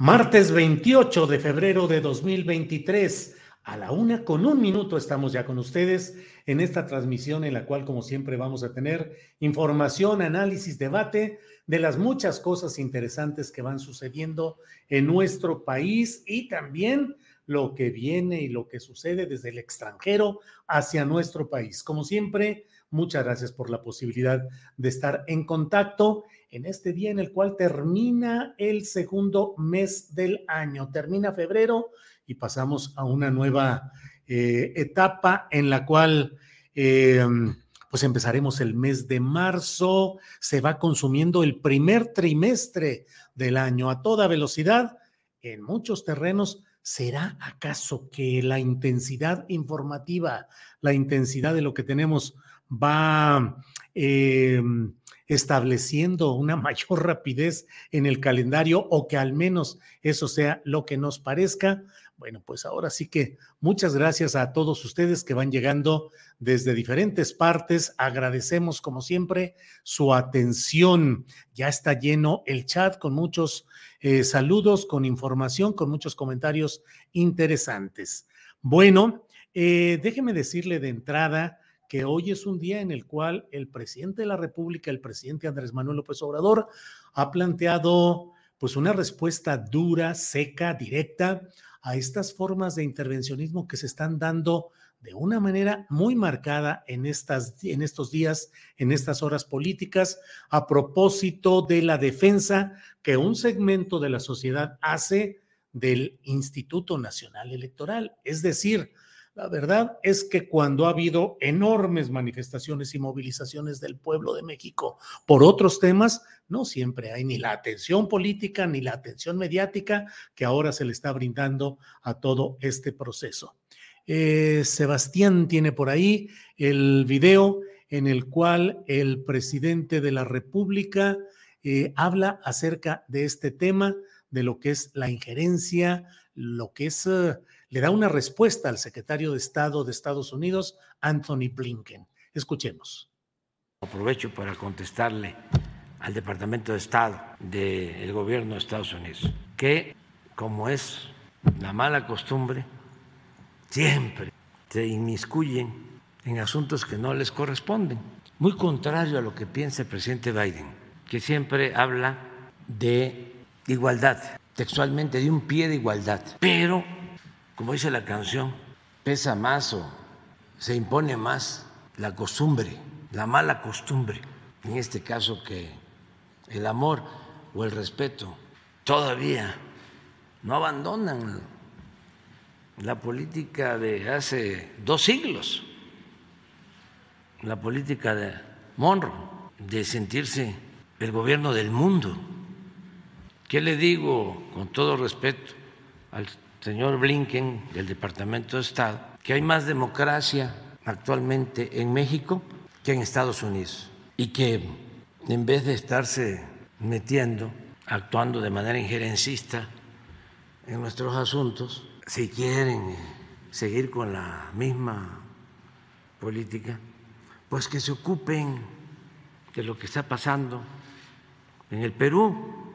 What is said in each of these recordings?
Martes 28 de febrero de 2023, a la una con un minuto estamos ya con ustedes en esta transmisión en la cual, como siempre, vamos a tener información, análisis, debate de las muchas cosas interesantes que van sucediendo en nuestro país y también lo que viene y lo que sucede desde el extranjero hacia nuestro país. Como siempre, muchas gracias por la posibilidad de estar en contacto en este día en el cual termina el segundo mes del año, termina febrero y pasamos a una nueva eh, etapa en la cual eh, pues empezaremos el mes de marzo, se va consumiendo el primer trimestre del año a toda velocidad en muchos terrenos. ¿Será acaso que la intensidad informativa, la intensidad de lo que tenemos va eh, estableciendo una mayor rapidez en el calendario o que al menos eso sea lo que nos parezca. Bueno, pues ahora sí que muchas gracias a todos ustedes que van llegando desde diferentes partes. Agradecemos como siempre su atención. Ya está lleno el chat con muchos eh, saludos, con información, con muchos comentarios interesantes. Bueno, eh, déjeme decirle de entrada que hoy es un día en el cual el presidente de la República, el presidente Andrés Manuel López Obrador, ha planteado pues una respuesta dura, seca, directa a estas formas de intervencionismo que se están dando de una manera muy marcada en, estas, en estos días, en estas horas políticas, a propósito de la defensa que un segmento de la sociedad hace del Instituto Nacional Electoral. Es decir, la verdad es que cuando ha habido enormes manifestaciones y movilizaciones del pueblo de México por otros temas, no siempre hay ni la atención política ni la atención mediática que ahora se le está brindando a todo este proceso. Eh, Sebastián tiene por ahí el video en el cual el presidente de la República eh, habla acerca de este tema, de lo que es la injerencia, lo que es... Eh, le da una respuesta al secretario de Estado de Estados Unidos, Anthony Blinken. Escuchemos. Aprovecho para contestarle al Departamento de Estado del gobierno de Estados Unidos, que como es la mala costumbre, siempre se inmiscuyen en asuntos que no les corresponden. Muy contrario a lo que piensa el presidente Biden, que siempre habla de igualdad, textualmente de un pie de igualdad, pero como dice la canción, pesa más o se impone más la costumbre, la mala costumbre, en este caso que el amor o el respeto todavía no abandonan la política de hace dos siglos, la política de Monroe, de sentirse el gobierno del mundo. ¿Qué le digo con todo respeto al señor Blinken del Departamento de Estado que hay más democracia actualmente en México que en Estados Unidos y que en vez de estarse metiendo, actuando de manera injerencista en nuestros asuntos, si quieren seguir con la misma política, pues que se ocupen de lo que está pasando en el Perú,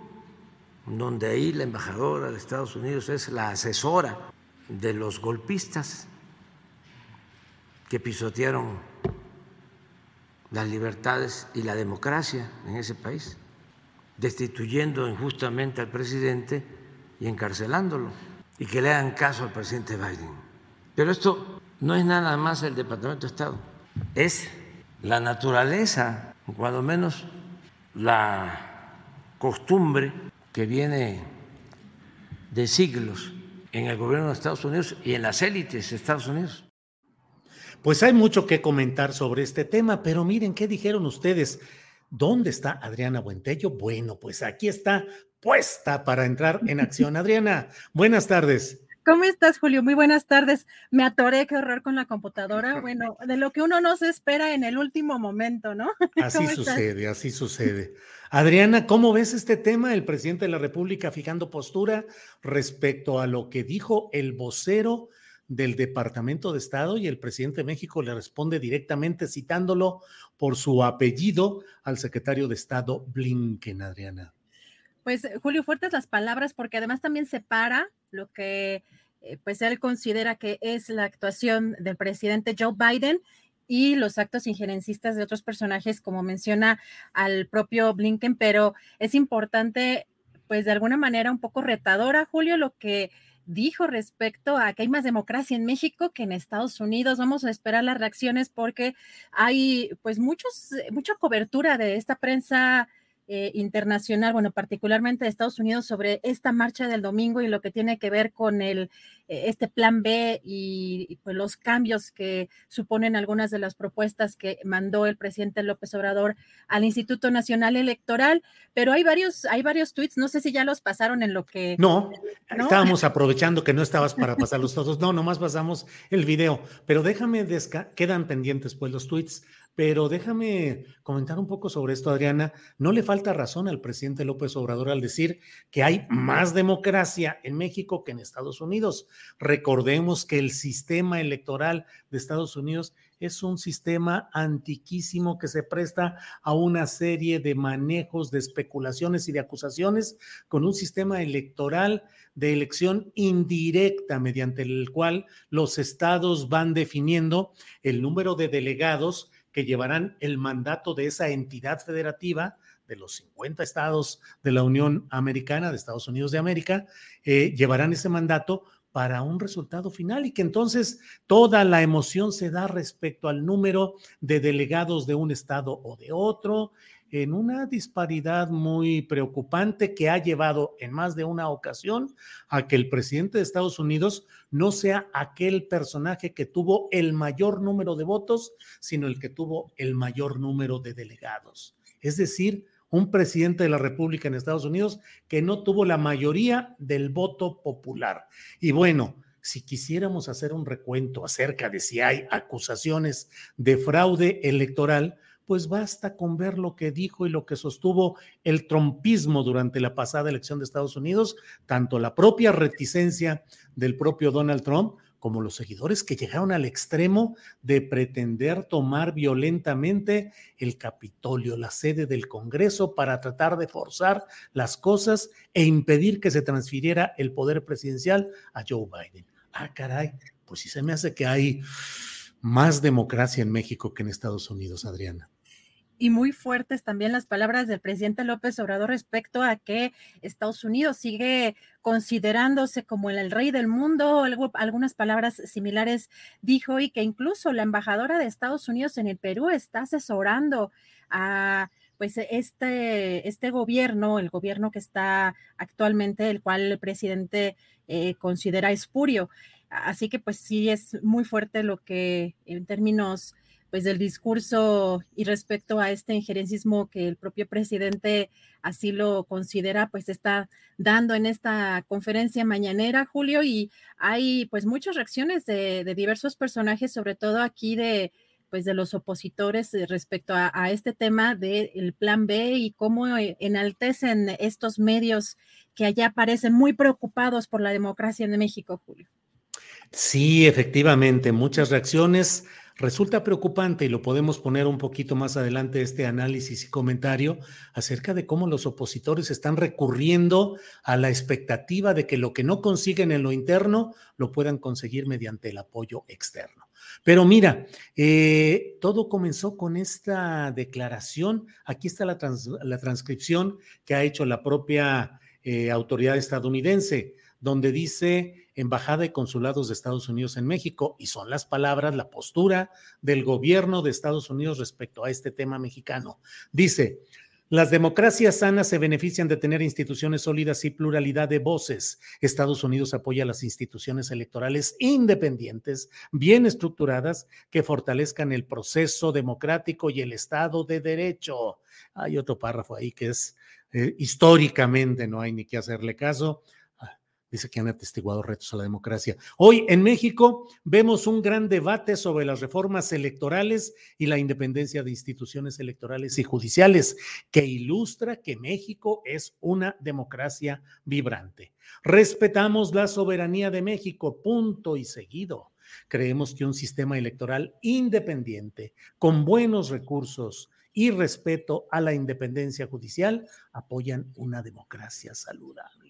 donde ahí la embajadora de Estados Unidos es la asesora de los golpistas que pisotearon las libertades y la democracia en ese país, destituyendo injustamente al presidente y encarcelándolo, y que le hagan caso al presidente Biden. Pero esto no es nada más el Departamento de Estado, es la naturaleza, cuando menos la costumbre que viene de siglos en el gobierno de Estados Unidos y en las élites de Estados Unidos. Pues hay mucho que comentar sobre este tema, pero miren, ¿qué dijeron ustedes? ¿Dónde está Adriana Buentello? Bueno, pues aquí está puesta para entrar en acción. Adriana, buenas tardes. ¿Cómo estás, Julio? Muy buenas tardes. Me atoré, qué horror con la computadora. Bueno, de lo que uno no se espera en el último momento, ¿no? Así sucede, así sucede. Adriana, ¿cómo ves este tema? El presidente de la República fijando postura respecto a lo que dijo el vocero del Departamento de Estado y el presidente de México le responde directamente citándolo por su apellido al secretario de Estado Blinken, Adriana. Pues Julio, fuertes las palabras porque además también separa lo que eh, pues él considera que es la actuación del presidente Joe Biden y los actos injerencistas de otros personajes, como menciona al propio Blinken, pero es importante, pues de alguna manera un poco retadora, Julio, lo que dijo respecto a que hay más democracia en México que en Estados Unidos. Vamos a esperar las reacciones porque hay pues muchos, mucha cobertura de esta prensa eh, internacional, bueno, particularmente de Estados Unidos, sobre esta marcha del domingo y lo que tiene que ver con el, eh, este plan B y, pues los cambios que suponen algunas de las propuestas que mandó el presidente López Obrador al Instituto Nacional Electoral. Pero hay varios, hay varios tweets, no sé si ya los pasaron en lo que. No, estábamos aprovechando que no estabas para pasarlos todos. No, nomás pasamos el video, pero déjame, quedan pendientes pues los tweets pero déjame comentar un poco sobre esto, Adriana. No le falta razón al presidente López Obrador al decir que hay más democracia en México que en Estados Unidos. Recordemos que el sistema electoral de Estados Unidos es un sistema antiquísimo que se presta a una serie de manejos, de especulaciones y de acusaciones con un sistema electoral de elección indirecta mediante el cual los estados van definiendo el número de delegados que llevarán el mandato de esa entidad federativa de los 50 estados de la Unión Americana, de Estados Unidos de América, eh, llevarán ese mandato para un resultado final y que entonces toda la emoción se da respecto al número de delegados de un estado o de otro, en una disparidad muy preocupante que ha llevado en más de una ocasión a que el presidente de Estados Unidos no sea aquel personaje que tuvo el mayor número de votos, sino el que tuvo el mayor número de delegados. Es decir, un presidente de la República en Estados Unidos que no tuvo la mayoría del voto popular. Y bueno, si quisiéramos hacer un recuento acerca de si hay acusaciones de fraude electoral, pues basta con ver lo que dijo y lo que sostuvo el trompismo durante la pasada elección de Estados Unidos, tanto la propia reticencia del propio Donald Trump como los seguidores que llegaron al extremo de pretender tomar violentamente el Capitolio, la sede del Congreso, para tratar de forzar las cosas e impedir que se transfiriera el poder presidencial a Joe Biden. Ah, caray, pues sí se me hace que hay más democracia en México que en Estados Unidos, Adriana y muy fuertes también las palabras del presidente López Obrador respecto a que Estados Unidos sigue considerándose como el, rey del mundo, algunas palabras similares dijo y que incluso la embajadora de Estados Unidos en el Perú está asesorando a pues este, este gobierno, el gobierno que está actualmente, el cual el presidente eh, considera espurio. Así que pues sí es muy fuerte lo que en términos pues del discurso y respecto a este injerencismo que el propio presidente así lo considera, pues está dando en esta conferencia mañanera, Julio, y hay pues muchas reacciones de, diversos personajes, sobre todo aquí de pues de los opositores eh, respecto a, este tema del plan B y cómo eh, enaltecen estos medios que allá parecen muy preocupados por la democracia en México, Julio. Sí, efectivamente, muchas reacciones. Resulta preocupante y lo podemos poner un poquito más adelante este análisis y comentario acerca de cómo los opositores están recurriendo a la expectativa de que lo que no consiguen en lo interno lo puedan conseguir mediante el apoyo externo. Pero mira, eh, todo comenzó con esta declaración. Aquí está la, transcripción que ha hecho la propia eh, autoridad estadounidense, donde dice Embajada y Consulados de Estados Unidos en México, y son las palabras, la postura del gobierno de Estados Unidos respecto a este tema mexicano. Dice, las democracias sanas se benefician de tener instituciones sólidas y pluralidad de voces. Estados Unidos apoya las instituciones electorales independientes, bien estructuradas, que fortalezcan el proceso democrático y el Estado de Derecho. Hay otro párrafo ahí que es eh, históricamente, no hay ni que hacerle caso dice que han atestiguado retos a la democracia. Hoy en México vemos un gran debate sobre las reformas electorales y la independencia de instituciones electorales y judiciales, que ilustra que México es una democracia vibrante. Respetamos la soberanía de México, punto y seguido. Creemos que un sistema electoral independiente, con buenos recursos, y respeto a la independencia judicial apoyan una democracia saludable.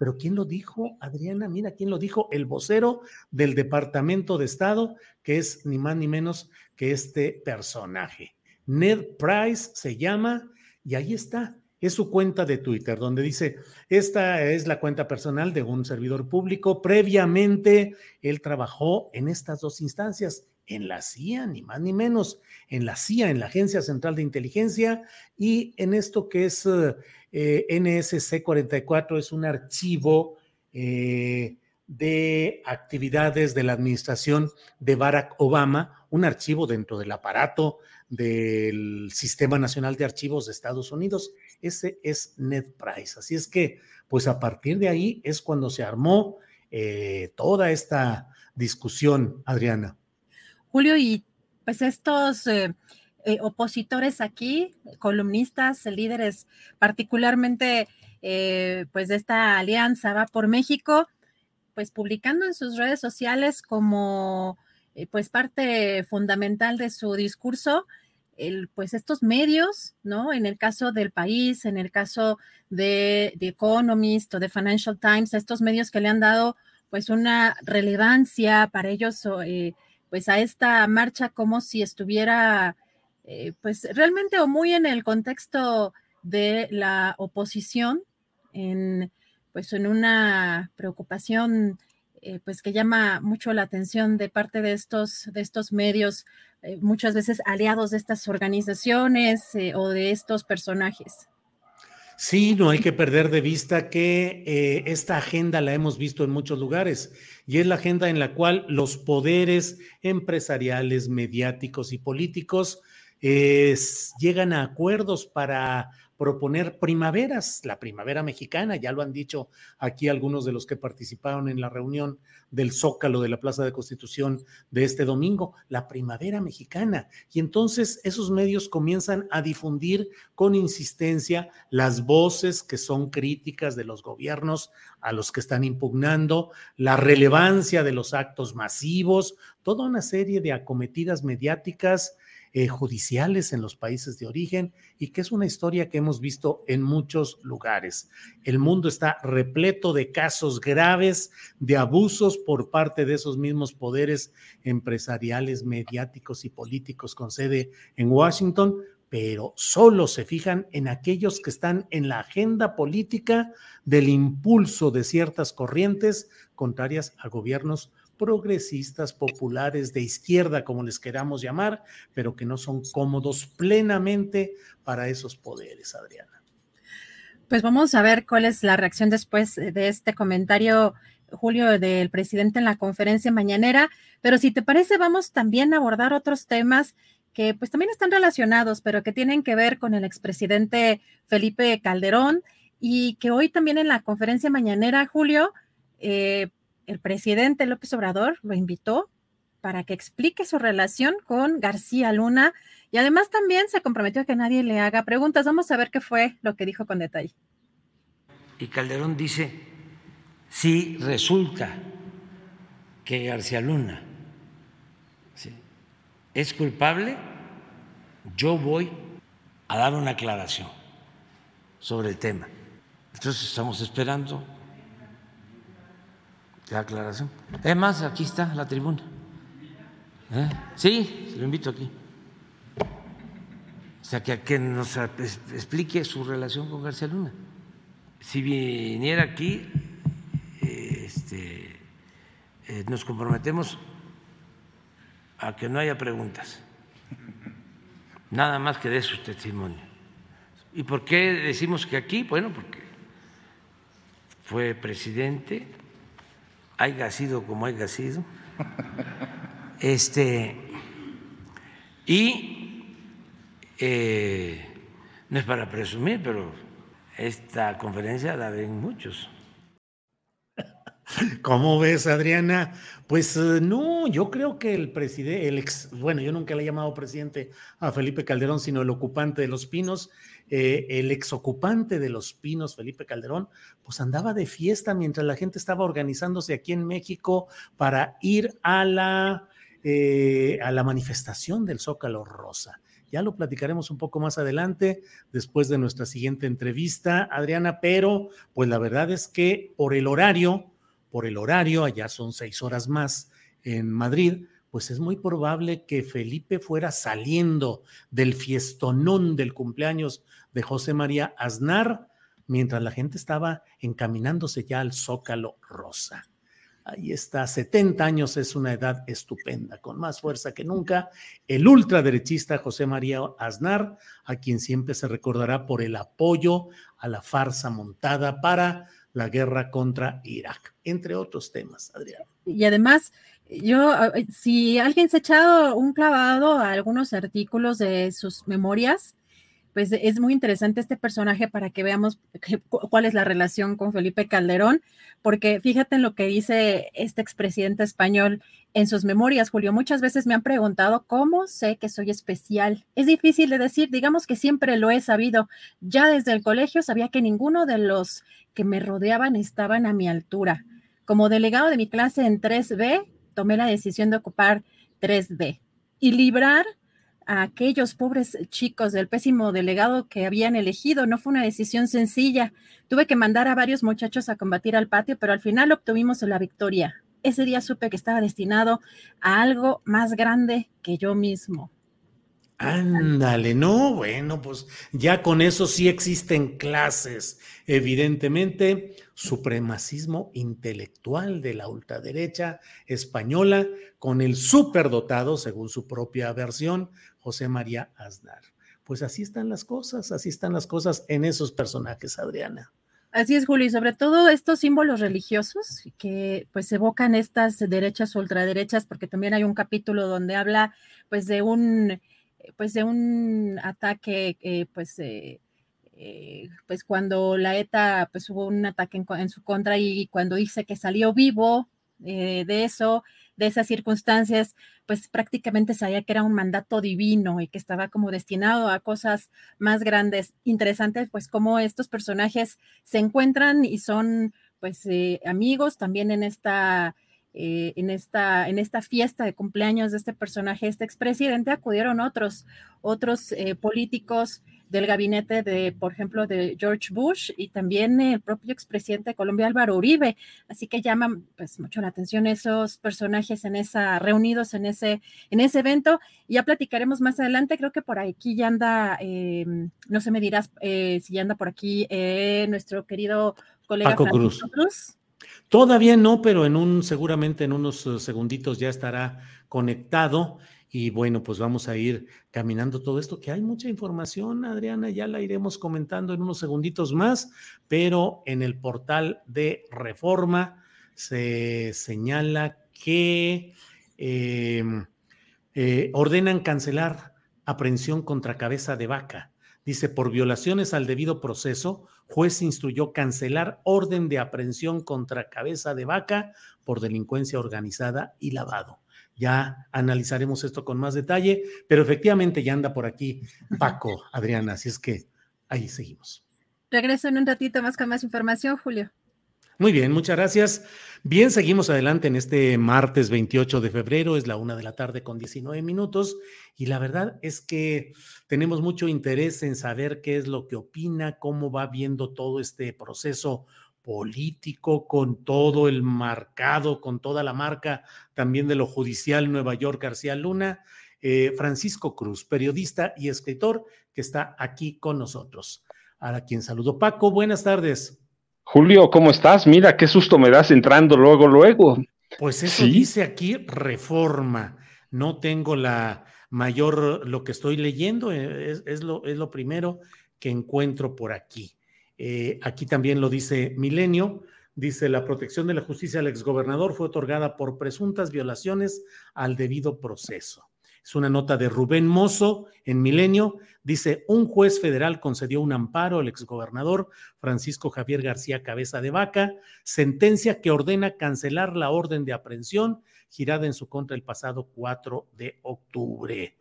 Pero ¿quién lo dijo, Adriana? Mira, ¿quién lo dijo? El vocero del Departamento de Estado, que es ni más ni menos que este personaje. Ned Price se llama y ahí está. Es su cuenta de Twitter, donde dice, esta es la cuenta personal de un servidor público. Previamente, él trabajó en estas dos instancias, en la CIA, ni más ni menos, en la CIA, en la Agencia Central de Inteligencia, y en esto que es eh, NSC 44 es un archivo eh, de actividades de la administración de Barack Obama, un archivo dentro del aparato del Sistema Nacional de Archivos de Estados Unidos. Ese es Ned Price. Así es que, pues a partir de ahí es cuando se armó eh, toda esta discusión, Adriana. Julio, y pues estos eh, opositores aquí, columnistas, líderes, particularmente eh, pues de esta alianza va por México, pues publicando en sus redes sociales como eh, pues parte fundamental de su discurso, pues estos medios, ¿no? En el caso del país, en el caso de The Economist o de Financial Times, estos medios que le han dado pues una relevancia para ellos, pues a esta marcha como si estuviera eh, pues realmente o muy en el contexto de la oposición, en, pues en una preocupación eh, pues que llama mucho la atención de parte de estos, de estos medios, eh, muchas veces aliados de estas organizaciones o de estos personajes. Sí, no hay que perder de vista que esta agenda la hemos visto en muchos lugares y es la agenda en la cual los poderes empresariales, mediáticos y políticos llegan a acuerdos para proponer primaveras, la primavera mexicana, ya lo han dicho aquí algunos de los que participaron en la reunión del Zócalo de la Plaza de Constitución de este domingo, la primavera mexicana. Y entonces esos medios comienzan a difundir con insistencia las voces que son críticas de los gobiernos a los que están impugnando, la relevancia de los actos masivos, toda una serie de acometidas mediáticas eh, judiciales en los países de origen y que es una historia que hemos visto en muchos lugares. El mundo está repleto de casos graves de abusos por parte de esos mismos poderes empresariales, mediáticos y políticos con sede en Washington, pero solo se fijan en aquellos que están en la agenda política del impulso de ciertas corrientes contrarias a gobiernos progresistas, populares, de izquierda, como les queramos llamar, pero que no son cómodos plenamente para esos poderes, Adriana. Pues vamos a ver cuál es la reacción después de este comentario, Julio, del presidente en la conferencia mañanera. Pero si te parece, vamos también a abordar otros temas que pues también están relacionados, pero que tienen que ver con el expresidente Felipe Calderón y que hoy también en la conferencia mañanera, Julio, eh, el presidente López Obrador lo invitó para que explique su relación con García Luna y además también se comprometió a que nadie le haga preguntas. Vamos a ver qué fue lo que dijo con detalle. Y Calderón dice, si resulta que García Luna es culpable, yo voy a dar una aclaración sobre el tema. Entonces estamos esperando la aclaración. Además, aquí está la tribuna. ¿Eh? Sí, lo invito aquí. O sea, que, que nos explique su relación con García Luna. Si viniera aquí, este, eh, nos comprometemos a que no haya preguntas, nada más que de su testimonio. ¿Y por qué decimos que aquí? Bueno, porque fue presidente, haya sido como haya sido, este, y eh, no es para presumir, pero esta conferencia la ven muchos. ¿Cómo ves, Adriana? Pues eh, no, yo creo que el presidente, el ex, bueno, yo nunca le he llamado presidente a Felipe Calderón, sino el ocupante de los pinos, eh, el ex ocupante de los pinos, Felipe Calderón, pues andaba de fiesta mientras la gente estaba organizándose aquí en México para ir a la, eh, a la manifestación del Zócalo Rosa. Ya lo platicaremos un poco más adelante, después de nuestra siguiente entrevista, Adriana, pero pues la verdad es que por el horario, por el horario, allá son seis horas más en Madrid, pues es muy probable que Felipe fuera saliendo del fiestonón del cumpleaños de José María Aznar, mientras la gente estaba encaminándose ya al Zócalo Rosa. Ahí está, 70 años es una edad estupenda, con más fuerza que nunca. El ultraderechista José María Aznar, a quien siempre se recordará por el apoyo a la farsa montada para la guerra contra Irak, entre otros temas, Adrián. Y además, yo, si alguien se ha echado un clavado a algunos artículos de sus memorias, pues es muy interesante este personaje para que veamos cuál es la relación con Felipe Calderón, porque fíjate en lo que dice este expresidente español en sus memorias, Julio. Muchas veces me han preguntado cómo sé que soy especial. Es difícil de decir, digamos que siempre lo he sabido. Ya desde el colegio sabía que ninguno de los que me rodeaban estaban a mi altura. Como delegado de mi clase en 3B, tomé la decisión de ocupar 3B y librar a aquellos pobres chicos del pésimo delegado que habían elegido. No fue una decisión sencilla. Tuve que mandar a varios muchachos a combatir al patio, pero al final obtuvimos la victoria. Ese día supe que estaba destinado a algo más grande que yo mismo. Ándale, no, bueno, pues ya con eso sí existen clases. Evidentemente, supremacismo intelectual de la ultraderecha española con el superdotado, según su propia versión, José María Aznar. Pues así están las cosas, así están las cosas en esos personajes, Adriana. Así es, Julio, y sobre todo estos símbolos religiosos que pues evocan estas derechas ultraderechas, porque también hay un capítulo donde habla pues de un pues de un ataque eh, pues eh, eh, pues cuando la ETA pues hubo un ataque en, en, su contra y cuando dice que salió vivo de eso, de esas circunstancias, pues prácticamente sabía que era un mandato divino y que estaba como destinado a cosas más grandes. Interesantes, pues cómo estos personajes se encuentran y son pues eh, amigos también en esta, eh, en, esta, en esta fiesta de cumpleaños de este personaje, este expresidente, acudieron otros, otros eh, políticos del gabinete de, por ejemplo, de George Bush y también el propio expresidente de Colombia, Álvaro Uribe. Así que llaman pues mucho la atención esos personajes en esa, reunidos en ese, en ese evento. Y ya platicaremos más adelante. Creo que por aquí ya anda, eh, no sé, me dirás eh, si ya anda por aquí eh, nuestro querido colega Paco Cruz. Cruz. Todavía no, pero en un, seguramente en unos segunditos ya estará conectado. Y bueno, pues vamos a ir caminando todo esto, que hay mucha información, Adriana, ya la iremos comentando en unos segunditos más, pero en el portal de reforma se señala que em, eh, ordenan cancelar aprehensión contra cabeza de vaca. Dice, por violaciones al debido proceso, juez instruyó cancelar orden de aprehensión contra cabeza de vaca por delincuencia organizada y lavado. Ya analizaremos esto con más detalle, pero efectivamente ya anda por aquí Paco, Adriana, así es que ahí seguimos. Regreso en un ratito más con más información, Julio. Muy bien, muchas gracias. Bien, seguimos adelante en este martes 28 de febrero, es la una de la tarde con 19 minutos y la verdad es que tenemos mucho interés en saber qué es lo que opina, cómo va viendo todo este proceso político, con todo el marcado, con toda la marca también de lo judicial Nueva York García Luna. Eh, Francisco Cruz, periodista y escritor que está aquí con nosotros. A quien saludo. Paco, buenas tardes. Julio, ¿cómo estás? Mira, qué susto me das entrando luego, luego. Pues eso dice aquí reforma. No tengo la mayor, lo que estoy leyendo, eh, es, lo, es lo primero que encuentro por aquí. Eh, aquí también lo dice Milenio. Dice, la protección de la justicia al exgobernador fue otorgada por presuntas violaciones al debido proceso. Es una nota de Rubén Mozo en Milenio. Dice, un juez federal concedió un amparo al exgobernador Francisco Javier García Cabeza de Vaca, sentencia que ordena cancelar la orden de aprehensión girada en su contra el pasado 4 de octubre.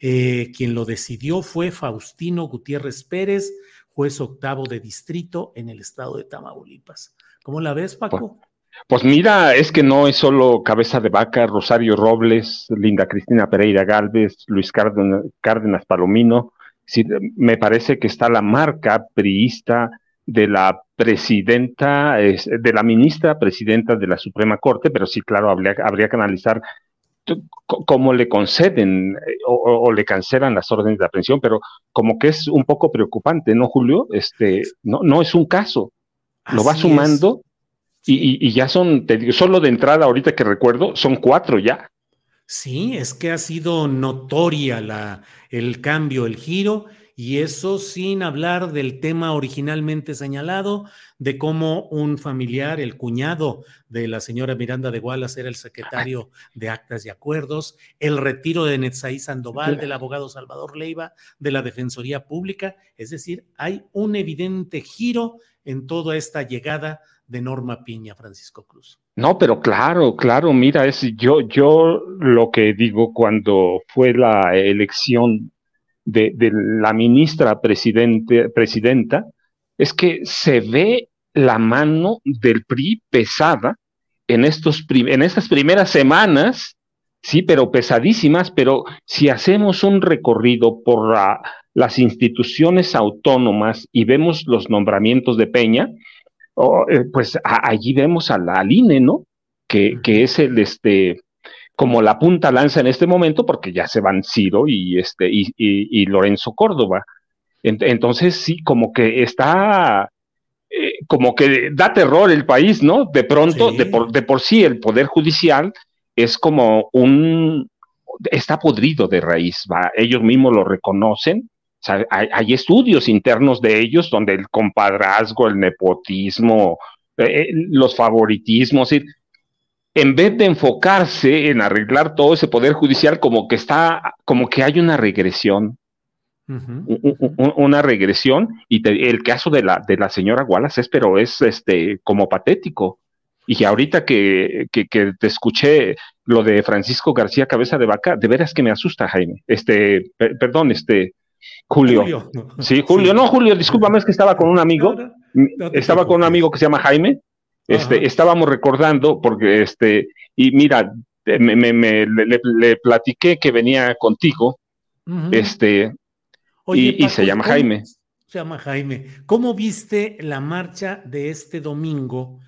Eh, quien lo decidió fue Faustino Gutiérrez Pérez, juez octavo de distrito en el estado de Tamaulipas. ¿Cómo la ves, Paco? Pues mira, es que no es solo Cabeza de Vaca, Rosario Robles, Linda Cristina Pereira Galvez, Luis Cárdenas, Palomino. Me parece que está la marca priista de la presidenta, de la ministra presidenta de la Suprema Corte, pero sí, claro, habría, habría que analizar cómo le conceden eh, o, le cancelan las órdenes de aprehensión, pero como que es un poco preocupante, ¿no, Julio? Este, no, no es un caso. Lo va sumando y, ya son, te digo, solo de entrada, ahorita que recuerdo, son cuatro ya. Sí, es que ha sido notoria la, el cambio, el giro, y eso sin hablar del tema originalmente señalado, de cómo un familiar, el cuñado de la señora Miranda de Wallace, era el secretario de Actas y Acuerdos, el retiro de Netzaí Sandoval, del abogado Salvador Leiva, de la Defensoría Pública. Es decir, hay un evidente giro en toda esta llegada de Norma Piña, Francisco Cruz. No, pero claro, claro, mira, es yo, yo lo que digo cuando fue la elección de, la ministra presidente, presidenta, es que se ve la mano del PRI pesada en, estos, en estas primeras semanas, sí, pero pesadísimas, pero si hacemos un recorrido por las instituciones autónomas y vemos los nombramientos de Peña, eh, pues allí vemos a la INE, ¿no? Que, que, es el, este, como la punta lanza en este momento, porque ya se van Ciro y, este, y, Lorenzo Córdoba. entonces, sí, como que está, eh, como que da terror el país, ¿no? De pronto, de, por, de por sí, el Poder Judicial es como un, está podrido de raíz, ¿va? Ellos mismos lo reconocen hay, estudios internos de ellos donde el compadrazgo, el nepotismo, eh, eh, los favoritismos, en vez de enfocarse en arreglar todo ese poder judicial, como que está, como que hay una regresión. una regresión y el caso de la de la señora Wallace es pero es este como patético y ahorita que, que, te escuché lo de Francisco García Cabeza de Vaca, de veras que me asusta, Jaime. Este, perdón, este, Julio. Sí, Julio. No, Julio, discúlpame, es que estaba con un amigo. estaba con un amigo que se llama Jaime. Este, estábamos recordando, porque este, y mira, me, le, platiqué que venía contigo. Este, y, se llama Jaime. Se llama Jaime. ¿Cómo viste la marcha de este domingo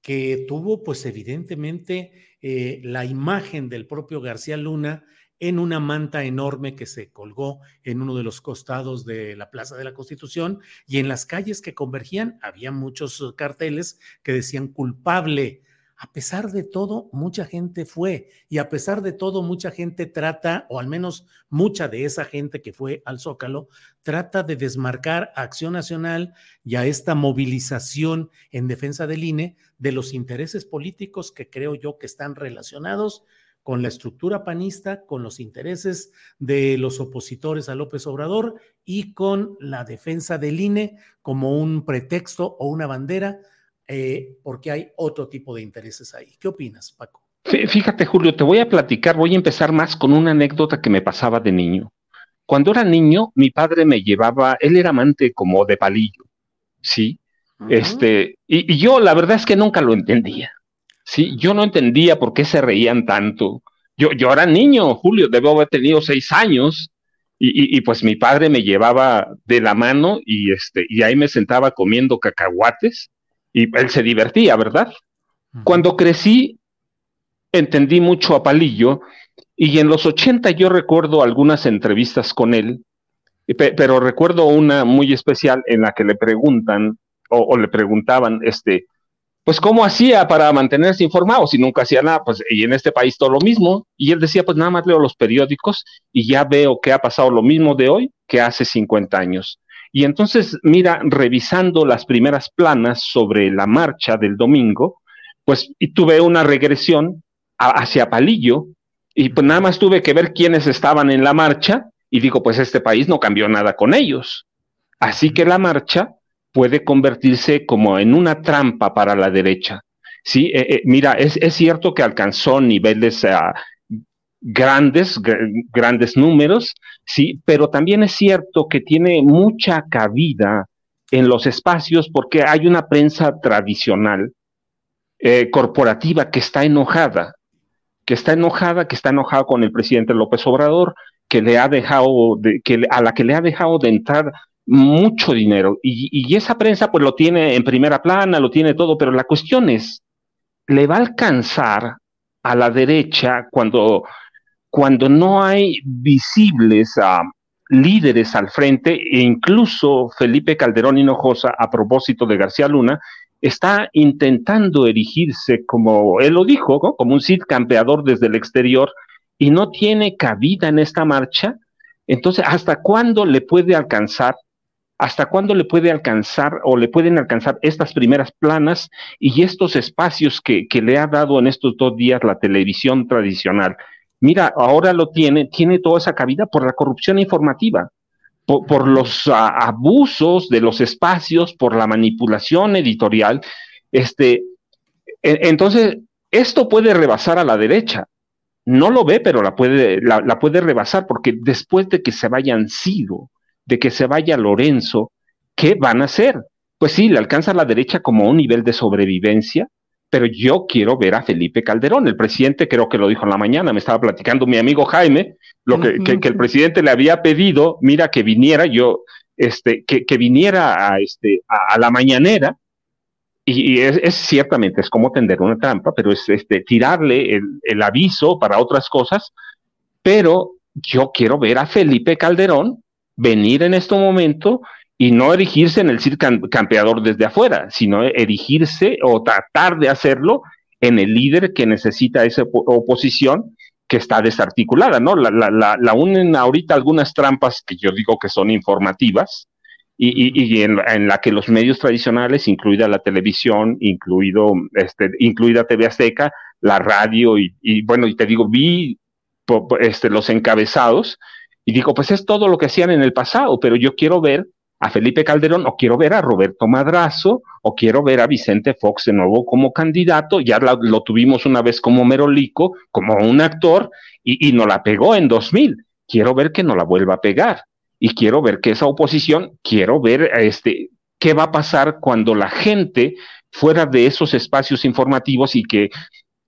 que tuvo, pues, evidentemente, eh, la imagen del propio García Luna? En una manta enorme que se colgó en uno de los costados de la Plaza de la Constitución y en las calles que convergían había muchos uh, carteles que decían culpable. A pesar de todo, mucha gente fue y a pesar de todo, mucha gente trata, o al menos mucha de esa gente que fue al Zócalo, trata de desmarcar a Acción Nacional y a esta movilización en defensa del INE de los intereses políticos que creo yo que están relacionados con la estructura panista, con los intereses de los opositores a López Obrador y con la defensa del INE como un pretexto o una bandera, eh, porque hay otro tipo de intereses ahí. ¿Qué opinas, Paco? Fíjate, Julio, te voy a platicar, voy a empezar más con una anécdota que me pasaba de niño. Cuando era niño, mi padre me llevaba, él era amante como de palillo, ¿sí? Este, y, y, yo la verdad es que nunca lo entendía. Sí, yo no entendía por qué se reían tanto. Yo, yo era niño, Julio, debo haber tenido seis años, y, y, pues mi padre me llevaba de la mano y, este, y ahí me sentaba comiendo cacahuates y él se divertía, ¿verdad? Cuando crecí, entendí mucho a Palillo y en los 80 yo recuerdo algunas entrevistas con él, pero recuerdo una muy especial en la que le preguntan o, o le preguntaban, este, pues cómo hacía para mantenerse informado si nunca hacía nada, pues y en este país todo lo mismo. Y él decía, pues nada más leo los periódicos y ya veo que ha pasado lo mismo de hoy que hace 50 años. Y entonces, mira, revisando las primeras planas sobre la marcha del domingo, pues y tuve una regresión hacia Palillo y pues nada más tuve que ver quiénes estaban en la marcha y digo, pues este país no cambió nada con ellos. Así que la marcha puede convertirse como en una trampa para la derecha. Sí, eh, eh, mira, es, es, cierto que alcanzó niveles uh, grandes, grandes números, sí, pero también es cierto que tiene mucha cabida en los espacios porque hay una prensa tradicional eh, corporativa que está enojada, que está enojada, que está enojada con el presidente López Obrador, que le ha dejado, de, que, a la que le ha dejado de entrar mucho dinero. Y, y, esa prensa pues lo tiene en primera plana, lo tiene todo, pero la cuestión es, ¿le va a alcanzar a la derecha cuando, cuando no hay visibles uh, líderes al frente e incluso Felipe Calderón Hinojosa, a propósito de García Luna, está intentando erigirse como, él lo dijo, como un Cid campeador desde el exterior y no tiene cabida en esta marcha? Entonces, ¿hasta cuándo le puede alcanzar hasta cuándo le puede alcanzar o le pueden alcanzar estas primeras planas y estos espacios que, que, le ha dado en estos dos días la televisión tradicional. Mira, ahora lo tiene, tiene toda esa cabida por la corrupción informativa, por, por los uh, abusos de los espacios, por la manipulación editorial. Este, entonces, esto puede rebasar a la derecha. No lo ve, pero la puede, la, la puede rebasar porque después de que se vayan sido de que se vaya Lorenzo, ¿qué van a hacer? Pues sí, le alcanza la derecha como un nivel de sobrevivencia, pero yo quiero ver a Felipe Calderón. El presidente creo que lo dijo en la mañana, me estaba platicando mi amigo Jaime, lo que, que, que el presidente le había pedido, mira, que viniera yo, este, que, que viniera a, este, a, a la mañanera, y, y es, es, ciertamente, es como tender una trampa, pero es este, tirarle el, el aviso para otras cosas, pero yo quiero ver a Felipe Calderón venir en este momento y no erigirse en el CIR campeador desde afuera, sino erigirse o tratar de hacerlo en el líder que necesita esa oposición que está desarticulada, ¿no? La, la, la, la unen ahorita algunas trampas que yo digo que son informativas y, en, la que los medios tradicionales, incluida la televisión, incluido, este, incluida TV Azteca, la radio y, y bueno, y te digo, vi este, los encabezados y digo, pues es todo lo que hacían en el pasado, pero yo quiero ver a Felipe Calderón o quiero ver a Roberto Madrazo o quiero ver a Vicente Fox de nuevo como candidato. Ya lo tuvimos una vez como Merolico, como un actor, y, y no la pegó en 2000. Quiero ver que no la vuelva a pegar. Y quiero ver que esa oposición, quiero ver este, qué va a pasar cuando la gente fuera de esos espacios informativos y que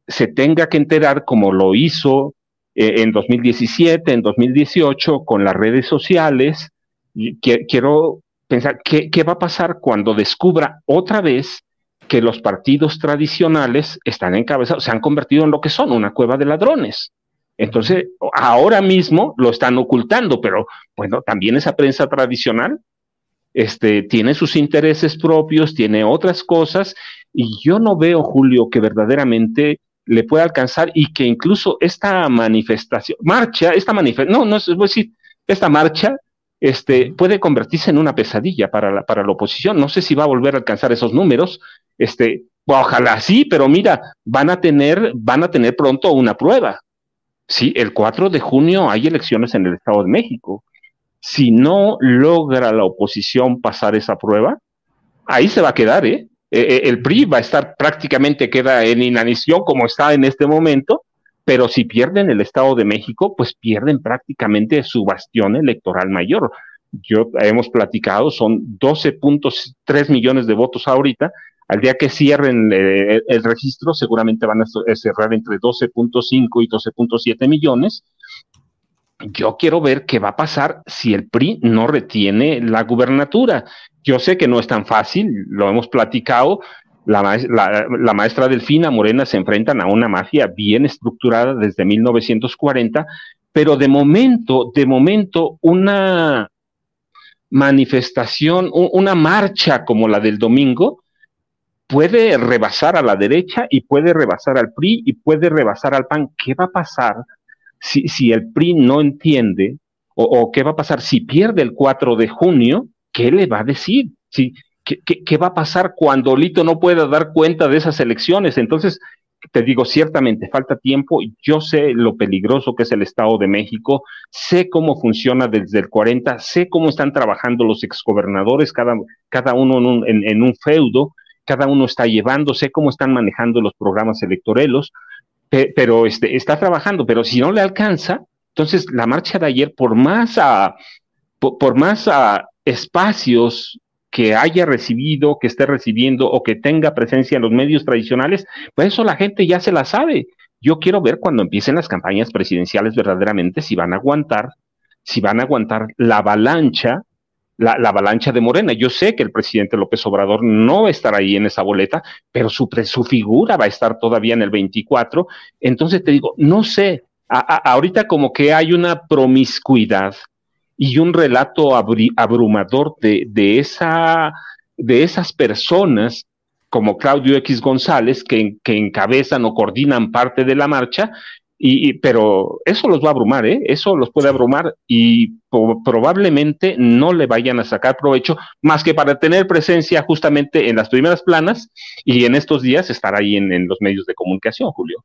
se tenga que enterar como lo hizo eh, en 2017, en 2018, con las redes sociales. Quiero pensar qué, va a pasar cuando descubra otra vez que los partidos tradicionales están encabezados, se han convertido en lo que son, una cueva de ladrones. Entonces, ahora mismo lo están ocultando, pero bueno, también esa prensa tradicional este, tiene sus intereses propios, tiene otras cosas, y yo no veo, Julio, que verdaderamente le puede alcanzar y que incluso esta manifestación, marcha, esta manifestación, no, no es decir, esta marcha este, puede convertirse en una pesadilla para la, para la oposición. No sé si va a volver a alcanzar esos números. Este, ojalá sí, pero mira, van a tener, van a tener pronto una prueba. Sí, el 4 de junio hay elecciones en el Estado de México. Si no logra la oposición pasar esa prueba, ahí se va a quedar, ¿eh? Eh, eh, el PRI va a estar prácticamente queda en inanición como está en este momento, pero si pierden el Estado de México, pues pierden prácticamente su bastión electoral mayor. Yo hemos platicado, son 12.3 millones de votos ahorita. Al día que cierren eh, el registro, seguramente van a cerrar entre 12.5 y 12.7 millones. Yo quiero ver qué va a pasar si el PRI no retiene la gubernatura. Yo sé que no es tan fácil, lo hemos platicado. La, maestra Delfina Morena se enfrentan a una mafia bien estructurada desde 1940, pero de momento, de momento, una manifestación, una marcha como la del domingo, puede rebasar a la derecha y puede rebasar al PRI y puede rebasar al PAN. ¿Qué va a pasar si, el PRI no entiende o, o, qué va a pasar si pierde el 4 de junio ¿qué le va a decir? ¿Qué, va a pasar cuando Lito no pueda dar cuenta de esas elecciones? Entonces, te digo, ciertamente falta tiempo. Yo sé lo peligroso que es el Estado de México, sé cómo funciona desde el 40, sé cómo están trabajando los exgobernadores, cada, cada uno en un, feudo, cada uno está llevando, sé cómo están manejando los programas electorelos, pero este, está trabajando, pero si no le alcanza, entonces la marcha de ayer, por más a, por, más a espacios que haya recibido, que esté recibiendo o que tenga presencia en los medios tradicionales, pues eso la gente ya se la sabe. Yo quiero ver cuando empiecen las campañas presidenciales verdaderamente si van a aguantar, si van a aguantar la avalancha, la, avalancha de Morena. Yo sé que el presidente López Obrador no va a estar ahí en esa boleta, pero su, figura va a estar todavía en el 24. Entonces te digo, no sé, ahorita como que hay una promiscuidad y un relato abrumador de, de, esa, de esas personas como Claudio X González que, encabezan o coordinan parte de la marcha, y, pero eso los va a abrumar, ¿eh? eso los puede abrumar y probablemente no le vayan a sacar provecho más que para tener presencia justamente en las primeras planas y en estos días estar ahí en, los medios de comunicación, Julio.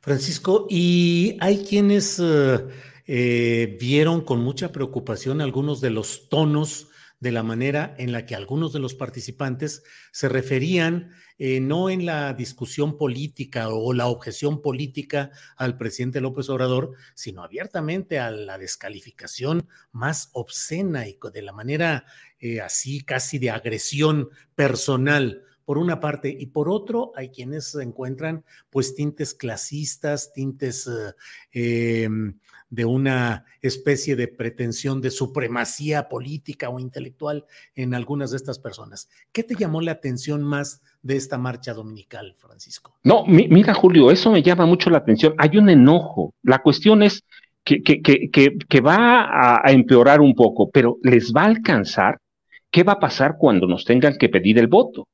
Francisco, y hay quienes... Eh, eh, vieron con mucha preocupación algunos de los tonos de la manera en la que algunos de los participantes se referían eh, no en la discusión política o la objeción política al presidente López Obrador, sino abiertamente a la descalificación más obscena y de la manera eh, así casi de agresión personal por una parte, y por otro, hay quienes encuentran pues tintes clasistas, tintes em, de una especie de pretensión de supremacía política o intelectual en algunas de estas personas. ¿Qué te llamó la atención más de esta marcha dominical, Francisco? No, mira, Julio, eso me llama mucho la atención. Hay un enojo. La cuestión es que, que, que, que va a, empeorar un poco, pero ¿les va a alcanzar? ¿Qué va a pasar cuando nos tengan que pedir el voto?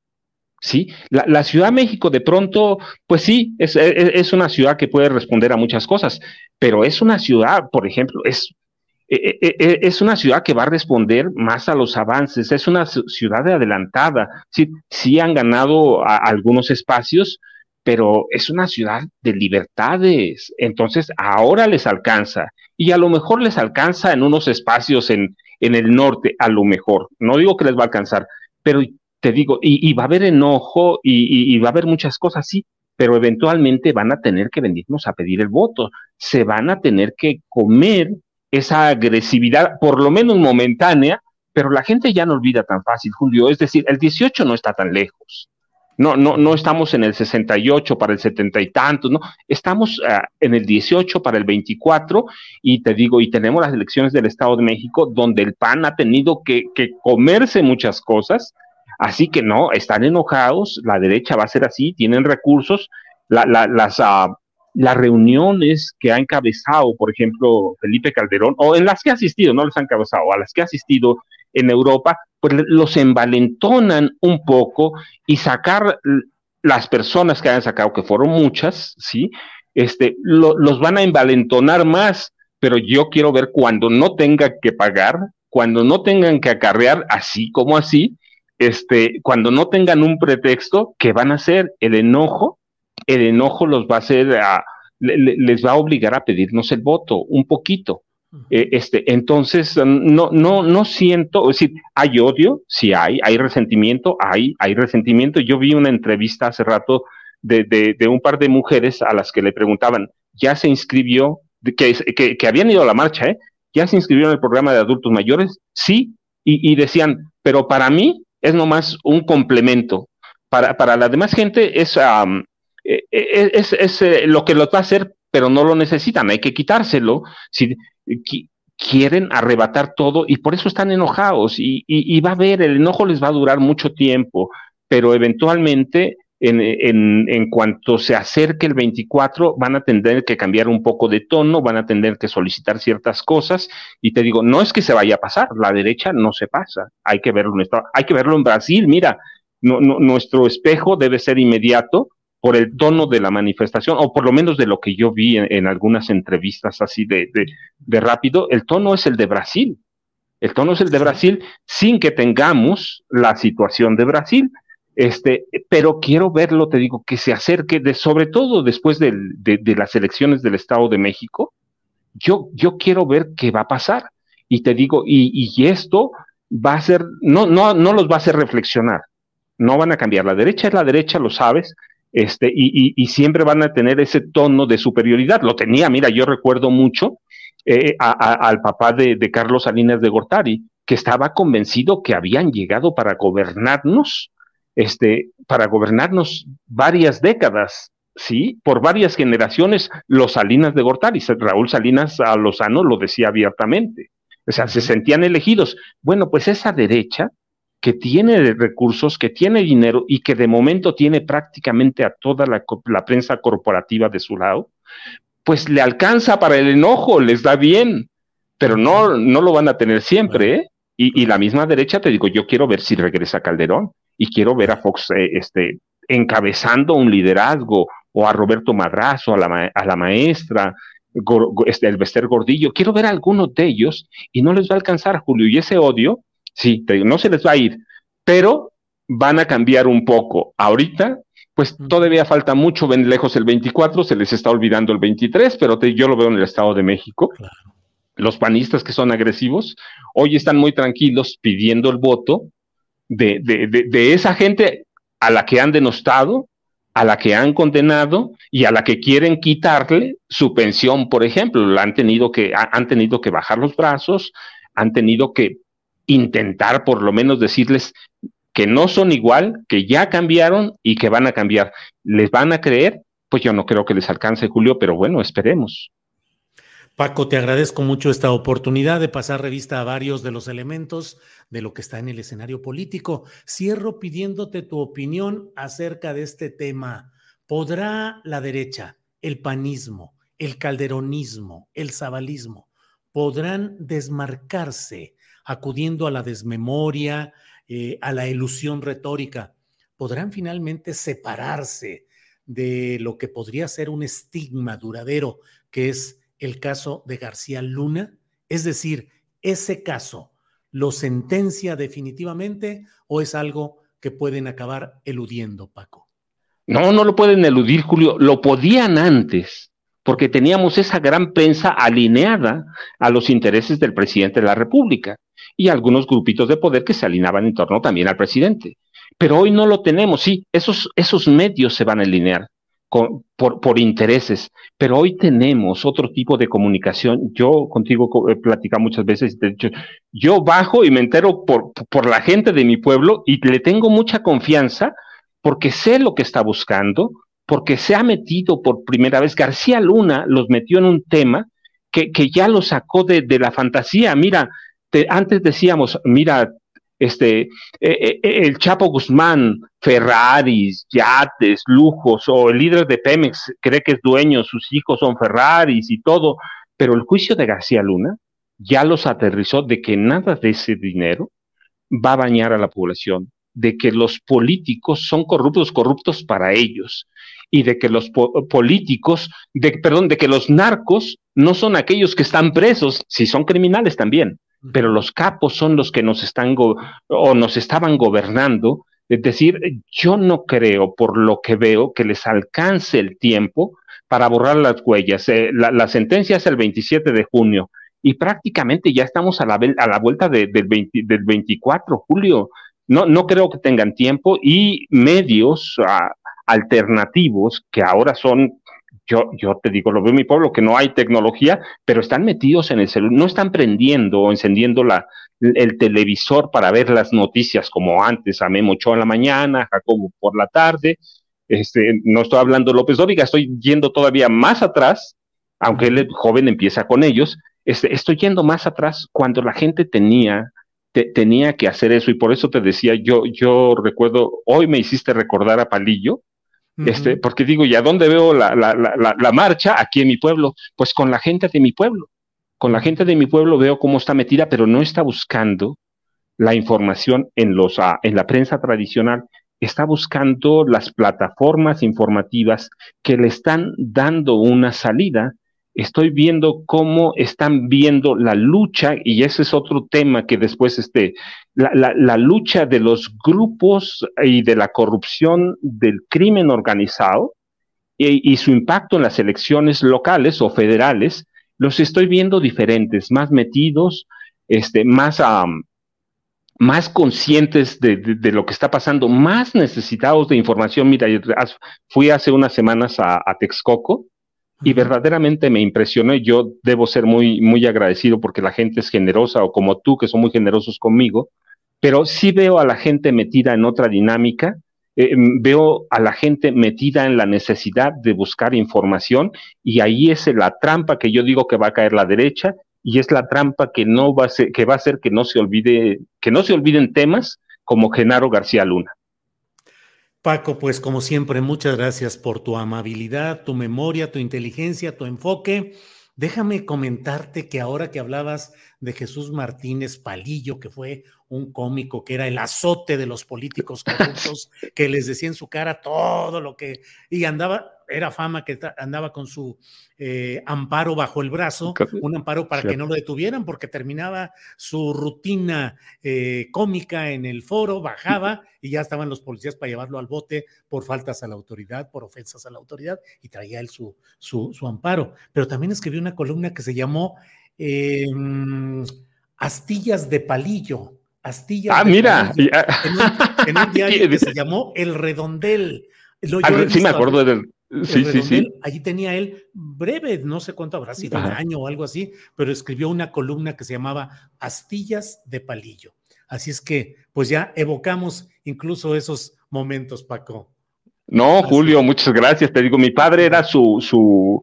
¿Sí? La, Ciudad de México de pronto, pues sí, es, es, una ciudad que puede responder a muchas cosas, pero es una ciudad, por ejemplo, es, e, e, e, es una ciudad que va a responder más a los avances, es una ciudad adelantada, sí, sí han ganado algunos espacios, pero es una ciudad de libertades, entonces ahora les alcanza y a lo mejor les alcanza en unos espacios en, en el norte, a lo mejor, no digo que les va a alcanzar, pero te digo, y, va a haber enojo y, va a haber muchas cosas, sí, pero eventualmente van a tener que venirnos a pedir el voto, se van a tener que comer esa agresividad, por lo menos momentánea, pero la gente ya no olvida tan fácil, Julio, es decir, el 18 no está tan lejos. No, no, no estamos en el 68 para el 70 y tantos, no, estamos ah, en el 18 para el 24 y te digo, y tenemos las elecciones del Estado de México donde el PAN ha tenido que, que comerse muchas cosas, Así que no, están enojados, la derecha va a ser así, tienen recursos, las, uh, las reuniones que ha encabezado, por ejemplo, Felipe Calderón, o en las que ha asistido, no les han encabezado, a las que ha asistido en Europa, pues los envalentonan un poco y sacar las personas que han sacado, que fueron muchas, ¿sí? Este, los van a envalentonar más, pero yo quiero ver cuando no tengan que pagar, cuando no tengan que acarrear así como así, este, cuando no tengan un pretexto, ¿qué van a hacer? El enojo, el enojo los va a hacer a, les va a obligar a pedirnos el voto, un poquito. Eh, este, entonces, no, no, no siento, es decir, hay odio, sí hay, hay resentimiento, hay, hay resentimiento. Yo vi una entrevista hace rato de, de, un par de mujeres a las que le preguntaban, ¿ya se inscribió? Que, que, que, habían ido a la marcha, ¿eh? ¿Ya se inscribió en el programa de adultos mayores? Sí, y, y decían, pero para mí es nomás un complemento. Para, para la demás gente es, eh, eh, es, es, es, lo que lo va a hacer, pero no lo necesitan, hay que quitárselo. Si, quieren arrebatar todo y por eso están enojados y, va a ver, el enojo les va a durar mucho tiempo, pero eventualmente en, en, cuanto se acerque el 24 van a tener que cambiar un poco de tono, van a tener que solicitar ciertas cosas. Y te digo, no es que se vaya a pasar, la derecha no se pasa, hay que verlo en, hay que verlo en Brasil, mira, nuestro espejo debe ser inmediato por el tono de la manifestación, o por lo menos de lo que yo vi en, algunas entrevistas así de, de, rápido, el tono es el de Brasil. El tono es el de Brasil sin que tengamos la situación de Brasil. Este, pero quiero verlo, te digo, que se acerque, de, sobre todo después de, de, las elecciones del Estado de México, yo, yo quiero ver qué va a pasar. Y te digo, y, y esto va a ser, no, no, no los va a hacer reflexionar, no van a cambiar. La derecha es la derecha, lo sabes, este, y, siempre van a tener ese tono de superioridad. Lo tenía, mira, yo recuerdo mucho eh, al papá de, Carlos Salinas de Gortari, que estaba convencido que habían llegado para gobernarnos, este, para gobernarnos varias décadas, ¿sí? Por varias generaciones, los Salinas de Gortari, Raúl Salinas a Lozano lo decía abiertamente. O sea, se sentían elegidos. Bueno, pues esa derecha que tiene recursos, que tiene dinero y que de momento tiene prácticamente a toda la, prensa corporativa de su lado, pues le alcanza para el enojo, les da bien, pero no, no lo van a tener siempre, ¿eh? Y, la misma derecha, te digo, yo quiero ver si regresa Calderón y quiero ver a Fox eh, este, encabezando un liderazgo o a Roberto Madrazo, a la, a la maestra, este, el Bester Gordillo, quiero ver a algunos de ellos y no les va a alcanzar, Julio, y ese odio Sí, no se les va a ir, pero van a cambiar un poco. Ahorita, pues todavía falta mucho, ven lejos el 24, se les está olvidando el 23, pero yo lo veo en el Estado de México. Los panistas que son agresivos, hoy están muy tranquilos pidiendo el voto de, de esa gente a la que han denostado, a la que han condenado y a la que quieren quitarle su pensión, por ejemplo. Han tenido que, han tenido que bajar los brazos, han tenido que intentar por lo menos decirles que no son igual, que ya cambiaron y que van a cambiar. ¿Les van a creer? Pues yo no creo que les alcance, Julio, pero bueno, esperemos. Paco, te agradezco mucho esta oportunidad de pasar revista a varios de los elementos de lo que está en el escenario político. Cierro pidiéndote tu opinión acerca de este tema. ¿Podrá la derecha, el panismo, el calderonismo, el zabalismo, podrán desmarcarse acudiendo a la desmemoria, eh, a la ilusión retórica, podrán finalmente separarse de lo que podría ser un estigma duradero, que es el caso de García Luna? Es decir, ese caso, ¿lo sentencia definitivamente o es algo que pueden acabar eludiendo, Paco? No, no lo pueden eludir, Julio. Lo podían antes, porque teníamos esa gran prensa alineada a los intereses del presidente de la República y algunos grupitos de poder que se alineaban en torno también al presidente. Pero hoy no lo tenemos, sí, esos, esos medios se van a alinear por, intereses, pero hoy tenemos otro tipo de comunicación. Yo contigo he platicado muchas veces, de hecho, yo bajo y me entero por, por la gente de mi pueblo y le tengo mucha confianza porque sé lo que está buscando, porque se ha metido por primera vez. García Luna los metió en un tema que, que ya lo sacó de, de la fantasía. Mira, antes decíamos, mira, este, eh, eh, eh, el Chapo Guzmán, Ferraris, yates, lujos, o el líder de Pemex cree que es dueño, sus hijos son Ferraris y todo, pero el juicio de García Luna ya los aterrizó de que nada de ese dinero va a bañar a la población, de que los políticos son corruptos, corruptos para ellos, y de que los políticos, de, perdón, de que los narcos no son aquellos que están presos, si son criminales también, pero los capos son los que nos están o nos estaban gobernando Es decir, yo no creo, por lo que veo, que les alcance el tiempo para borrar las huellas. Eh, la, sentencia es el 27 de junio y prácticamente ya estamos a la, a la vuelta del, 20, del 24, Julio. No, no creo que tengan tiempo y medios ah, alternativos que ahora son yo, yo te digo, lo veo en mi pueblo, que no hay tecnología, pero están metidos en el celular, no están prendiendo o encendiendo la, el televisor para ver las noticias como antes, a Memo en la mañana, Jacobo por la tarde, este, no estoy hablando López Dóriga, estoy yendo todavía más atrás, aunque él joven empieza con ellos, este, estoy yendo más atrás cuando la gente tenía, tenía que hacer eso y por eso te decía, yo, yo recuerdo, hoy me hiciste recordar a Palillo, este, porque digo, ¿y a dónde veo la, la, la, la, marcha? Aquí en mi pueblo, pues con la gente de mi pueblo. Con la gente de mi pueblo veo cómo está metida, pero no está buscando la información en, los, ah, en la prensa tradicional, está buscando las plataformas informativas que le están dando una salida estoy viendo cómo están viendo la lucha, y ese es otro tema que después, este, la, lucha de los grupos y de la corrupción del crimen organizado y, su impacto en las elecciones locales o federales, los estoy viendo diferentes, más metidos, este, más, más conscientes de, lo que está pasando, más necesitados de información. Mira, fui hace unas semanas a, a Texcoco y verdaderamente me impresionó y yo debo ser muy, muy agradecido porque la gente es generosa o como tú que son muy generosos conmigo, pero sí veo a la gente metida en otra dinámica, eh, mm, veo a la gente metida en la necesidad de buscar información y ahí es la trampa que yo digo que va a caer la derecha y es la trampa que no va a ser, que va a hacer que no se olvide, que no se olviden temas como Genaro García Luna. Paco, pues como siempre, muchas gracias por tu amabilidad, tu memoria, tu inteligencia, tu enfoque. Déjame comentarte que ahora que hablabas de Jesús Martínez Palillo, que fue un cómico que era el azote de los políticos corruptos, que les decía en su cara todo lo que... y andaba, era fama que andaba con su eh, amparo bajo el brazo, un amparo para que no lo detuvieran, porque terminaba su rutina eh, cómica en el foro, bajaba y ya estaban los policías para llevarlo al bote por faltas a la autoridad, por ofensas a la autoridad, y traía él su, su, su amparo. Pero también escribió una columna que se llamó em, Astillas de Palillo Astillas. Ah, mira. En un, diario que se llamó El Redondel. Ah, sí, me acuerdo del. Sí, sí, sí. Allí tenía él breve, no sé cuánto habrá sido, un año o algo así, pero escribió una columna que se llamaba Astillas de Palillo. Así es que, pues ya evocamos incluso esos momentos, Paco. No, Julio, muchas gracias. Te digo, mi padre era su, su,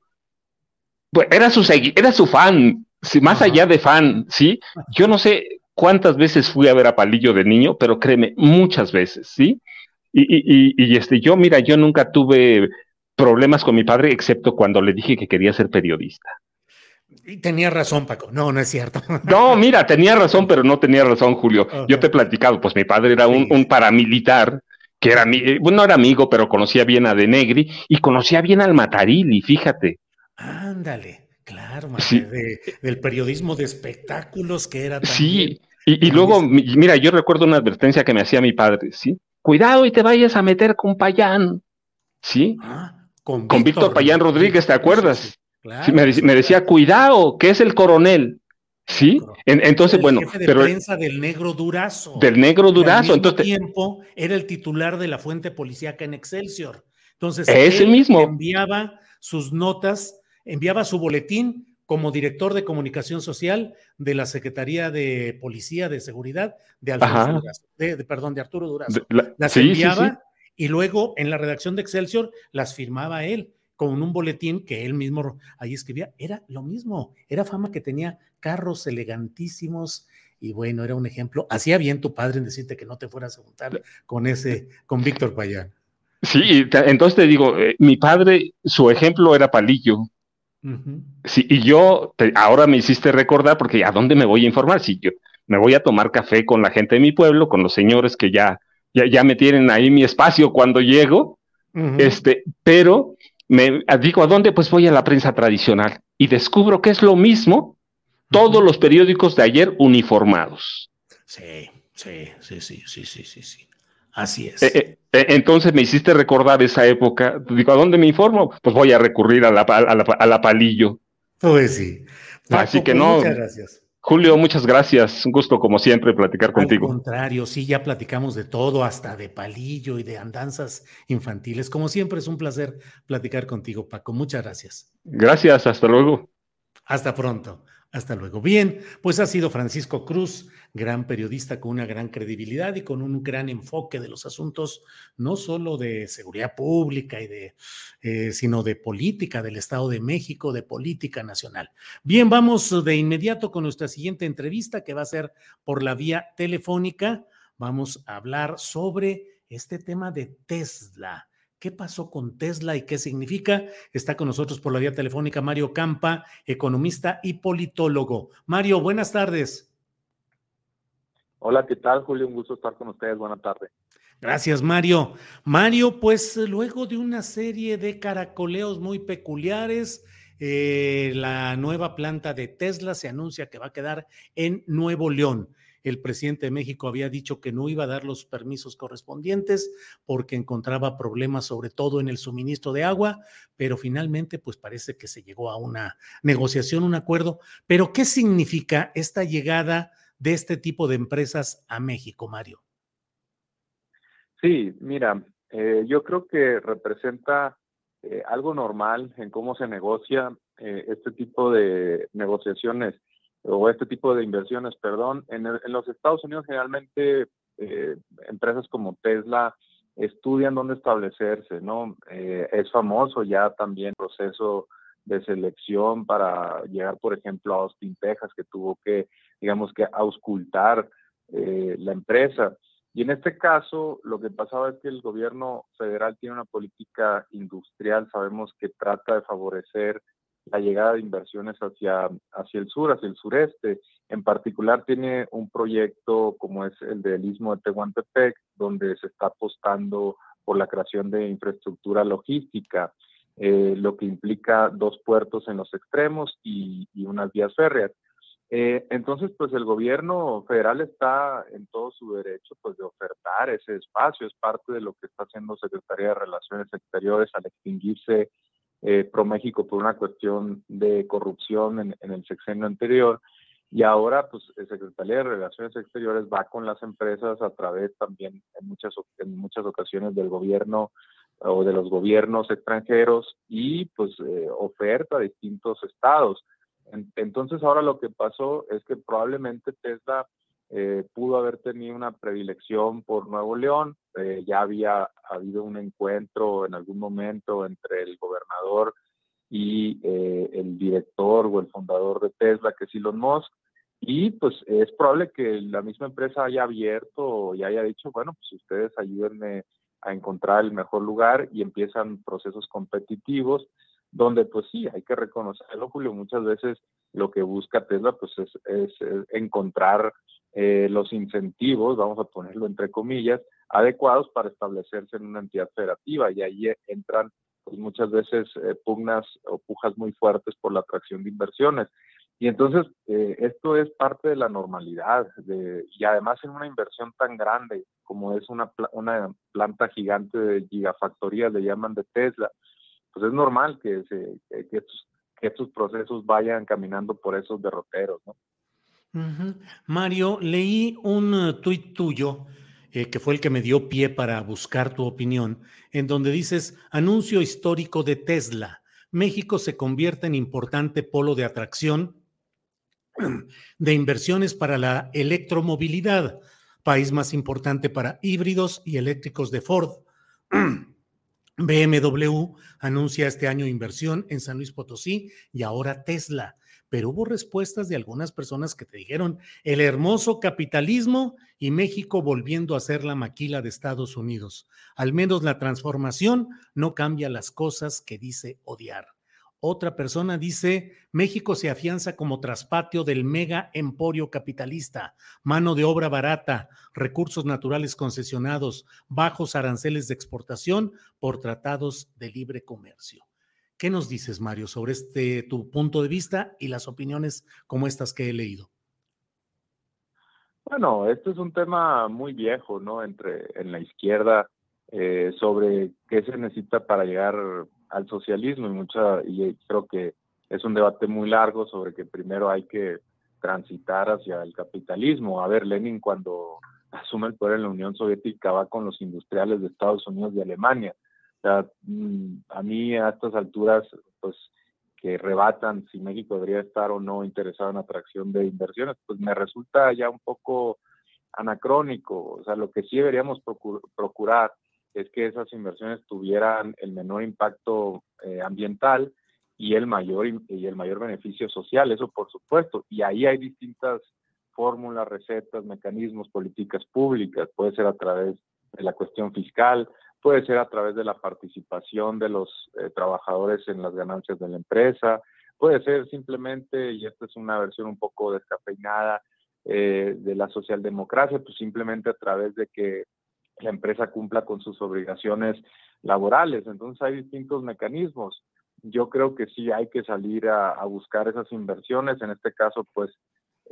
pues, era su, era su fan, más allá de fan, ¿sí? Yo no sé, cuántas veces fui a ver a Palillo de niño, pero créeme, muchas veces, ¿sí? Y, y, y, este, yo, mira, yo nunca tuve problemas con mi padre, excepto cuando le dije que quería ser periodista. Y tenía razón, Paco. No, no es cierto. No, mira, tenía razón, pero no tenía razón, Julio. Yo te he platicado, pues mi padre era un, un paramilitar que era, bueno, no era amigo, pero conocía bien a De Negri y conocía bien al Matarili, fíjate. Ándale. Claro, del periodismo de espectáculos que era también. Sí, y, luego, mira, yo recuerdo una advertencia que me hacía mi padre, ¿sí? Cuidado y te vayas a meter con Payán, ¿sí? Ah, con, Víctor, Payán Rodríguez, ¿te acuerdas? Claro, me, decía, cuidado, que es el coronel. ¿Sí? entonces, bueno. Jefe de prensa del negro Durazo. Del negro Durazo. Al entonces, tiempo era el titular de la fuente policíaca en Excelsior. Entonces, ese mismo. enviaba sus notas enviaba su boletín como director de comunicación social de la Secretaría de Policía de Seguridad de, Alfonso de, perdón, de Arturo Durazo. las enviaba y luego en la redacción de Excelsior las firmaba él con un boletín que él mismo ahí escribía. Era lo mismo, era fama que tenía carros elegantísimos y bueno, era un ejemplo. Hacía bien tu padre en decirte que no te fueras a juntar con ese, con Víctor Payán. Sí, entonces te digo, eh, mi padre, su ejemplo era Palillo, Sí, y yo ahora me hiciste recordar porque ¿a dónde me voy a informar? Si yo me voy a tomar café con la gente de mi pueblo, con los señores que ya, ya, me tienen ahí mi espacio cuando llego, este, pero me digo, ¿a dónde? Pues voy a la prensa tradicional y descubro que es lo mismo todos los periódicos de ayer uniformados. Sí, sí, sí, sí, sí, sí, sí. Así es. Eh, eh, entonces me hiciste recordar esa época. Digo, ¿a dónde me informo? Pues voy a recurrir a la, a la, palillo. Pues sí. Así que pues no. Muchas gracias. Julio, muchas gracias. Un gusto, como siempre, platicar contigo. Al contrario, sí, ya platicamos de todo, hasta de palillo y de andanzas infantiles. Como siempre, es un placer platicar contigo, Paco. Muchas gracias. Gracias, hasta luego. Hasta pronto. Hasta luego. Bien, pues ha sido Francisco Cruz, gran periodista con una gran credibilidad y con un gran enfoque de los asuntos, no solo de seguridad pública y de, eh, sino de política del Estado de México, de política nacional. Bien, vamos de inmediato con nuestra siguiente entrevista que va a ser por la vía telefónica. Vamos a hablar sobre este tema de Tesla ¿Qué pasó con Tesla y qué significa? Está con nosotros por la vía telefónica Mario Campa, economista y politólogo. Mario, buenas tardes. Hola, ¿qué tal, Julio? Un gusto estar con ustedes. Buenas tardes. Gracias, Mario. Mario, pues luego de una serie de caracoleos muy peculiares, eh, la nueva planta de Tesla se anuncia que va a quedar en Nuevo León el presidente de México había dicho que no iba a dar los permisos correspondientes porque encontraba problemas sobre todo en el suministro de agua, pero finalmente pues parece que se llegó a una negociación, un acuerdo. Pero ¿qué significa esta llegada de este tipo de empresas a México, Mario? Sí, mira, eh, yo creo que representa eh, algo normal en cómo se negocia eh, este tipo de negociaciones o este tipo de inversiones, perdón. En, los Estados Unidos generalmente eh, empresas como Tesla estudian dónde establecerse, ¿no? Eh, es famoso ya también el proceso de selección para llegar, por ejemplo, a Austin, Texas, que tuvo que, digamos que, auscultar eh, la empresa. Y en este caso, lo que pasaba es que el gobierno federal tiene una política industrial, sabemos que trata de favorecer la llegada de inversiones hacia, hacia el sur, hacia el sureste. En particular tiene un proyecto como es el del Istmo de Tehuantepec, donde se está apostando por la creación de infraestructura logística, eh, lo que implica dos puertos en los extremos y, unas vías férreas. Eh, entonces, pues el gobierno federal está en todo su derecho pues, de ofertar ese espacio, es parte de lo que está haciendo Secretaría de Relaciones Exteriores al extinguirse eh, ProMéxico por una cuestión de corrupción en, el sexenio anterior. Y ahora, pues, el Secretaría de Relaciones Exteriores va con las empresas a través también en muchas, en muchas ocasiones del gobierno o de los gobiernos extranjeros y pues eh, oferta a distintos estados. Entonces ahora lo que pasó es que probablemente Tesla eh, pudo haber tenido una predilección por Nuevo León, eh, ya había habido un encuentro en algún momento entre el gobernador y eh, el director o el fundador de Tesla, que es Elon Musk, y pues es probable que la misma empresa haya abierto y haya dicho, bueno, pues ustedes ayúdenme a encontrar el mejor lugar y empiezan procesos competitivos donde pues sí, hay que reconocerlo, Julio, muchas veces lo que busca Tesla pues es, encontrar eh, los incentivos, vamos a ponerlo entre comillas, adecuados para establecerse en una entidad federativa y ahí entran pues, muchas veces eh, pugnas o pujas muy fuertes por la atracción de inversiones. Y entonces eh, esto es parte de la normalidad y además en una inversión tan grande como es una, una planta gigante de gigafactorías, le llaman de Tesla, pues es normal que, estos procesos vayan caminando por esos derroteros, ¿no? Mario, leí un eh, tuit tuyo eh, que fue el que me dio pie para buscar tu opinión, en donde dices, anuncio histórico de Tesla. México se convierte en importante polo de atracción de inversiones para la electromovilidad, país más importante para híbridos y eléctricos de Ford. BMW anuncia este año inversión en San Luis Potosí y ahora Tesla pero hubo respuestas de algunas personas que te dijeron el hermoso capitalismo y México volviendo a ser la maquila de Estados Unidos. Al menos la transformación no cambia las cosas que dice odiar. Otra persona dice, México se afianza como traspatio del mega emporio capitalista, mano de obra barata, recursos naturales concesionados, bajos aranceles de exportación por tratados de libre comercio. ¿Qué nos dices, Mario, sobre este tu punto de vista y las opiniones como estas que he leído? Bueno, esto es un tema muy viejo, ¿no? Entre en la izquierda eh, sobre qué se necesita para llegar al socialismo y mucha y creo que es un debate muy largo sobre que primero hay que transitar hacia el capitalismo. A ver, Lenin cuando asume el poder en la Unión Soviética va con los industriales de Estados Unidos y Alemania. O sea, mm, a mí a estas alturas, pues que rebatan si México debería estar o no interesado en atracción de inversiones, pues me resulta ya un poco anacrónico. O sea, lo que sí deberíamos procurar es que esas inversiones tuvieran el menor impacto eh, ambiental y el mayor y el mayor beneficio social, eso por supuesto. Y ahí hay distintas fórmulas, recetas, mecanismos, políticas públicas. Puede ser a través de la cuestión fiscal, puede ser a través de la participación de los eh, trabajadores en las ganancias de la empresa, puede ser simplemente, y esta es una versión un poco descafeinada eh, de la socialdemocracia, pues simplemente a través de que la empresa cumpla con sus obligaciones laborales. Entonces hay distintos mecanismos yo creo que sí hay que salir a, buscar esas inversiones. En este caso, pues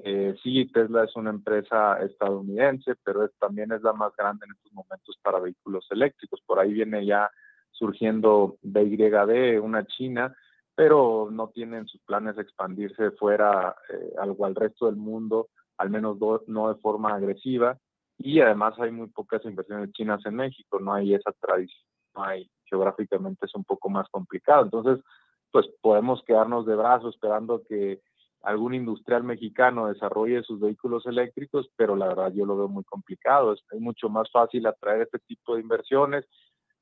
eh, sí, Tesla es una empresa estadounidense, pero también es la más grande en estos momentos para vehículos eléctricos. Por ahí viene ya surgiendo BYD, una china, pero no tienen sus planes de expandirse fuera eh, algo al resto del mundo, al menos no de forma agresiva. Y además hay muy pocas inversiones chinas en México, no hay esa tradición, no hay geográficamente es un poco más complicado. Entonces, pues podemos quedarnos de brazos esperando que algún industrial mexicano desarrolle sus vehículos eléctricos, pero la verdad yo lo veo muy complicado. Es, mucho más fácil atraer este tipo de inversiones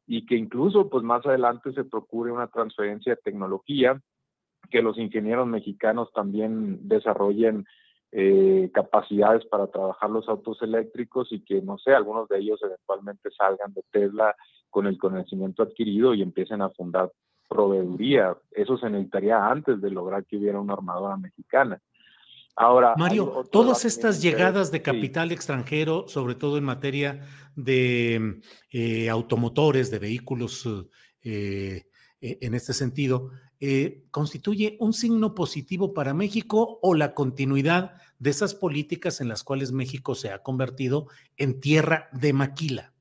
y que incluso pues más adelante se procure una transferencia de tecnología, que los ingenieros mexicanos también desarrollen eh, capacidades para trabajar los autos eléctricos y que, no sé, algunos de ellos eventualmente salgan de Tesla con el conocimiento adquirido y empiecen a fundar proveeduría. Eso se necesitaría antes de lograr que hubiera una armadora mexicana. Ahora, Mario, todas estas llegadas de capital extranjero, sobre todo en materia de eh, automotores, de vehículos eh, en este sentido, eh, constituye un signo positivo para México o la continuidad de esas políticas en las cuales México se ha convertido en tierra de maquila?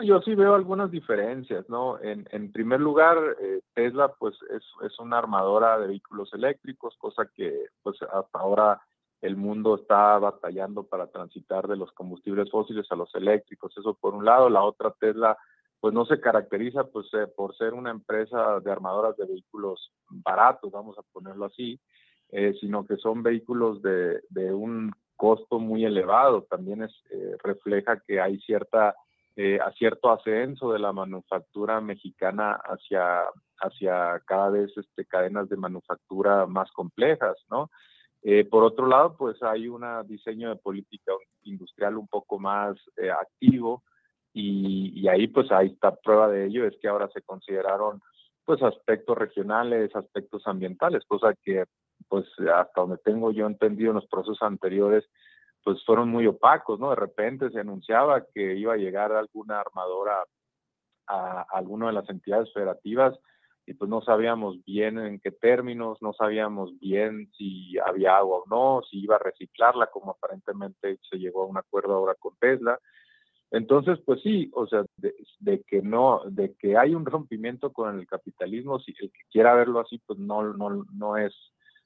Yo sí veo algunas diferencias, ¿no? En, primer lugar, eh, Tesla pues es, es, una armadora de vehículos eléctricos, cosa que pues hasta ahora el mundo está batallando para transitar de los combustibles fósiles a los eléctricos, eso por un lado, la otra Tesla pues no se caracteriza pues eh, por ser una empresa de armadoras de vehículos baratos, vamos a ponerlo así, eh, sino que son vehículos de, de, un costo muy elevado. También eh, refleja que hay cierta cierto ascenso de la manufactura mexicana hacia, hacia cada vez este, cadenas de manufactura más complejas, ¿no? por otro lado, pues hay un diseño de política industrial un poco más activo, y, ahí pues ahí está prueba de ello, es que ahora se consideraron pues aspectos regionales, aspectos ambientales, cosa que pues hasta donde tengo yo entendido en los procesos anteriores pues fueron muy opacos, ¿no? De repente se anunciaba que iba a llegar alguna armadora a, alguna de las entidades federativas y pues no sabíamos bien en qué términos, no sabíamos bien si había agua o no, si iba a reciclarla, como aparentemente se llegó a un acuerdo ahora con Tesla. Entonces, pues sí, o sea, de, que no, de que hay un rompimiento con el capitalismo, si el que quiera verlo así, pues no, no, no es,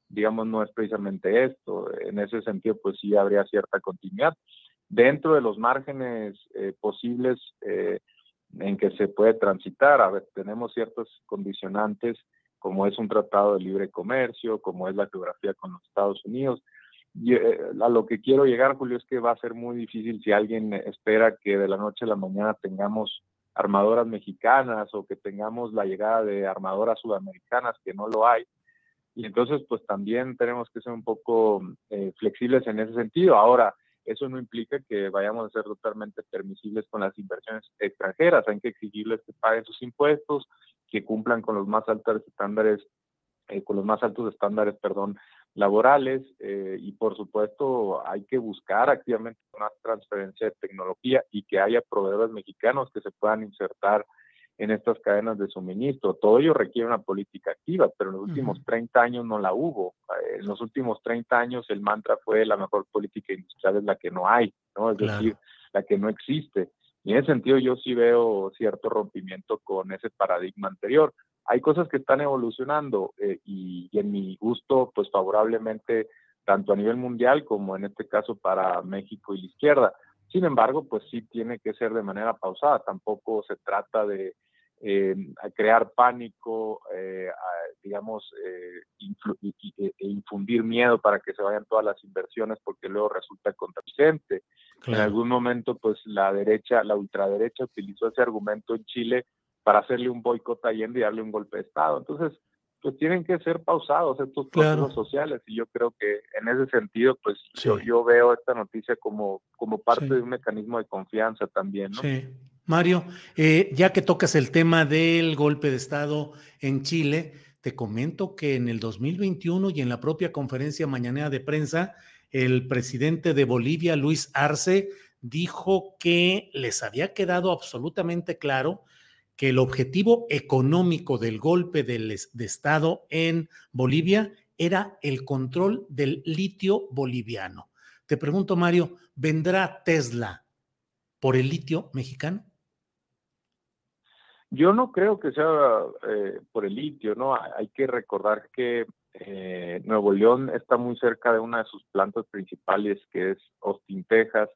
digamos, no es precisamente esto. En ese sentido, pues sí habría cierta continuidad. Dentro de los márgenes eh, posibles eh, en que se puede transitar, a ver, tenemos ciertos condicionantes, como es un tratado de libre comercio, como es la geografía con los Estados Unidos, eh, a lo que quiero llegar, Julio, es que va a ser muy difícil si alguien espera que de la noche a la mañana tengamos armadoras mexicanas o que tengamos la llegada de armadoras sudamericanas, que no lo hay. Y entonces, pues también tenemos que ser un poco eh, flexibles en ese sentido. Ahora, eso no implica que vayamos a ser totalmente permisibles con las inversiones extranjeras. Hay que exigirles que paguen sus impuestos, que cumplan con los más altos estándares, eh, con los más altos estándares, perdón, laborales eh, y por supuesto hay que buscar activamente una transferencia de tecnología y que haya proveedores mexicanos que se puedan insertar en estas cadenas de suministro. Todo ello requiere una política activa, pero en los últimos 30 años no la hubo. en los últimos 30 años el mantra fue la mejor política industrial es la que no hay, ¿no? Es decir, la que no existe. Y en ese sentido yo sí veo cierto rompimiento con ese paradigma anterior. Hay cosas que están evolucionando eh, y, en mi gusto, pues favorablemente, tanto a nivel mundial como en este caso para México y la izquierda. Sin embargo, pues sí tiene que ser de manera pausada. Tampoco se trata de eh, crear pánico, eh, digamos, eh, e, e infundir miedo para que se vayan todas las inversiones porque luego resulta contraproducente. En algún momento, pues la derecha, la ultraderecha utilizó ese argumento en Chile para hacerle un boicot a Allende y darle un golpe de Estado. Entonces, pues tienen que ser pausados estos procesos sociales y yo creo que en ese sentido, pues yo, yo, veo esta noticia como, como parte de un mecanismo de confianza también, ¿no? Sí. Mario, eh, ya que tocas el tema del golpe de Estado en Chile, te comento que en el 2021 y en la propia conferencia mañanera de prensa, el presidente de Bolivia, Luis Arce, dijo que les había quedado absolutamente claro que el objetivo económico del golpe de Estado en Bolivia era el control del litio boliviano. Te pregunto, Mario, ¿vendrá Tesla por el litio mexicano? Yo no creo que sea eh, por el litio, ¿no? Hay que recordar que eh, Nuevo León está muy cerca de una de sus plantas principales, que es Austin, Texas,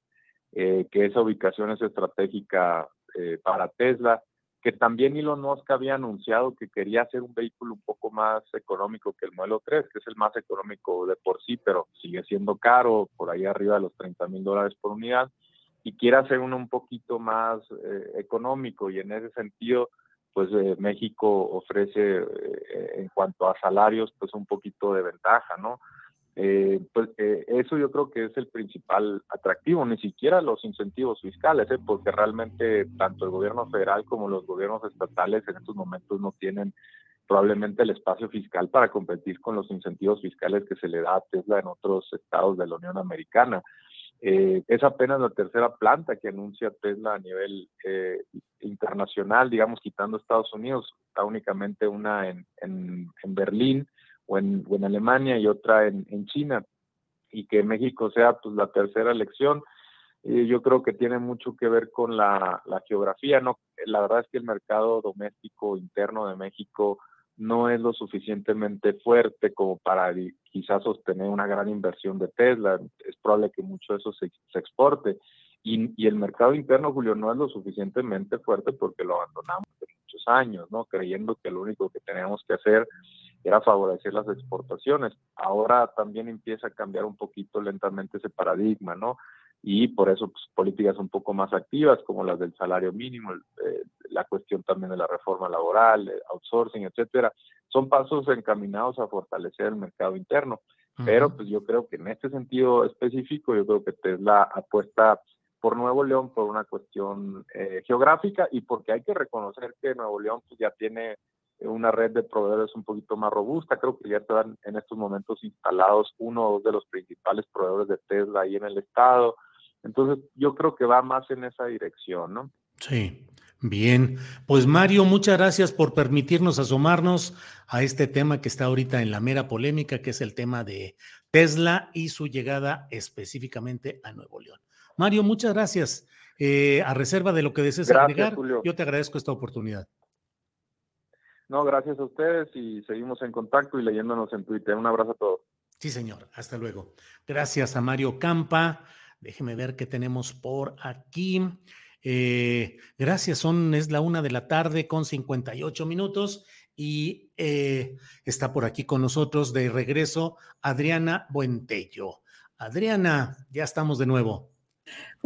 eh, que esa ubicación es estratégica para Tesla, que también Elon Musk había anunciado que quería hacer un vehículo un poco más económico que el modelo 3, que es el más económico de por sí, pero sigue siendo caro, por ahí arriba de los 30 mil dólares por unidad y quiere hacer uno un poquito más eh, económico y en ese sentido pues eh, México ofrece eh, en cuanto a salarios pues un poquito de ventaja, ¿no? Pues eso yo creo que es el principal atractivo, ni siquiera los incentivos fiscales, porque realmente tanto el gobierno federal como los gobiernos estatales en estos momentos no tienen probablemente el espacio fiscal para competir con los incentivos fiscales que se le da a Tesla en otros estados de la Unión Americana. Eh, es apenas la tercera planta que anuncia Tesla a nivel eh, internacional, digamos, quitando Estados Unidos. Está únicamente una en, en, Berlín o en, en, Alemania y otra en, China. Y que México sea pues la tercera elección, eh, yo creo que tiene mucho que ver con la, la geografía. No, la verdad es que el mercado doméstico interno de México no es lo suficientemente fuerte como para quizás sostener una gran inversión de Tesla. Es probable que mucho de eso se, exporte. Y, y, el mercado interno, Julio, no es lo suficientemente fuerte porque lo abandonamos hace muchos años, ¿no? Creyendo que lo único que teníamos que hacer era favorecer las exportaciones. Ahora también empieza a cambiar un poquito lentamente ese paradigma, ¿no? y por eso pues, políticas un poco más activas como las del salario mínimo, eh, la cuestión también de la reforma laboral, outsourcing, etcétera, son pasos encaminados a fortalecer el mercado interno. Pero pues yo creo que en este sentido específico, yo creo que Tesla apuesta por Nuevo León por una cuestión eh, geográfica y porque hay que reconocer que Nuevo León pues, ya tiene una red de proveedores un poquito más robusta. Creo que ya están en estos momentos instalados uno o dos de los principales proveedores de Tesla ahí en el estado. Entonces, yo creo que va más en esa dirección, ¿no? Sí. Bien, pues Mario, muchas gracias por permitirnos asomarnos a este tema que está ahorita en la mera polémica, que es el tema de Tesla y su llegada específicamente a Nuevo León. Mario, muchas gracias. Eh, a reserva de lo que desees agregar, yo te agradezco esta oportunidad. No, gracias a ustedes y seguimos en contacto y leyéndonos en Twitter. Un abrazo a todos. Sí, señor. Hasta luego. Gracias a Mario Campa. Déjeme ver qué tenemos por aquí. Eh, gracias, son, es la una de la tarde con 58 minutos y eh, está por aquí con nosotros de regreso Adriana Buentello. Adriana, ya estamos de nuevo.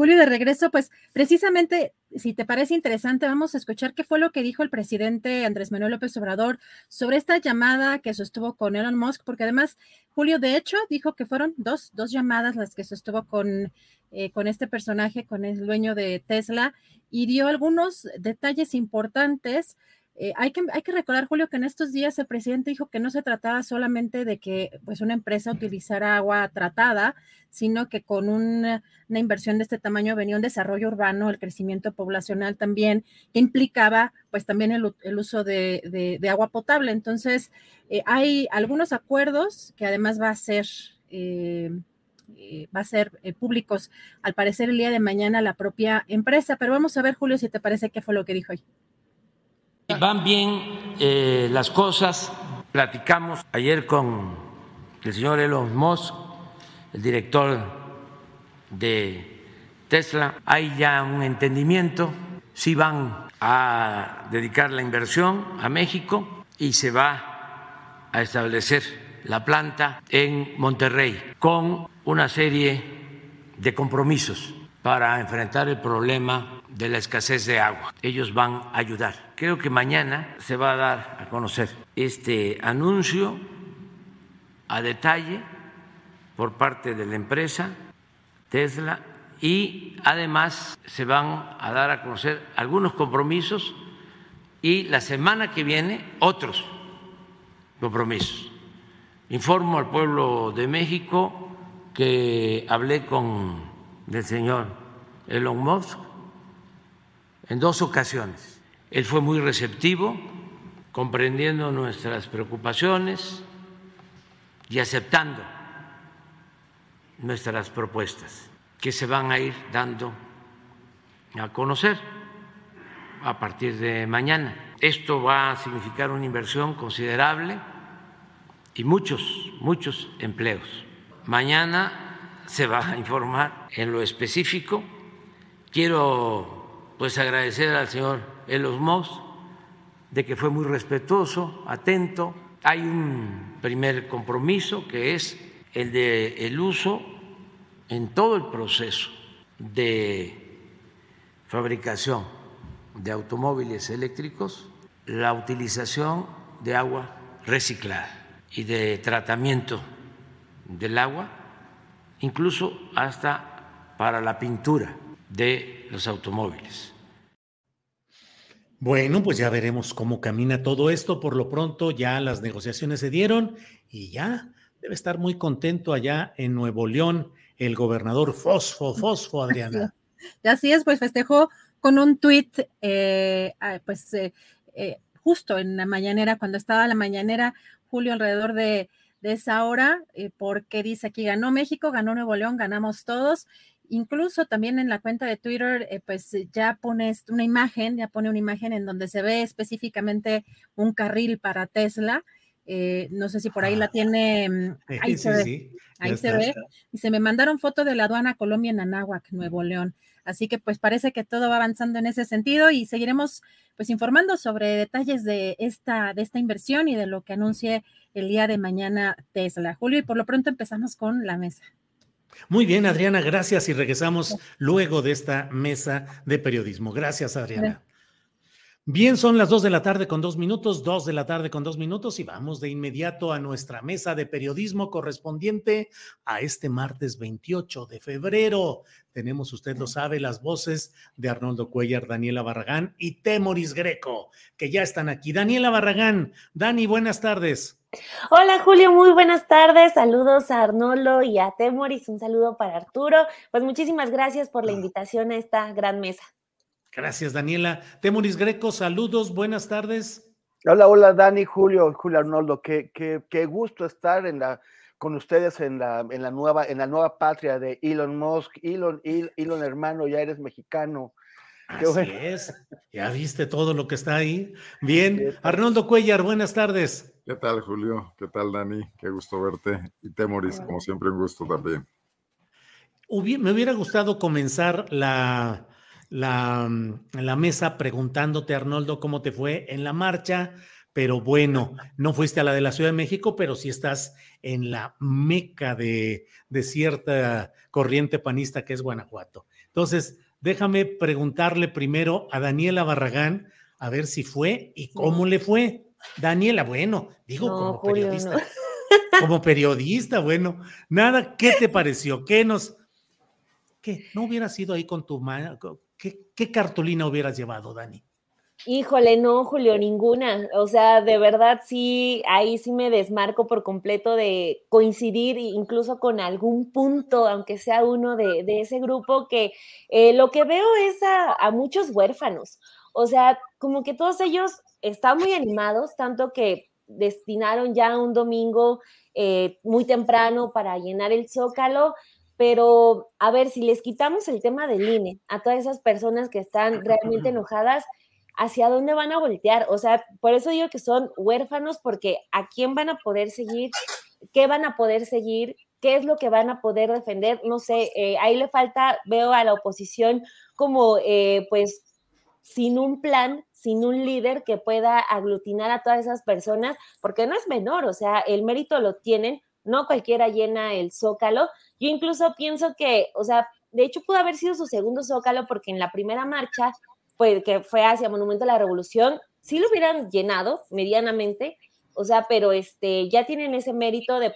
Julio, de regreso, pues precisamente, si te parece interesante, vamos a escuchar qué fue lo que dijo el presidente Andrés Manuel López Obrador sobre esta llamada que sostuvo con Elon Musk, porque además, Julio, de hecho, dijo que fueron dos, dos llamadas las que sostuvo con, eh, con este personaje, con el dueño de Tesla, y dio algunos detalles importantes Eh, hay, que, hay que recordar, Julio, que en estos días el presidente dijo que no se trataba solamente de que pues, una empresa utilizara agua tratada, sino que con una, inversión de este tamaño venía un desarrollo urbano, el crecimiento poblacional también, que implicaba pues también el, uso de, agua potable. Entonces, eh, hay algunos acuerdos que además va a ser... Eh, va a ser públicos al parecer el día de mañana la propia empresa, pero vamos a ver Julio si te parece qué fue lo que dijo hoy. Van bien eh, las cosas. Platicamos ayer con el señor Elon Musk, el director de Tesla. Hay ya un entendimiento. Sí van a dedicar la inversión a México y se va a establecer la planta en Monterrey con una serie de compromisos para enfrentar el problema de la escasez de agua. Ellos van a ayudar. Creo que mañana se va a dar a conocer este anuncio a detalle por parte de la empresa Tesla y además se van a dar a conocer algunos compromisos y la semana que viene otros compromisos. Informo al pueblo de México que hablé con el señor Elon Musk en dos ocasiones. Él fue muy receptivo, comprendiendo nuestras preocupaciones y aceptando nuestras propuestas, que se van a ir dando a conocer a partir de mañana. Esto va a significar una inversión considerable y muchos, muchos empleos. Mañana se va a informar en lo específico. Quiero pues agradecer al señor Elos Moss de que fue muy respetuoso, atento. Hay un primer compromiso que es el de el uso en todo el proceso de fabricación de automóviles eléctricos, la utilización de agua reciclada y de tratamiento del agua, incluso hasta para la pintura de los automóviles. Bueno, pues ya veremos cómo camina todo esto. Por lo pronto ya las negociaciones se dieron y ya debe estar muy contento allá en Nuevo León el gobernador Fosfo, Fosfo, Adriana. Así es, pues festejó con un tuit, eh, ah, pues eh, eh, justo en la mañanera, cuando estaba la mañanera, Julio, alrededor de, de esa hora, porque dice aquí ganó México, ganó Nuevo León, ganamos todos Incluso también en la cuenta de Twitter, eh, pues ya pones una imagen, ya pone una imagen en donde se ve específicamente un carril para Tesla. Eh, no sé si por ahí la ah, tiene, mm, ahí se ve, ahí se ve. Y se me mandaron foto de la aduana Colombia en Anáhuac, Nuevo León. Así que pues parece que todo va avanzando en ese sentido y seguiremos pues informando sobre detalles de esta, de esta inversión y de lo que anuncie el día de mañana Tesla. Julio, y por lo pronto empezamos con la mesa. Muy bien, Adriana, gracias y regresamos luego de esta mesa de periodismo. Gracias, Adriana. Bien, son las dos de la tarde con dos minutos, dos de la tarde con dos minutos y vamos de inmediato a nuestra mesa de periodismo correspondiente a este martes 28 de febrero. Tenemos, usted lo sabe, las voces de Arnoldo Cuellar, Daniela Barragán y Temoris Greco, que ya están aquí. Daniela Barragán, Dani, buenas tardes. Hola Julio, muy buenas tardes. Saludos a Arnolo y a Temoris. Un saludo para Arturo. Pues muchísimas gracias por la invitación a esta gran mesa. Gracias, Daniela. Temoris Greco, saludos, buenas tardes. Hola, hola, Dani, Julio, Julio Arnoldo. Qué, qué, qué gusto estar en la, con ustedes en la, en la nueva, en la nueva patria de Elon Musk. Elon, Elon, hermano, ya eres mexicano. Así es. Ya viste todo lo que está ahí. Bien, Arnoldo Cuellar, buenas tardes. ¿Qué tal, Julio? ¿Qué tal, Dani? Qué gusto verte. Y Temoris, como siempre, un gusto también. me hubiera gustado comenzar la, la, la, mesa preguntándote, Arnoldo, cómo te fue en la marcha, pero bueno, no fuiste a la de la Ciudad de México, pero sí estás en la meca de, de cierta corriente panista que es Guanajuato. Entonces, déjame preguntarle primero a Daniela Barragán a ver si fue y cómo le fue. Daniela, bueno, digo como periodista. Como periodista, bueno, nada, ¿qué te pareció? ¿Qué nos, qué, no hubieras ido ahí con tu? ¿Qué, ¿Qué cartulina hubieras llevado, Dani? Híjole, no, Julio, ninguna. O sea, de verdad sí, ahí sí me desmarco por completo de coincidir incluso con algún punto, aunque sea uno de, ese grupo, que eh, lo que veo es a, muchos huérfanos. O sea, como que todos ellos están muy animados, tanto que destinaron ya un domingo eh, muy temprano para llenar el zócalo, pero a ver, si les quitamos el tema del INE a todas esas personas que están realmente enojadas, hacia dónde van a voltear. O sea, por eso digo que son huérfanos, porque a quién van a poder seguir, qué van a poder seguir, qué es lo que van a poder defender. No sé, eh, ahí le falta, veo a la oposición como, eh, pues, sin un plan, sin un líder que pueda aglutinar a todas esas personas, porque no es menor, o sea, el mérito lo tienen, no cualquiera llena el zócalo. Yo incluso pienso que, o sea, de hecho pudo haber sido su segundo zócalo porque en la primera marcha pues, que fue hacia Monumento a la Revolución, sí lo hubieran llenado medianamente, o sea, pero este, ya tienen ese mérito de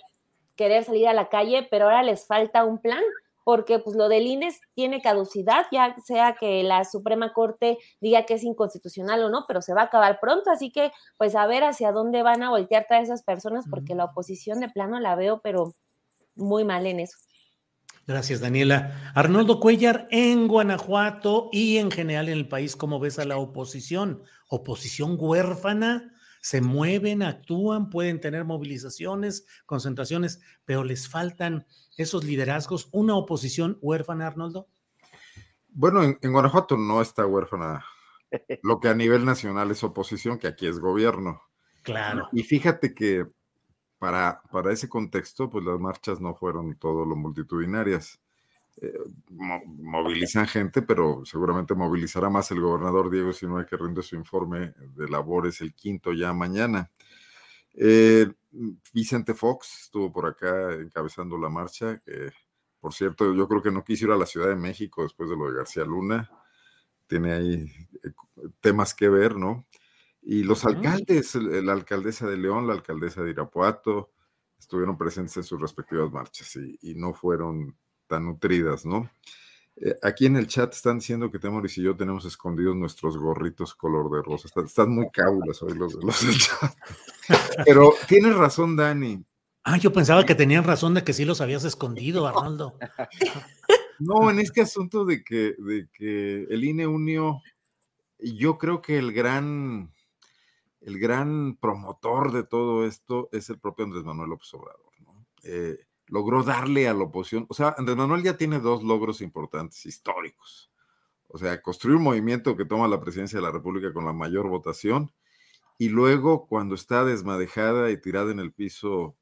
querer salir a la calle, pero ahora les falta un plan, porque pues lo del INES tiene caducidad, ya sea que la Suprema Corte diga que es inconstitucional o no, pero se va a acabar pronto, así que pues a ver hacia dónde van a voltear todas esas personas, porque la oposición de plano la veo, pero muy mal en eso. Gracias, Daniela. Arnoldo Cuellar, en Guanajuato y en general en el país, ¿cómo ves a la oposición? ¿Oposición huérfana? ¿Se mueven, actúan, pueden tener movilizaciones, concentraciones, pero les faltan esos liderazgos? ¿Una oposición huérfana, Arnoldo? Bueno, en, en Guanajuato no está huérfana. Lo que a nivel nacional es oposición, que aquí es gobierno. Claro. Y fíjate que para, para ese contexto, pues las marchas no fueron todo lo multitudinarias. Eh, movilizan gente, pero seguramente movilizará más el gobernador Diego Sinue que rinde su informe de labores el quinto ya mañana. Eh, Vicente Fox estuvo por acá encabezando la marcha. por cierto, yo creo que no quiso ir a la Ciudad de México después de lo de García Luna. Tiene ahí eh, temas que ver, ¿no? Y los alcaldes, la alcaldesa de León, la alcaldesa de Irapuato, estuvieron presentes en sus respectivas marchas y, no fueron tan nutridas, ¿no? Eh, aquí en el chat están diciendo que Temoris y yo tenemos escondidos nuestros gorritos color de rosa. Están, muy cábulas hoy los, los del chat. Pero tienes razón, Dani. Ah, yo pensaba que tenían razón de que sí los habías escondido, Arnoldo. No, en este asunto de que, de que el INE unió, yo creo que el gran el gran promotor de todo esto es el propio Andrés Manuel López Obrador. ¿no? Eh, logró darle a la oposición, o sea, Andrés Manuel ya tiene dos logros importantes, históricos. O sea, construir un movimiento que toma la presidencia de la República con la mayor votación y luego cuando está desmadejada y tirada en el piso,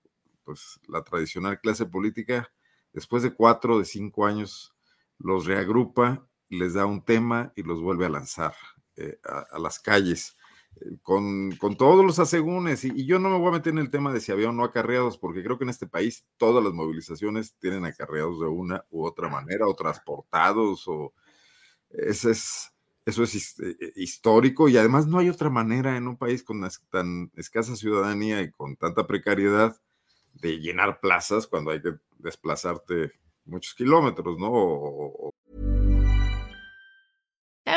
pues la tradicional clase política, después de cuatro, de cinco años, los reagrupa, les da un tema y los vuelve a lanzar eh, a las calles con, todos los asegúnes. Y, yo no me voy a meter en el tema de si había o no acarreados, porque creo que en este país todas las movilizaciones tienen acarreados de una u otra manera, o transportados, o eso es, eso es eh, eh, histórico. Y además no hay otra manera en un país con tan escasa ciudadanía y con tanta precariedad de llenar plazas cuando hay que desplazarte muchos kilómetros, ¿no?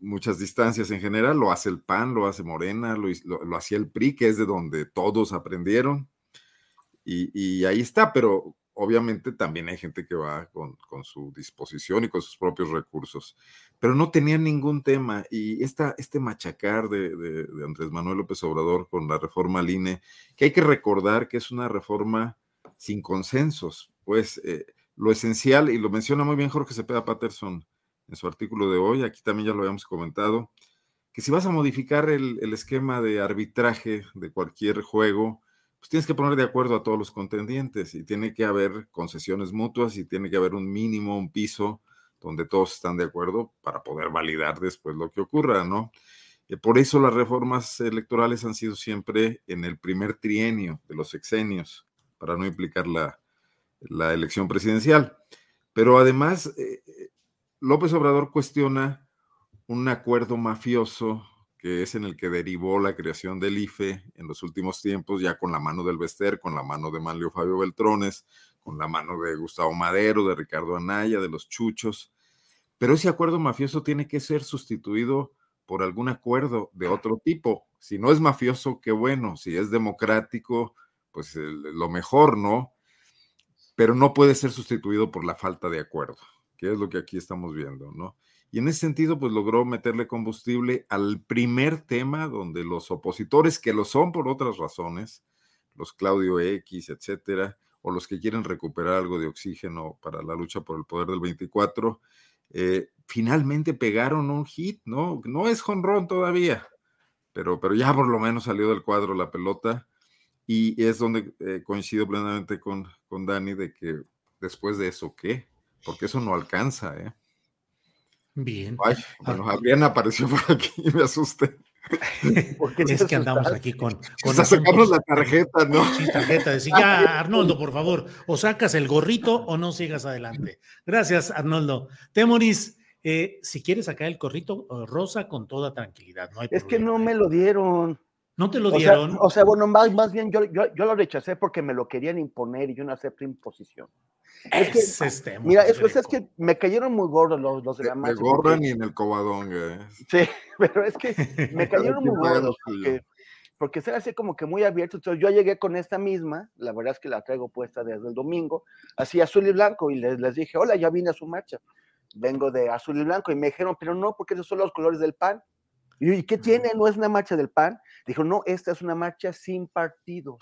Muchas distancias en general, lo hace el PAN, lo hace Morena, lo, lo, hacía el PRI, que es de donde todos aprendieron. Y, ahí está, pero obviamente también hay gente que va con, su disposición y con sus propios recursos, pero no tenían ningún tema. Y esta, este machacar de, de, Andrés Manuel López Obrador con la reforma al INE, que hay que recordar que es una reforma sin consensos, pues eh, lo esencial, y lo menciona muy bien Jorge Cepeda Patterson en su artículo de hoy, aquí también ya lo habíamos comentado, que si vas a modificar el, el esquema de arbitraje de cualquier juego, pues tienes que poner de acuerdo a todos los contendientes y tiene que haber concesiones mutuas y tiene que haber un mínimo, un piso donde todos están de acuerdo para poder validar después lo que ocurra, ¿no? Eh, por eso las reformas electorales han sido siempre en el primer trienio de los sexenios, para no implicar la, elección presidencial. Pero además, eh, López Obrador cuestiona un acuerdo mafioso que es en el que derivó la creación del IFE en los últimos tiempos, ya con la mano del Bester, con la mano de Manlio Fabio Beltrones, con la mano de Gustavo Madero, de Ricardo Anaya, de los Chuchos. Pero ese acuerdo mafioso tiene que ser sustituido por algún acuerdo de otro tipo. Si no es mafioso, qué bueno. Si es democrático, pues lo mejor, ¿no? Pero no puede ser sustituido por la falta de acuerdo, que es lo que aquí estamos viendo, ¿no? Y en ese sentido, pues logró meterle combustible al primer tema donde los opositores, que lo son por otras razones, los Claudio X, etcétera, o los que quieren recuperar algo de oxígeno para la lucha por el poder del 24, eh, finalmente pegaron un hit, ¿no? No es jonrón todavía, pero, pero ya por lo menos salió del cuadro la pelota y es donde eh, coincido plenamente con, con Dani de que después de eso, ¿qué? Porque eso no alcanza, ¿eh? Bien. Ay, bueno, Adriana apareció por aquí y me asusté. es que andamos aquí con. con sacamos la tarjeta, ¿no? Sí, tarjeta. Decir, ya, Arnoldo, por favor, o sacas el gorrito o no sigas adelante. Gracias, Arnoldo. Temoris, eh, si quieres sacar el gorrito rosa con toda tranquilidad. No es que no me lo dieron. ¿No te lo dieron? O sea, bueno, más, más bien yo, yo, yo, lo rechacé porque me lo querían imponer y yo no acepto imposición. Es, que, este mira, es, es, que me cayeron muy gordos los, los de la marcha. Me gordan y en el cobadón, Sí, pero es que me cayeron muy gordos porque, porque ser así como que muy abierto. Entonces yo llegué con esta misma, la verdad es que la traigo puesta desde el domingo, así azul y blanco, y les, les dije, hola, ya vine a su marcha. Vengo de azul y blanco, y me dijeron, pero no, porque esos son los colores del PAN. ¿Y qué tiene? ¿No es una marcha del PAN? Dijo, no, esta es una marcha sin partidos.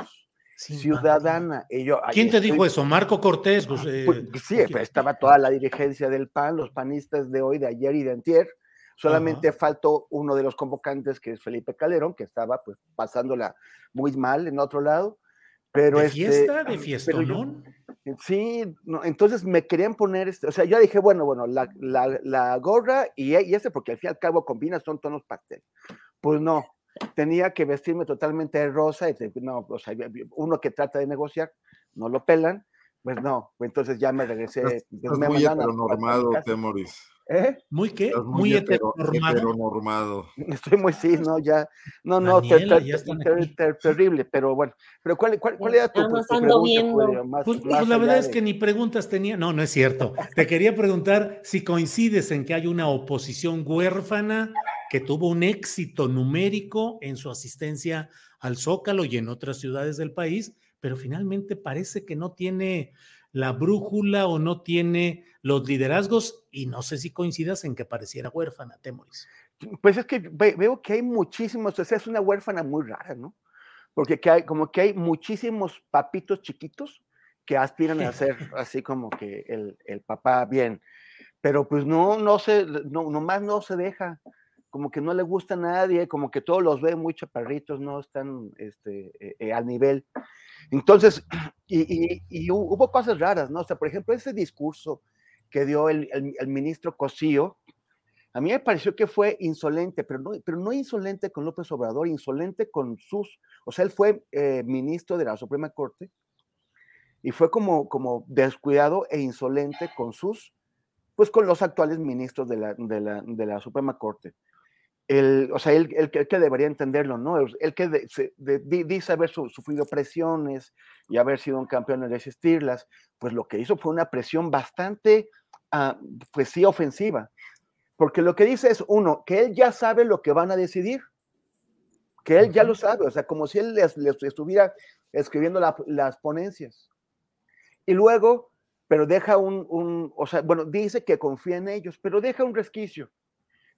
ciudadana. Y yo, ¿Quién te dijo eso? ¿Marco Cortés? Pues, eh, pues, sí, estaba toda la dirigencia del PAN, los panistas de hoy, de ayer y de antier. Solamente faltó uno de los convocantes, que es Felipe Calderón, que estaba pues pasándola muy mal en otro lado. Pero ¿De este, fiesta? ¿De fiesta, no? Sí, no, entonces me querían poner, este, o sea, yo dije, bueno, bueno, la, la, la gorra y, y, ese, porque al fin y al cabo combina, son tonos pastel. Pues no, tenía que vestirme totalmente de rosa, y no, o sea, uno que trata de negociar, no lo pelan, pues no, entonces ya me regresé. Estás, me muy heteronormado, Temoris. ¿Eh? ¿Muy qué? muy, muy heteronormado. Estoy muy, sí, no, ya, no, no, Daniela, ter, ter, ter, terrible, pero bueno, pero ¿cuál, cuál, cuál era tu, tu pregunta? Más, pues, más pues la verdad de... es que ni preguntas tenía, no, no es cierto. Te quería preguntar si coincides en que hay una oposición huérfana que tuvo un éxito numérico en su asistencia al Zócalo y en otras ciudades del país, pero finalmente parece que no tiene la brújula o no tiene los liderazgos y no sé si coincidas en que pareciera huérfana, Temoris. Pues es que veo que hay muchísimos, o sea, es una huérfana muy rara, ¿no? Porque que hay, como que hay muchísimos papitos chiquitos que aspiran a ser así como que el, el papá bien, pero pues no, no se, no, nomás no se deja, como que no le gusta a nadie, como que todos los ve muy chaparritos, no están este, eh, eh, al nivel. Entonces, y, y, hubo cosas raras, ¿no? O sea, por ejemplo, ese discurso que dio el, el, el, ministro Cosío, a mí me pareció que fue insolente, pero no, pero no insolente con López Obrador, insolente con sus, o sea, él fue eh, ministro de la Suprema Corte y fue como, como descuidado e insolente con sus, pues con los actuales ministros de la, de la, de la Suprema Corte el, o sea, él, él, que debería entenderlo, ¿no? Él que de, se, de, dice haber su, sufrido presiones y haber sido un campeón en resistirlas, pues lo que hizo fue una presión bastante, uh, pues sí, ofensiva. Porque lo que dice es, uno, que él ya sabe lo que van a decidir, que él ya lo sabe, o sea, como si él les, les estuviera escribiendo la, las ponencias. Y luego, pero deja un, un, o sea, bueno, dice que confía en ellos, pero deja un resquicio.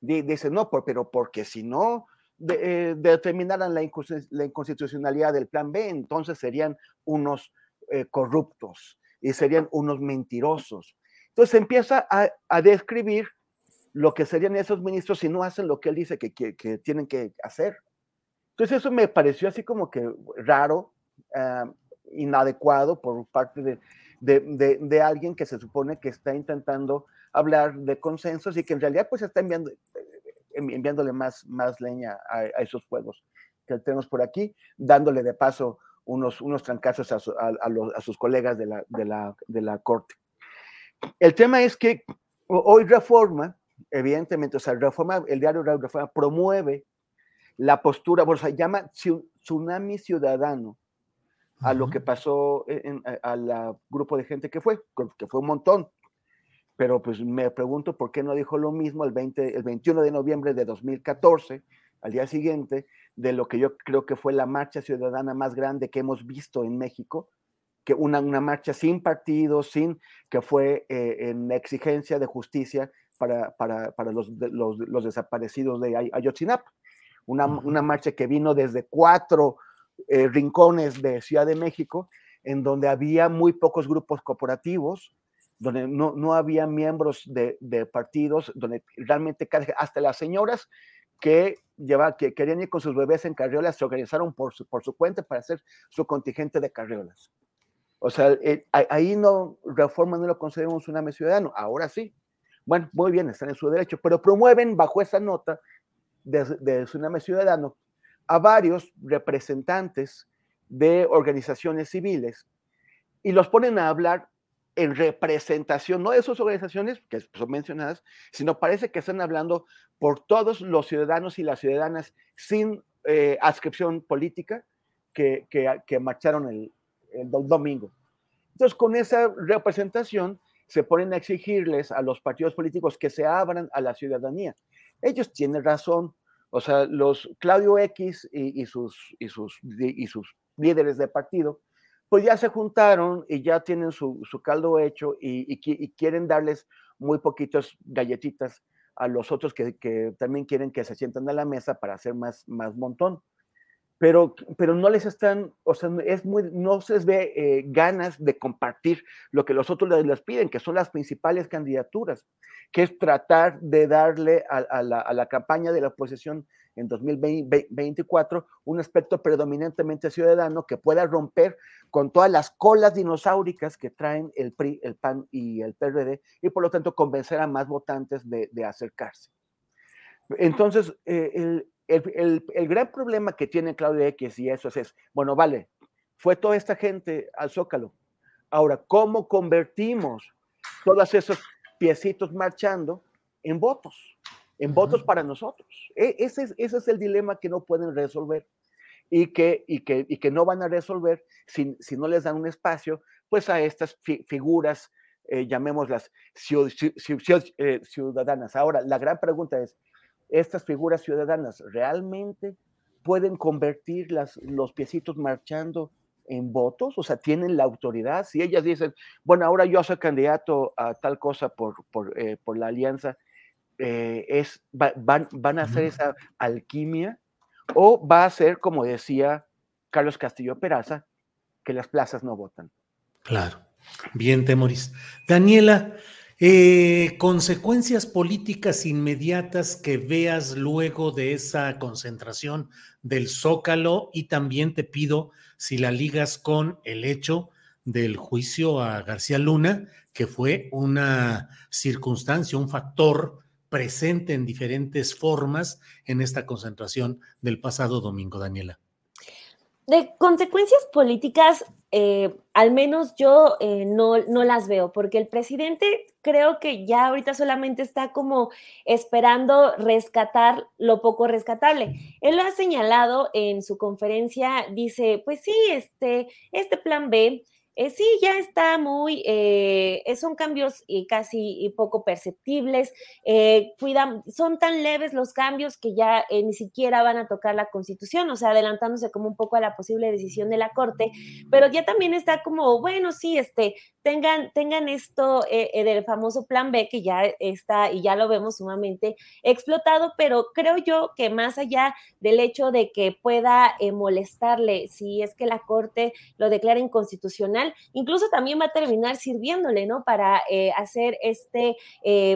Dice, no, pero porque si no de, eh, determinaran la, inconstitucionalidad del plan B, entonces serían unos eh, corruptos y serían unos mentirosos. Entonces empieza a, a, describir lo que serían esos ministros si no hacen lo que él dice que, que, tienen que hacer. Entonces eso me pareció así como que raro, uh, inadecuado por parte de, de, de, de, alguien que se supone que está intentando hablar de consensos y que en realidad pues está enviando, enviándole más, más leña a, esos fuegos que tenemos por aquí, dándole de paso unos, unos trancazos a, a, sus colegas de la, de, la, de la Corte. El tema es que hoy Reforma, evidentemente, o sea, Reforma, el diario Reforma promueve la postura, o sea, llama tsunami ciudadano a lo que pasó al grupo de gente que fue, que fue un montón, pero pues me pregunto por qué no dijo lo mismo el, 20, el 21 de noviembre de 2014, al día siguiente, de lo que yo creo que fue la marcha ciudadana más grande que hemos visto en México, que una, una marcha sin partido, sin que fue eh, en exigencia de justicia para, para, para los, los, los, desaparecidos de Ayotzinapa. Una, una, marcha que vino desde cuatro eh, rincones de Ciudad de México, en donde había muy pocos grupos corporativos, donde no, no había miembros de, partidos, donde realmente hasta las señoras que, lleva, que querían ir con sus bebés en carriolas se organizaron por su, por su cuenta para hacer su contingente de carriolas. O sea, eh, ahí no, reforma no lo concedemos un AME ciudadano, ahora sí. Bueno, muy bien, están en su derecho, pero promueven bajo esa nota de, de Tsunami Ciudadano a varios representantes de organizaciones civiles y los ponen a hablar en representación, no de sus organizaciones, que son mencionadas, sino parece que están hablando por todos los ciudadanos y las ciudadanas sin eh, adscripción política que, que, marcharon el, domingo. Entonces, con esa representación, se ponen a exigirles a los partidos políticos que se abran a la ciudadanía. Ellos tienen razón, o sea, los Claudio X y sus, y, sus, y sus líderes de partido pues ya se juntaron y ya tienen su, caldo hecho y, quieren darles muy poquitos galletitas a los otros que, también quieren que se sientan a la mesa para hacer más, más montón. Pero, pero no les están, o sea, es muy, no se les ve eh, ganas de compartir lo que los otros les, piden, que son las principales candidaturas, que es tratar de darle a, la, a la, campaña de la oposición en 2024 un aspecto predominantemente ciudadano que pueda romper con todas las colas dinosauricas que traen el PRI, el PAN y el PRD y por lo tanto convencer a más votantes de, acercarse. Entonces, eh, el, gran problema que tiene Claudia X y eso es, bueno, vale, fue toda esta gente al Zócalo. Ahora, ¿cómo convertimos todos esos piecitos marchando en votos? En votos para nosotros. E, ese es, ese es el dilema que no pueden resolver y que, y que, y que no van a resolver si, si no les dan un espacio, pues a estas figuras, eh, llamémoslas eh, ciudadanas. Ahora, la gran pregunta es, ¿estas figuras ciudadanas realmente pueden convertir las, los piecitos marchando en votos? O sea, ¿tienen la autoridad? Si ellas dicen, bueno, ahora yo soy candidato a tal cosa por, por, eh, por la alianza, eh, es, van, van, a hacer esa alquimia o va a ser, como decía Carlos Castillo Peraza, que las plazas no votan. Claro. Bien, Temoris. Daniela, eh, consecuencias políticas inmediatas que veas luego de esa concentración del Zócalo y también te pido si la ligas con el hecho del juicio a García Luna, que fue una circunstancia, un factor presente en diferentes formas en esta concentración del pasado domingo, Daniela. De consecuencias políticas, eh, al menos yo eh, no, no las veo, porque el presidente creo que ya ahorita solamente está como esperando rescatar lo poco rescatable. Él lo ha señalado en su conferencia, dice, pues sí, este, este plan B eh, sí, ya está muy, eh, son cambios casi poco perceptibles, eh, cuidan, son tan leves los cambios que ya ni siquiera van a tocar la constitución, o sea, adelantándose como un poco a la posible decisión de la Corte, pero ya también está como, bueno, sí, este, tengan, tengan esto eh, eh, del famoso plan B que ya está y ya lo vemos sumamente explotado, pero creo yo que más allá del hecho de que pueda eh, molestarle si es que la Corte lo declara inconstitucional, incluso también va a terminar sirviéndole, ¿no? Para hacer este,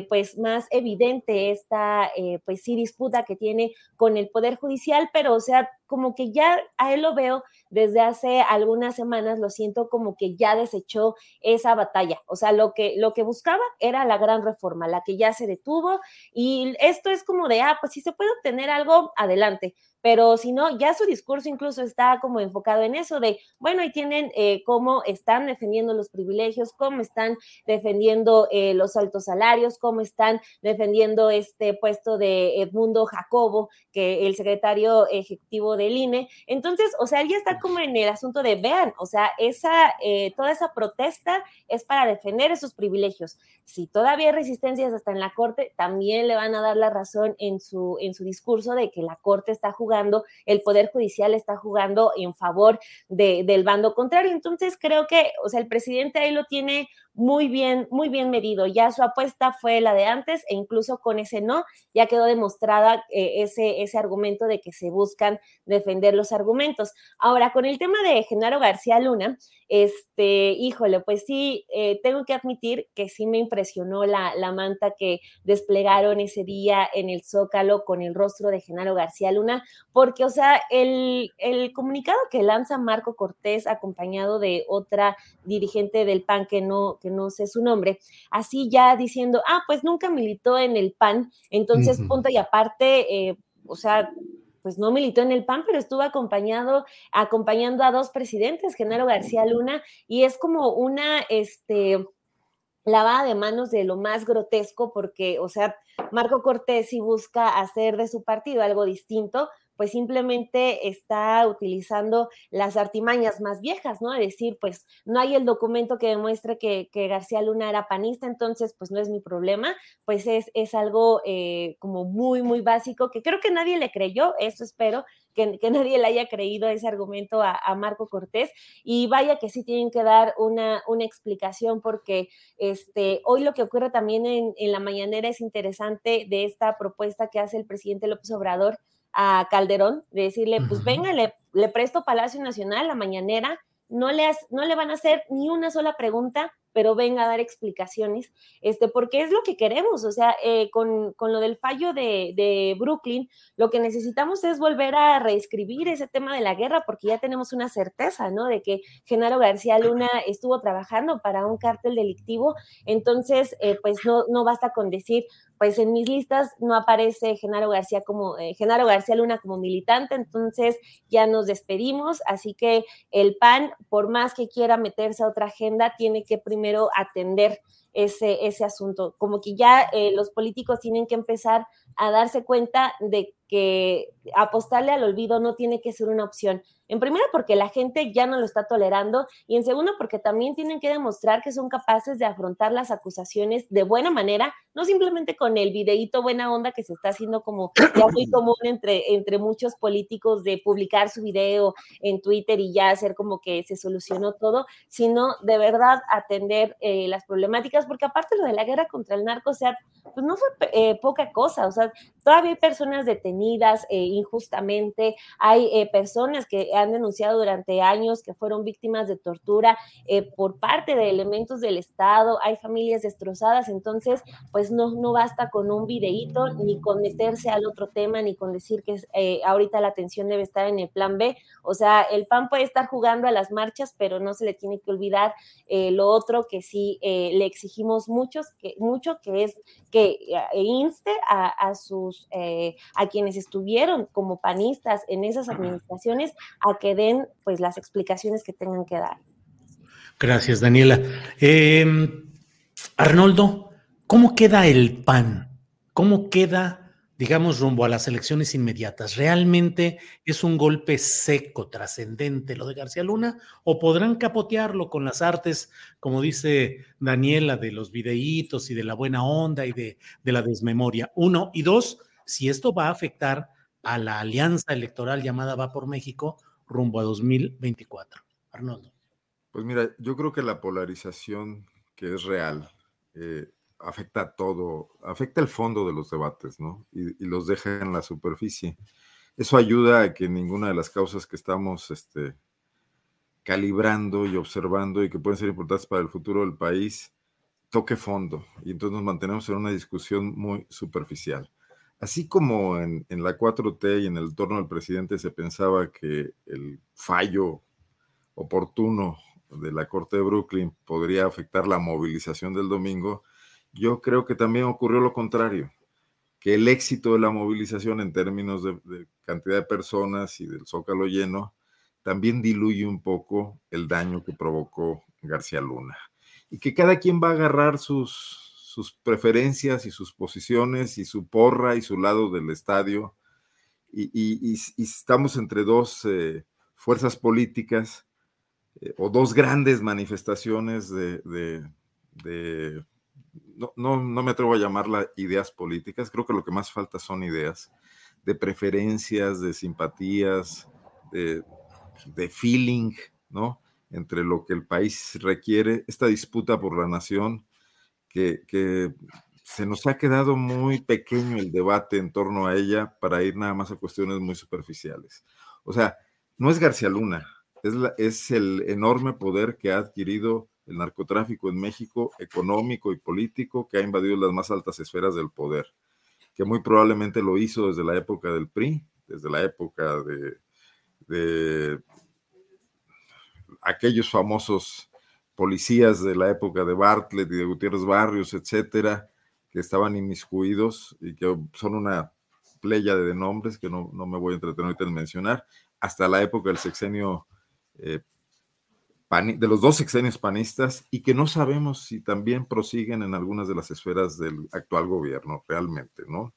pues más evidente esta, pues sí, disputa que tiene con el Poder Judicial, pero o sea, como que ya a él lo veo desde hace algunas semanas, lo siento como que ya desechó esa batalla. O sea, lo que, lo que buscaba era la gran reforma, la que ya se detuvo y esto es como de, ah, pues si se puede obtener algo, adelante pero si no, ya su discurso incluso está como enfocado en eso de, bueno, ahí tienen eh, cómo están defendiendo los privilegios, cómo están defendiendo eh, los altos salarios, cómo están defendiendo este puesto de Edmundo Jacobo, que el secretario ejecutivo del INE. Entonces, o sea, él ya está como en el asunto de, vean, o sea, esa, eh, toda esa protesta es para defender esos privilegios. Si todavía hay resistencias hasta en la Corte, también le van a dar la razón en su, en su discurso de que la Corte está jugando el Poder Judicial está jugando en favor del bando contrario. Entonces creo que, o sea, el presidente ahí lo tiene muy bien, muy bien medido. Ya su apuesta fue la de antes e incluso con ese no, ya quedó demostrada eh, ese, ese argumento de que se buscan defender los argumentos. Ahora, con el tema de Genaro García Luna, este, híjole, pues sí, eh, tengo que admitir que sí me impresionó la, la manta que desplegaron ese día en el Zócalo con el rostro de Genaro García Luna, porque, o sea, el, el comunicado que lanza Marco Cortés acompañado de otra dirigente del PAN que no, que no sé su nombre, así ya diciendo, ah, pues nunca militó en el PAN, entonces, punto y aparte, eh, o sea, pues no militó en el PAN, pero estuvo acompañado, acompañando a dos presidentes, Genaro García Luna, y es como una, este, lavada de manos de lo más grotesco, porque, o sea, Marco Cortés sí busca hacer de su partido algo distinto, pues simplemente está utilizando las artimañas más viejas, ¿no? Es decir, pues no hay el documento que demuestre que, García Luna era panista, entonces pues no es mi problema, pues es, es algo eh, como muy, muy básico que creo que nadie le creyó, eso espero, que, nadie le haya creído ese argumento a, Marco Cortés. Y vaya que sí tienen que dar una, una explicación porque este, hoy lo que ocurre también en, en, la mañanera es interesante de esta propuesta que hace el presidente López Obrador a Calderón, de decirle, pues venga, le, le, presto Palacio Nacional, la mañanera, no le, no le van a hacer ni una sola pregunta, pero venga a dar explicaciones, este, porque es lo que queremos, o sea, eh, con, con, lo del fallo de, de, Brooklyn, lo que necesitamos es volver a reescribir ese tema de la guerra, porque ya tenemos una certeza, ¿no? De que Genaro García Luna estuvo trabajando para un cártel delictivo, entonces, eh, pues no, no basta con decir, pues en mis listas no aparece Genaro García como eh, Genaro García Luna como militante, entonces ya nos despedimos, así que el PAN, por más que quiera meterse a otra agenda, tiene que primero atender ese, ese asunto, como que ya eh, los políticos tienen que empezar a darse cuenta de que apostarle al olvido no tiene que ser una opción. En primera, porque la gente ya no lo está tolerando y en segundo, porque también tienen que demostrar que son capaces de afrontar las acusaciones de buena manera, no simplemente con el videíto buena onda que se está haciendo como ya muy común entre, entre muchos políticos de publicar su video en Twitter y ya hacer como que se solucionó todo, sino de verdad atender eh, las problemáticas, porque aparte lo de la guerra contra el narco, o sea, pues no fue eh, poca cosa, o sea, todavía hay personas detenidas eh, injustamente, hay personas que han denunciado durante años que fueron víctimas de tortura eh, por parte de elementos del Estado, hay familias destrozadas, entonces pues no, no basta con un videíto, ni con meterse al otro tema, ni con decir que eh, ahorita la atención debe estar en el plan B, o sea, el PAN puede estar jugando a las marchas, pero no se le tiene que olvidar eh, lo otro que sí le exigimos muchos, que, mucho, que es que inste a, a sus, a quienes estuvieron como panistas en esas administraciones a que den pues las explicaciones que tengan que dar. Gracias, Daniela. Em, Arnoldo, ¿cómo queda el PAN? ¿Cómo queda, digamos, rumbo a las elecciones inmediatas? ¿Realmente es un golpe seco, trascendente lo de García Luna? ¿O podrán capotearlo con las artes, como dice Daniela, de los videitos y de la buena onda y de, de la desmemoria? Uno. Y dos, si esto va a afectar a la alianza electoral llamada Va por México rumbo a 2024. Arnoldo. Pues mira, yo creo que la polarización que es real eh, afecta todo, afecta el fondo de los debates, ¿no? Y, los deja en la superficie. Eso ayuda a que ninguna de las causas que estamos este, calibrando y observando y que pueden ser importantes para el futuro del país toque fondo. Y entonces nos mantenemos en una discusión muy superficial. Así como en, en la 4T y en el torno del presidente se pensaba que el fallo oportuno de la Corte de Brooklyn podría afectar la movilización del domingo, yo creo que también ocurrió lo contrario, que el éxito de la movilización en términos de, cantidad de personas y del zócalo lleno también diluye un poco el daño que provocó García Luna. Y que cada quien va a agarrar sus, sus preferencias y sus posiciones y su porra y su lado del estadio. Y, estamos entre dos eh, fuerzas políticas eh, o dos grandes manifestaciones de, no, no, me atrevo a llamarla ideas políticas, creo que lo que más falta son ideas, de preferencias, de simpatías, de, feeling, ¿no? Entre lo que el país requiere, esta disputa por la nación, que, que se nos ha quedado muy pequeño el debate en torno a ella para ir nada más a cuestiones muy superficiales. O sea, no es García Luna, es, el enorme poder que ha adquirido el narcotráfico en México, económico y político, que ha invadido las más altas esferas del poder, que muy probablemente lo hizo desde la época del PRI, desde la época de, de aquellos famosos policías de la época de Bartlett y de Gutiérrez Barrios, etcétera, que estaban inmiscuidos y que son una playa de nombres que no, no me voy a entretener en mencionar, hasta la época del sexenio eh, de los dos sexenios panistas y que no sabemos si también prosiguen en algunas de las esferas del actual gobierno realmente, ¿no?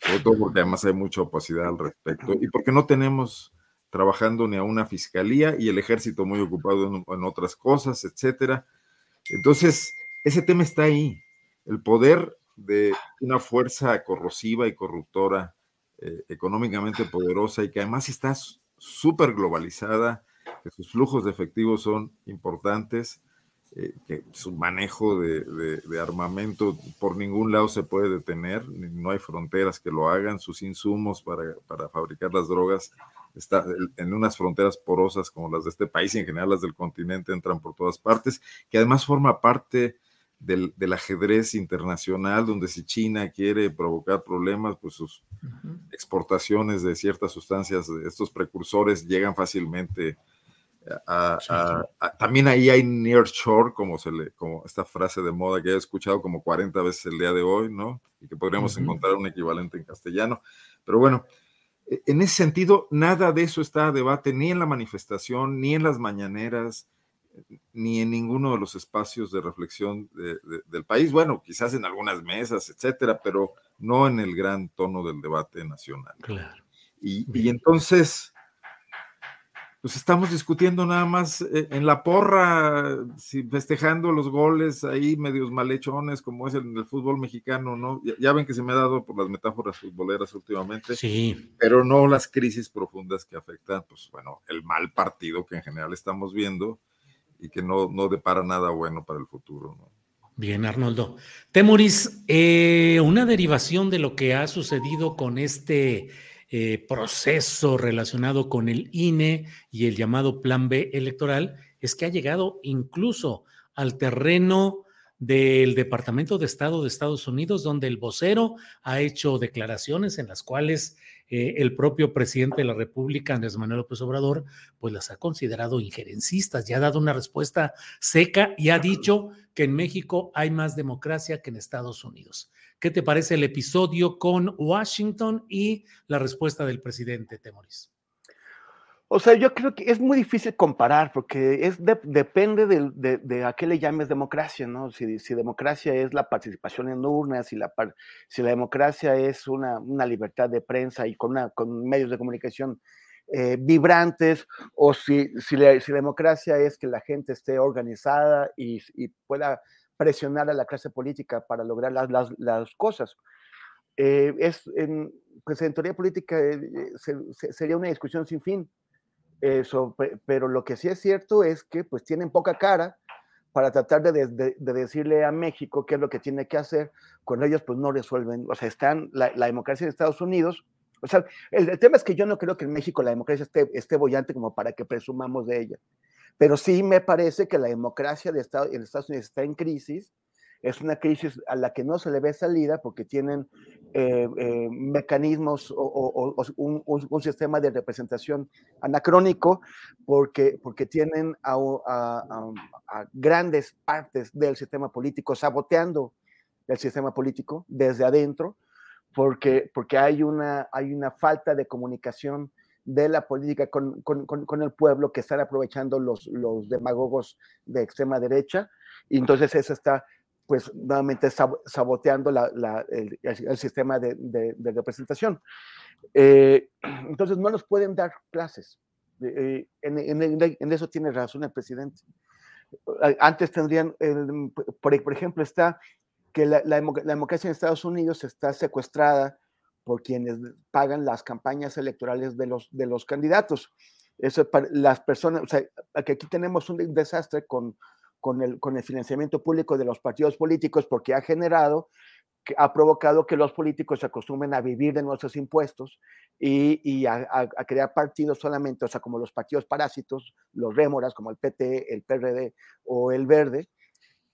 Sobre todo porque además hay mucha opacidad al respecto y porque no tenemos trabajando ni a una fiscalía y el ejército muy ocupado en, otras cosas, etcétera. Entonces, ese tema está ahí. El poder de una fuerza corrosiva y corruptora, eh, económicamente poderosa y que además está súper globalizada, que sus flujos de efectivos son importantes, eh, que su manejo de, armamento por ningún lado se puede detener, no hay fronteras que lo hagan, sus insumos para, fabricar las drogas están en unas fronteras porosas como las de este país y en general las del continente entran por todas partes, que además forma parte del, ajedrez internacional, donde si China quiere provocar problemas, pues sus exportaciones de ciertas sustancias, de estos precursores, llegan fácilmente también ahí hay near shore, como, se le, como esta frase de moda que he escuchado como 40 veces el día de hoy, ¿no? Y que podríamos encontrar un equivalente en castellano. Pero bueno, e, en ese sentido, nada de eso está a debate ni en la manifestación, ni en las mañaneras, ni en ninguno de los espacios de reflexión del país. Bueno, quizás en algunas mesas, etcétera, pero no en el gran tono del debate nacional. Claro. Y, y entonces pues estamos discutiendo nada más eh, en la porra, festejando los goles ahí medios malhechones, como es en el fútbol mexicano, ¿no? Ya, ven que se me ha dado por las metáforas futboleras últimamente, sí. pero no las crisis profundas que afectan, pues bueno, el mal partido que en general estamos viendo y que no, no depara nada bueno para el futuro, ¿no? Bien, Arnoldo. Temoris, eh, una derivación de lo que ha sucedido con este eh, proceso relacionado con el INE y el llamado Plan B electoral es que ha llegado incluso al terreno del Departamento de Estado de Estados Unidos, donde el vocero ha hecho declaraciones en las cuales eh, el propio presidente de la República, Andrés Manuel López Obrador, pues las ha considerado injerencistas y ha dado una respuesta seca y ha dicho que en México hay más democracia que en Estados Unidos. ¿Qué te parece el episodio con Washington y la respuesta del presidente Temoris? O sea, yo creo que es muy difícil comparar porque es depende de, a qué le llames democracia, ¿no? Si, democracia es la participación en urnas, si la, democracia es una, libertad de prensa y con, una, medios de comunicación eh, vibrantes, o si, si, la, democracia es que la gente esté organizada y pueda presionar a la clase política para lograr las, las, cosas. Eh, es en, pues en teoría política eh, sería una discusión sin fin. Eso, pero lo que sí es cierto es que pues tienen poca cara para tratar de, decirle a México qué es lo que tiene que hacer, cuando ellos pues no resuelven, o sea, están, la, democracia de Estados Unidos, o sea, el, tema es que yo no creo que en México la democracia esté, esté bollante como para que presumamos de ella, pero sí me parece que la democracia de Estados, en Estados Unidos está en crisis, es una crisis a la que no se le ve salida porque tienen eh, eh, mecanismos o, un, sistema de representación anacrónico, porque, porque tienen a, grandes partes del sistema político saboteando el sistema político desde adentro, porque, porque hay, una, hay una falta de comunicación de la política con, con, el pueblo que están aprovechando los, los demagogos de extrema derecha. Y entonces eso está pues nuevamente saboteando el, sistema de, representación. Eh, entonces no nos pueden dar clases. Eh, en, eso tiene razón el presidente. Antes tendrían, por, ejemplo, está que la, democracia en Estados Unidos está secuestrada por quienes pagan las campañas electorales de los, de los candidatos. Eso para las personas, o sea, aquí tenemos un desastre con con el, con el financiamiento público de los partidos políticos porque ha generado, ha provocado que los políticos se acostumbren a vivir de nuestros impuestos y, y a, crear partidos solamente, o sea, como los partidos parásitos, los rémoras, como el PT, el PRD o el Verde,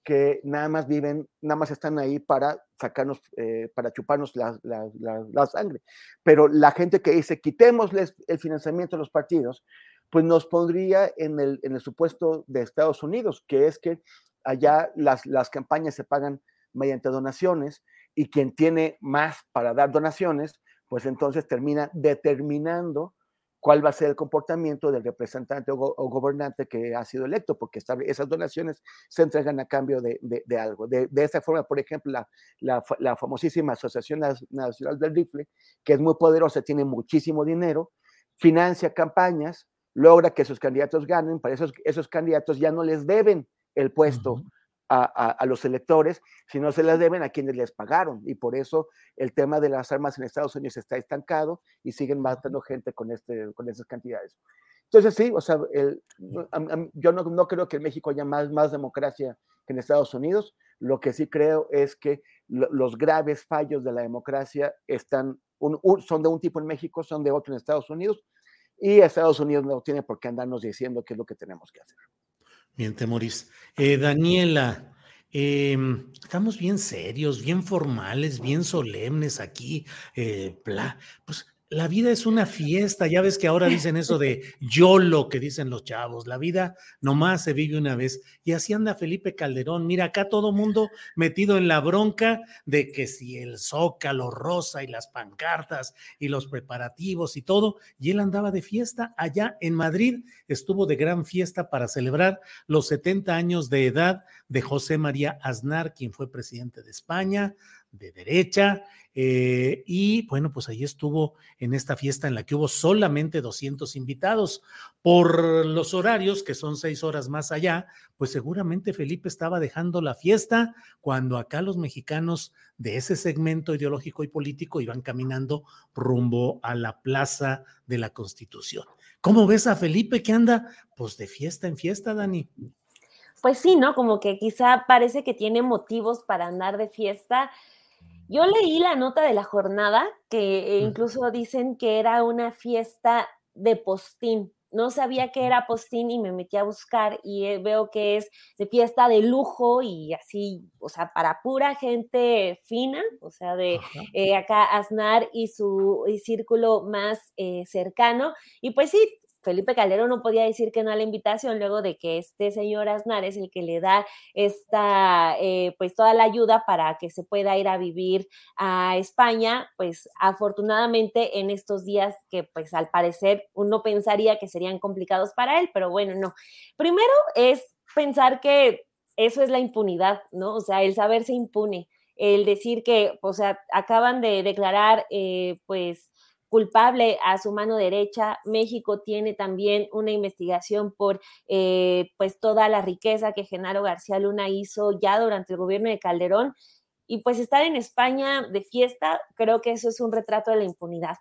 que nada más viven, nada más están ahí para sacarnos, eh, para chuparnos la, la, la, sangre. Pero la gente que dice, quitémosles el financiamiento a los partidos, pues nos pondría en el, en el supuesto de Estados Unidos, que es que allá las, las campañas se pagan mediante donaciones y quien tiene más para dar donaciones, pues entonces termina determinando cuál va a ser el comportamiento del representante o, gobernante que ha sido electo, porque esas donaciones se entregan a cambio de, algo. De, de, esta forma, por ejemplo, la, famosísima Asociación Nacional del Rifle, que es muy poderosa, tiene muchísimo dinero, financia campañas, logra que sus candidatos ganen, para esos, esos candidatos ya no les deben el puesto a, los electores, sino se las deben a quienes les pagaron. Y por eso el tema de las armas en Estados Unidos está estancado y siguen matando gente con, este, con esas cantidades. Entonces, sí, o sea, yo no, no, creo que en México haya más, más democracia que en Estados Unidos. Lo que sí creo es que los graves fallos de la democracia están, son de un tipo en México, son de otro en Estados Unidos, y Estados Unidos no tiene por qué andarnos diciendo qué es lo que tenemos que hacer. Bien, Temoris. Eh, Daniela, em, estamos bien serios, bien formales, bien solemnes aquí. Eh, pues la vida es una fiesta, ya ves que ahora dicen eso de YOLO que dicen los chavos, la vida nomás se vive una vez. Y así anda Felipe Calderón, mira acá todo mundo metido en la bronca de que si el zócalo rosa y las pancartas y los preparativos y todo, y él andaba de fiesta allá en Madrid, estuvo de gran fiesta para celebrar los 70 años de edad de José María Aznar, quien fue presidente de España, de derecha, eh, y bueno, pues ahí estuvo en esta fiesta en la que hubo solamente 200 invitados. Por los horarios, que son seis horas más allá, pues seguramente Felipe estaba dejando la fiesta cuando acá los mexicanos de ese segmento ideológico y político iban caminando rumbo a la Plaza de la Constitución. ¿Cómo ves a Felipe que anda pues de fiesta en fiesta, Dani? Pues sí, ¿no? Como que quizá parece que tiene motivos para andar de fiesta yo leí la nota de la jornada que incluso dicen que era una fiesta de postín. No sabía que era postín y me metí a buscar y eh, veo que es de fiesta de lujo y así, o sea, para pura gente fina, o sea, de eh, acá Aznar y su círculo más eh, cercano. Y pues sí, Felipe Calderón no podía decir que no a la invitación luego de que este señor Aznar es el que le da esta, eh, pues toda la ayuda para que se pueda ir a vivir a España, pues afortunadamente en estos días que pues al parecer uno pensaría que serían complicados para él, pero bueno, no. Primero es pensar que eso es la impunidad, ¿no? O sea, el saberse impune, el decir que, o sea, acaban de declarar, eh, pues, culpable a su mano derecha. México tiene también una investigación por eh, pues toda la riqueza que Genaro García Luna hizo ya durante el gobierno de Calderón. Y pues estar en España de fiesta, creo que eso es un retrato de la impunidad.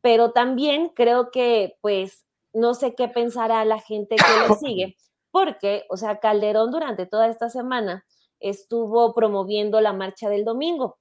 Pero también creo que pues no sé qué pensará la gente que lo sigue, porque, o sea, Calderón durante toda esta semana estuvo promoviendo la marcha del domingo.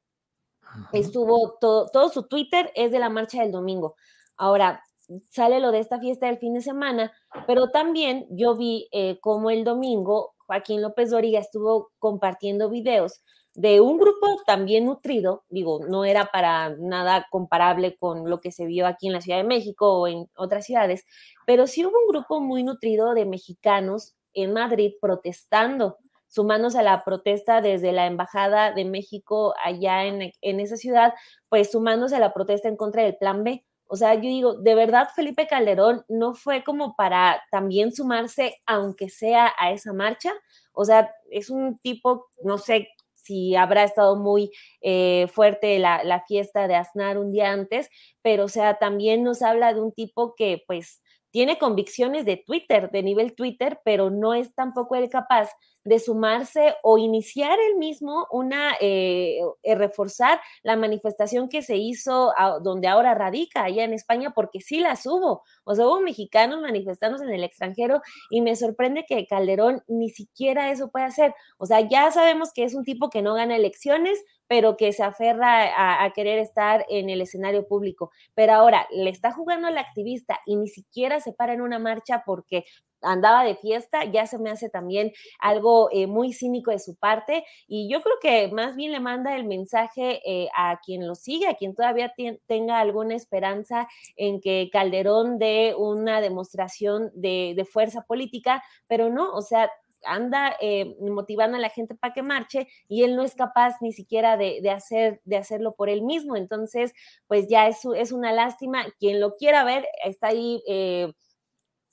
Estuvo todo, su Twitter es de la marcha del domingo. Ahora, sale lo de esta fiesta del fin de semana, pero también yo vi eh, como el domingo Joaquín López Doriga estuvo compartiendo videos de un grupo también nutrido, digo, no era para nada comparable con lo que se vio aquí en la Ciudad de México o en otras ciudades, pero sí hubo un grupo muy nutrido de mexicanos en Madrid protestando, sumándose a la protesta desde la Embajada de México allá en, en esa ciudad, pues sumándose a la protesta en contra del Plan B. O sea, yo digo, de verdad Felipe Calderón no fue como para también sumarse, aunque sea a esa marcha. O sea, es un tipo, no sé si habrá estado muy eh, fuerte la, la, fiesta de Aznar un día antes, pero o sea, también nos habla de un tipo que pues tiene convicciones de Twitter, de nivel Twitter, pero no es tampoco él capaz de sumarse o iniciar él mismo una, eh, eh, reforzar la manifestación que se hizo donde ahora radica, allá en España, porque sí las hubo. O sea, hubo mexicanos manifestándose en el extranjero y me sorprende que Calderón ni siquiera eso puede hacer. O sea, ya sabemos que es un tipo que no gana elecciones, pero que se aferra a, querer estar en el escenario público. Pero ahora le está jugando al activista y ni siquiera se para en una marcha porque andaba de fiesta, ya se me hace también algo eh, muy cínico de su parte y yo creo que más bien le manda el mensaje eh, a quien lo sigue, a quien todavía tenga alguna esperanza en que Calderón dé una demostración de, de fuerza política, pero no, o sea, anda eh, motivando a la gente para que marche y él no es capaz ni siquiera de, hacer, de hacerlo por él mismo. Entonces, pues ya es, es una lástima. Quien lo quiera ver, está ahí. Eh,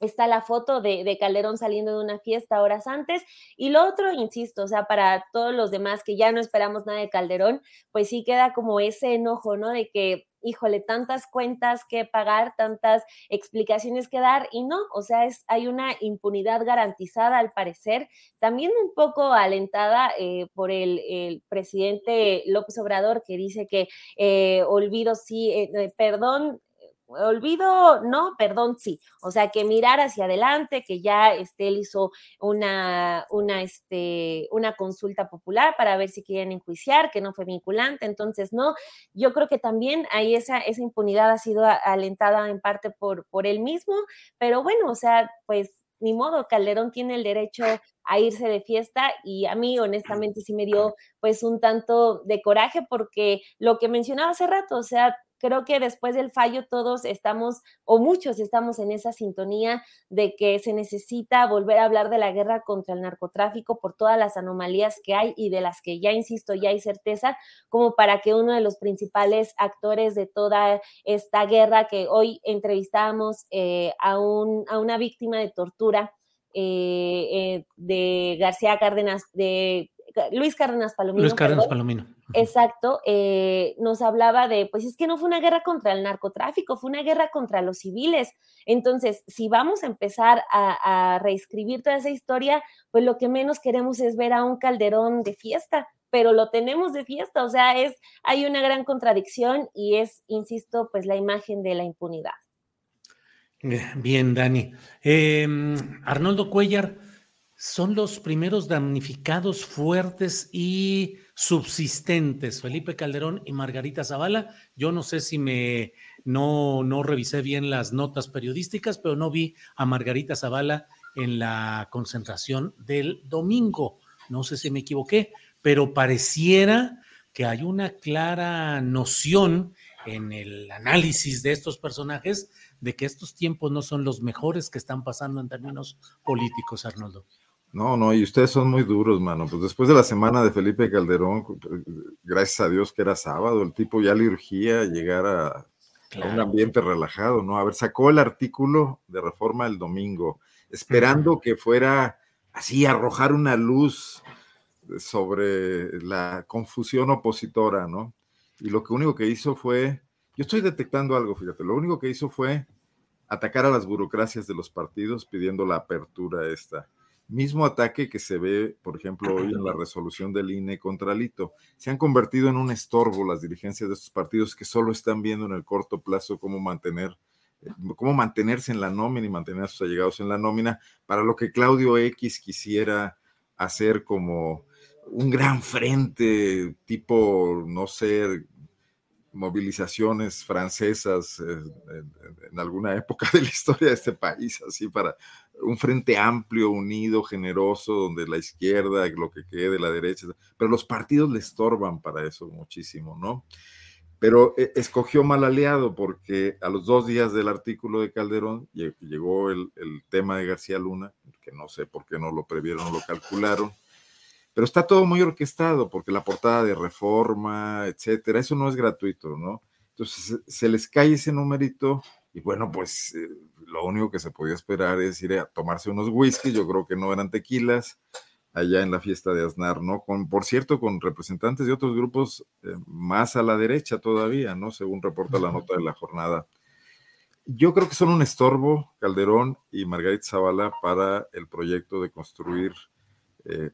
está la foto de, Calderón saliendo de una fiesta horas antes. Y lo otro, insisto, o sea, para todos los demás que ya no esperamos nada de Calderón, pues sí queda como ese enojo, ¿no? De que híjole, tantas cuentas que pagar, tantas explicaciones que dar y no, o sea, es, hay una impunidad garantizada al parecer, también un poco alentada eh, por el, presidente López Obrador que dice que eh, olvido sí, eh, perdón, olvido, no, perdón, sí. O sea, que mirar hacia adelante, que ya este, él hizo una, una, este, una consulta popular para ver si quieren enjuiciar, que no fue vinculante. Entonces, no, yo creo que también ahí esa, esa impunidad ha sido alentada en parte por, por él mismo, pero bueno, o sea, pues ni modo, Calderón tiene el derecho a irse de fiesta y a mí honestamente sí me dio pues un tanto de coraje porque lo que mencionaba hace rato, o sea, creo que después del fallo todos estamos, o muchos estamos en esa sintonía de que se necesita volver a hablar de la guerra contra el narcotráfico por todas las anomalías que hay y de las que ya, insisto, ya hay certeza, como para que uno de los principales actores de toda esta guerra que hoy entrevistamos eh, a, un, a una víctima de tortura, eh, eh, de García Cárdenas, de Luis Cárdenas Palomino. Luis Cárdenas Palomino. Exacto, eh, nos hablaba de, pues es que no fue una guerra contra el narcotráfico, fue una guerra contra los civiles. Entonces, si vamos a empezar a, reescribir toda esa historia, pues lo que menos queremos es ver a un calderón de fiesta, pero lo tenemos de fiesta, o sea, es, hay una gran contradicción y es, insisto, pues la imagen de la impunidad. Bien, Dani. Em, Arnoldo Cuellar, son los primeros damnificados fuertes y subsistentes, Felipe Calderón y Margarita Zavala. Yo no sé si me no, no revisé bien las notas periodísticas, pero no vi a Margarita Zavala en la concentración del domingo. No sé si me equivoqué, pero pareciera que hay una clara noción en el análisis de estos personajes de que estos tiempos no son los mejores que están pasando en términos políticos, Arnoldo. No, no, y ustedes son muy duros, mano. Pues después de la semana de Felipe Calderón, gracias a Dios que era sábado, el tipo ya le urgía llegar a, un ambiente relajado, ¿no? A ver, sacó el artículo de reforma el domingo, esperando que fuera así, arrojar una luz sobre la confusión opositora, ¿no? Y lo que único que hizo fue, yo estoy detectando algo, fíjate, lo único que hizo fue atacar a las burocracias de los partidos pidiendo la apertura esta Mismo ataque que se ve, por ejemplo, hoy en la resolución del INE contra Lito. Se han convertido en un estorbo las dirigencias de estos partidos que solo están viendo en el corto plazo cómo mantener cómo mantenerse en la nómina y mantener a sus allegados en la nómina, para lo que Claudio X quisiera hacer como un gran frente tipo, no sé, movilizaciones francesas en, alguna época de la historia de este país, así para un frente amplio, unido, generoso, donde la izquierda, lo que quede, la derecha, pero los partidos le estorban para eso muchísimo, ¿no? Pero eh, escogió mal aliado porque a los dos días del artículo de Calderón llegó el, el tema de García Luna, que no sé por qué no lo previeron, lo calcularon, pero está todo muy orquestado porque la portada de reforma, etcétera, eso no es gratuito, ¿no? Entonces se les cae ese numerito y bueno, pues eh, lo único que se podía esperar es ir a tomarse unos whisky, yo creo que no eran tequilas, allá en la fiesta de Aznar, ¿no? Con, por cierto, con representantes de otros grupos eh, más a la derecha todavía, ¿no? Según reporta la nota de la jornada. Yo creo que son un estorbo, Calderón y Margarita Zavala, para el proyecto de construir eh,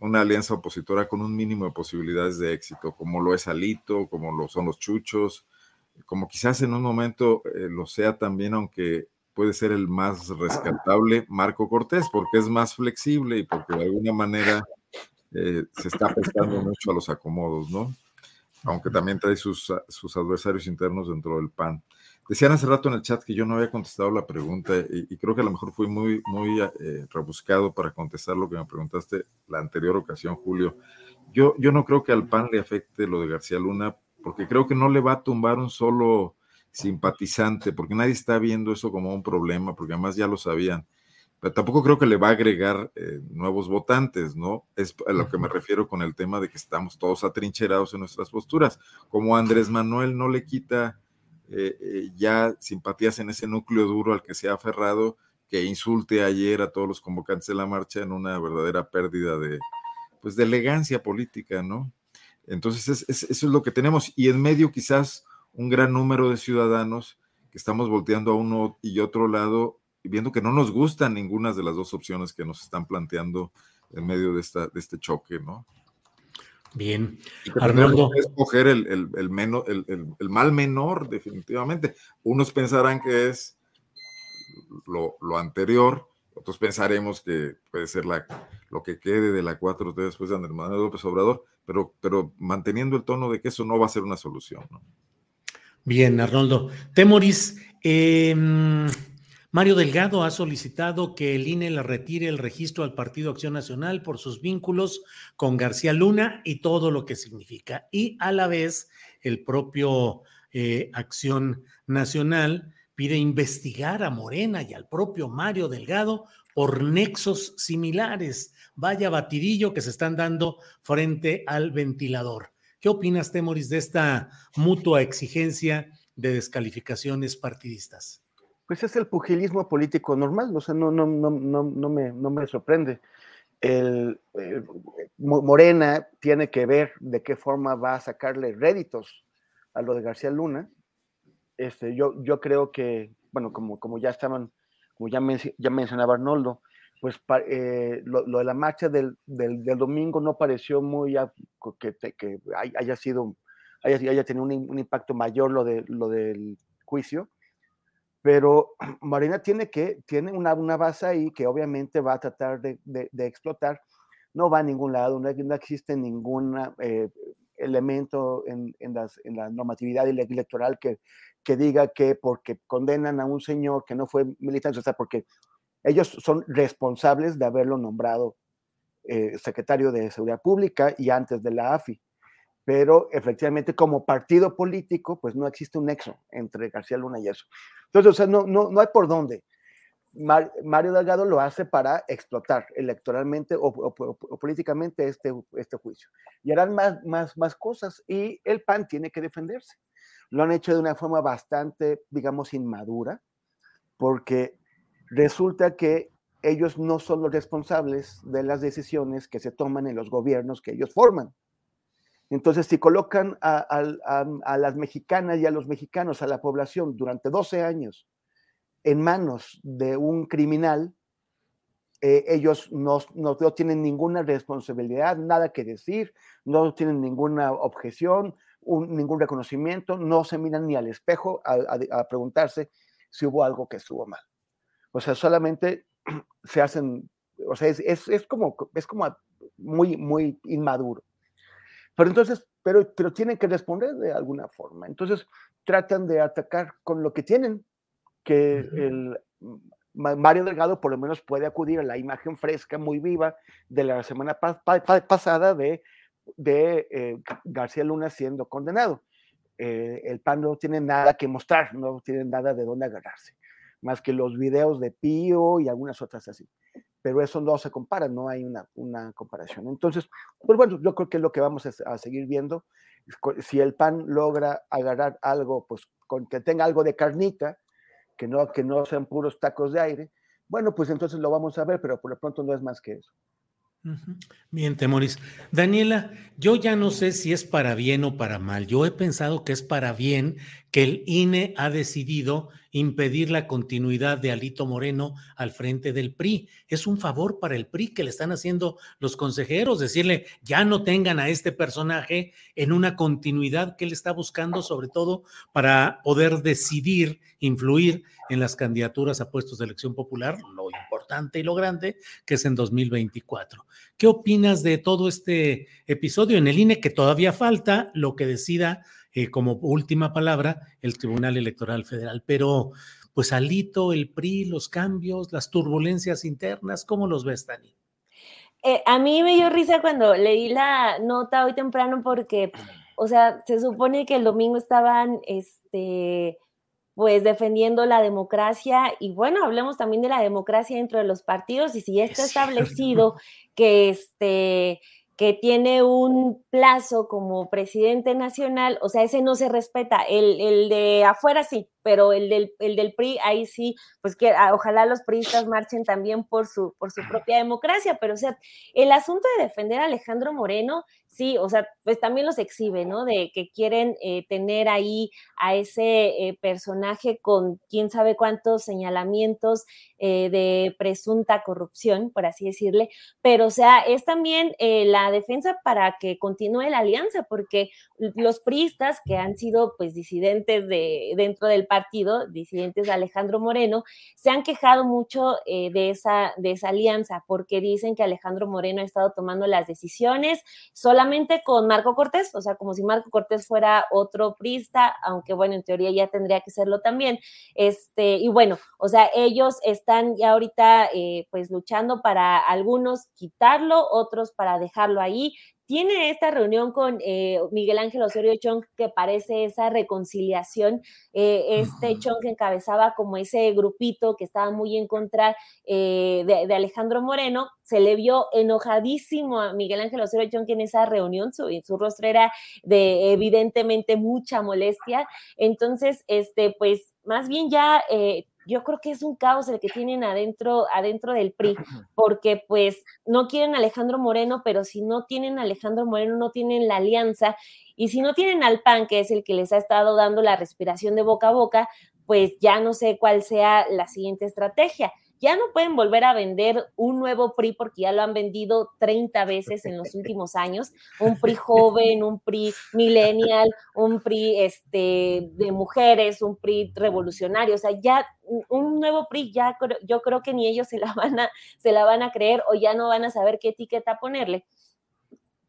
una alianza opositora con un mínimo de posibilidades de éxito, como lo es Alito, como lo son los Chuchos, como quizás en un momento eh, lo sea también, aunque puede ser el más rescatable, Marco Cortés, porque es más flexible y porque de alguna manera eh, se está prestando mucho a los acomodos, ¿no? Aunque también trae sus, sus adversarios internos dentro del PAN. Decían hace rato en el chat que yo no había contestado la pregunta y, creo que a lo mejor fui muy, muy eh, rebuscado para contestar lo que me preguntaste la anterior ocasión, Julio. Yo, yo no creo que al PAN le afecte lo de García Luna porque creo que no le va a tumbar un solo simpatizante, porque nadie está viendo eso como un problema, porque además ya lo sabían. Pero tampoco creo que le va a agregar eh, nuevos votantes, ¿no? Es a lo que me refiero con el tema de que estamos todos atrincherados en nuestras posturas. Como Andrés Manuel no le quita eh, eh, ya simpatías en ese núcleo duro al que se ha aferrado, que insulte ayer a todos los convocantes de la marcha en una verdadera pérdida de, pues, de elegancia política, ¿no? Entonces, eso es lo que tenemos. Y en medio quizás un gran número de ciudadanos que estamos volteando a uno y otro lado y viendo que no nos gustan ninguna de las dos opciones que nos están planteando en medio de, esta, de este choque, ¿no? Bien. Arnoldo. escoger el, el, el, el, mal menor, definitivamente. Unos pensarán que es lo, lo, anterior, otros pensaremos que puede ser la, lo que quede de la 4T después de Andrés Manuel López Obrador, pero, pero manteniendo el tono de que eso no va a ser una solución. ¿no? Bien, Arnoldo. Temoris, em, Mario Delgado ha solicitado que el INE le retire el registro al Partido Acción Nacional por sus vínculos con García Luna y todo lo que significa. Y a la vez, el propio eh, Acción Nacional pide investigar a Morena y al propio Mario Delgado por nexos similares. Vaya batidillo que se están dando frente al ventilador. ¿Qué opinas, Temoris, de esta mutua exigencia de descalificaciones partidistas? Pues es el pugilismo político normal, o sea, no, no, no, no, no, me, no me sorprende. El, Morena tiene que ver de qué forma va a sacarle réditos a lo de García Luna. Este, yo, yo creo que, bueno, como, como ya estaban, como ya, ya mencionaba Arnoldo, pues eh, lo, de la marcha del, del, domingo no pareció muy que, que haya sido, haya, haya tenido un, impacto mayor lo, de, lo del juicio, pero Marina tiene, que, tiene una, una base ahí que obviamente va a tratar de, de, explotar, no va a ningún lado, no, existe ningún eh, elemento en, en, las, en, la normatividad electoral que, que diga que porque condenan a un señor que no fue militante, o sea, porque ellos son responsables de haberlo nombrado eh, secretario de Seguridad Pública y antes de la AFI. Pero efectivamente, como partido político, pues no existe un nexo entre García Luna y eso. Entonces, o sea, no, no, no hay por dónde. Mario Delgado lo hace para explotar electoralmente o, políticamente este, este juicio. Y harán más, más, más cosas y el PAN tiene que defenderse. Lo han hecho de una forma bastante, digamos, inmadura, porque resulta que ellos no son los responsables de las decisiones que se toman en los gobiernos que ellos forman. Entonces, si colocan a, las mexicanas y a los mexicanos, a la población, durante 12 años en manos de un criminal, eh, ellos no, tienen ninguna responsabilidad, nada que decir, no tienen ninguna objeción, ningún reconocimiento, no se miran ni al espejo a, preguntarse si hubo algo que estuvo mal. O sea, solamente se hacen, o sea, es, es como, es como muy, muy inmaduro. Pero entonces, pero, pero tienen que responder de alguna forma. Entonces, tratan de atacar con lo que tienen, que el Mario Delgado por lo menos puede acudir a la imagen fresca, muy viva, de la semana pasada de, de eh, García Luna siendo condenado. Eh, el PAN no tiene nada que mostrar, no tiene nada de dónde agarrarse, más que los videos de Pío y algunas otras así. Pero eso no se compara, no hay una, una comparación. Entonces, pues bueno, yo creo que es lo que vamos a, seguir viendo. Si el PAN logra agarrar algo, pues con que tenga algo de carnita, que no, que no sean puros tacos de aire, bueno, pues entonces lo vamos a ver, pero por lo pronto no es más que eso. Bien, Temoris. Daniela, yo ya no sé si es para bien o para mal. Yo he pensado que es para bien que el INE ha decidido impedir la continuidad de Alito Moreno al frente del PRI. Es un favor para el PRI que le están haciendo los consejeros, decirle, ya no tengan a este personaje en una continuidad que él está buscando, sobre todo para poder decidir, influir en las candidaturas a puestos de elección popular, lo importante y lo grande que es en 2024. ¿Qué opinas de todo este episodio en el INE que todavía falta lo que decida eh, como última palabra el Tribunal Electoral Federal. Pero, pues Alito, el PRI, los cambios, las turbulencias internas, ¿cómo los ves, Dani? Eh, a mí me dio risa cuando leí la nota hoy temprano porque, o sea, se supone que el domingo estaban, este, pues defendiendo la democracia y bueno, hablemos también de la democracia dentro de los partidos y si ya está establecido que este que tiene un plazo como presidente nacional, o sea, ese no se respeta, el, el de afuera sí, pero el del, el del PRI, ahí sí, pues que ah, ojalá los priistas marchen también por su, por su propia democracia, pero o sea, el asunto de defender a Alejandro Moreno, sí, o sea, pues también los exhibe, ¿no? De que quieren eh, tener ahí a ese eh, personaje con quién sabe cuántos señalamientos eh, de presunta corrupción, por así decirle, pero o sea, es también la defensa para que continúe la alianza, porque los priistas que han sido pues disidentes de, dentro del partido, disidentes de Alejandro Moreno, se han quejado mucho de, esa, de esa alianza porque dicen que Alejandro Moreno ha estado tomando las decisiones con Marco Cortés, o sea, como si Marco Cortés fuera otro prista, aunque bueno, en teoría ya tendría que serlo también. Este, y bueno, o sea, ellos están ya ahorita eh, pues luchando para algunos quitarlo, otros para dejarlo ahí tiene esta reunión con eh, Miguel Ángel Osorio Chong que parece esa reconciliación. Eh, este Chong encabezaba como ese grupito que estaba muy en contra eh, de, Alejandro Moreno. Se le vio enojadísimo a Miguel Ángel Osorio Chong en esa reunión. Su, su rostro era de evidentemente mucha molestia. Entonces, este, pues más bien ya yo creo que es un caos el que tienen adentro, adentro del PRI, porque pues no quieren a Alejandro Moreno, pero si no tienen a Alejandro Moreno, no tienen la alianza, y si no tienen al PAN, que es el que les ha estado dando la respiración de boca a boca, pues ya no sé cuál sea la siguiente estrategia ya no pueden volver a vender un nuevo PRI porque ya lo han vendido 30 veces en los últimos años, un PRI joven, un PRI millennial, un PRI este, de mujeres, un PRI revolucionario, o sea, ya un nuevo PRI ya yo creo que ni ellos se la van a se la van a creer o ya no van a saber qué etiqueta ponerle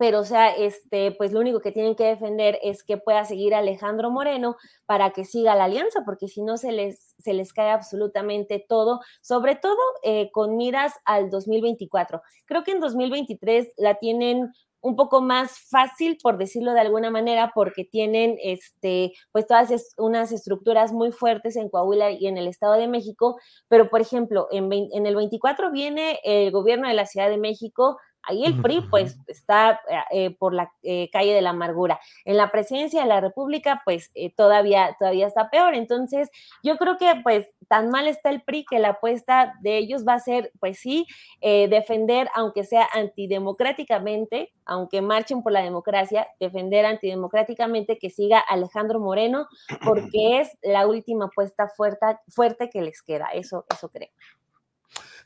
pero o sea, este, pues lo único que tienen que defender es que pueda seguir Alejandro Moreno para que siga la alianza, porque si no se les, se les cae absolutamente todo, sobre todo eh, con miras al 2024. Creo que en 2023 la tienen un poco más fácil, por decirlo de alguna manera, porque tienen este, pues todas unas estructuras muy fuertes en Coahuila y en el Estado de México, pero por ejemplo, en, en el 24 viene el gobierno de la Ciudad de México Ahí el PRI pues está eh, eh, por la eh, calle de la amargura. En la presidencia de la República pues todavía, todavía está peor. Entonces yo creo que pues tan mal está el PRI que la apuesta de ellos va a ser pues sí defender aunque sea antidemocráticamente, aunque marchen por la democracia, defender antidemocráticamente que siga Alejandro Moreno porque es la última apuesta fuerte, fuerte que les queda. Eso, eso creo.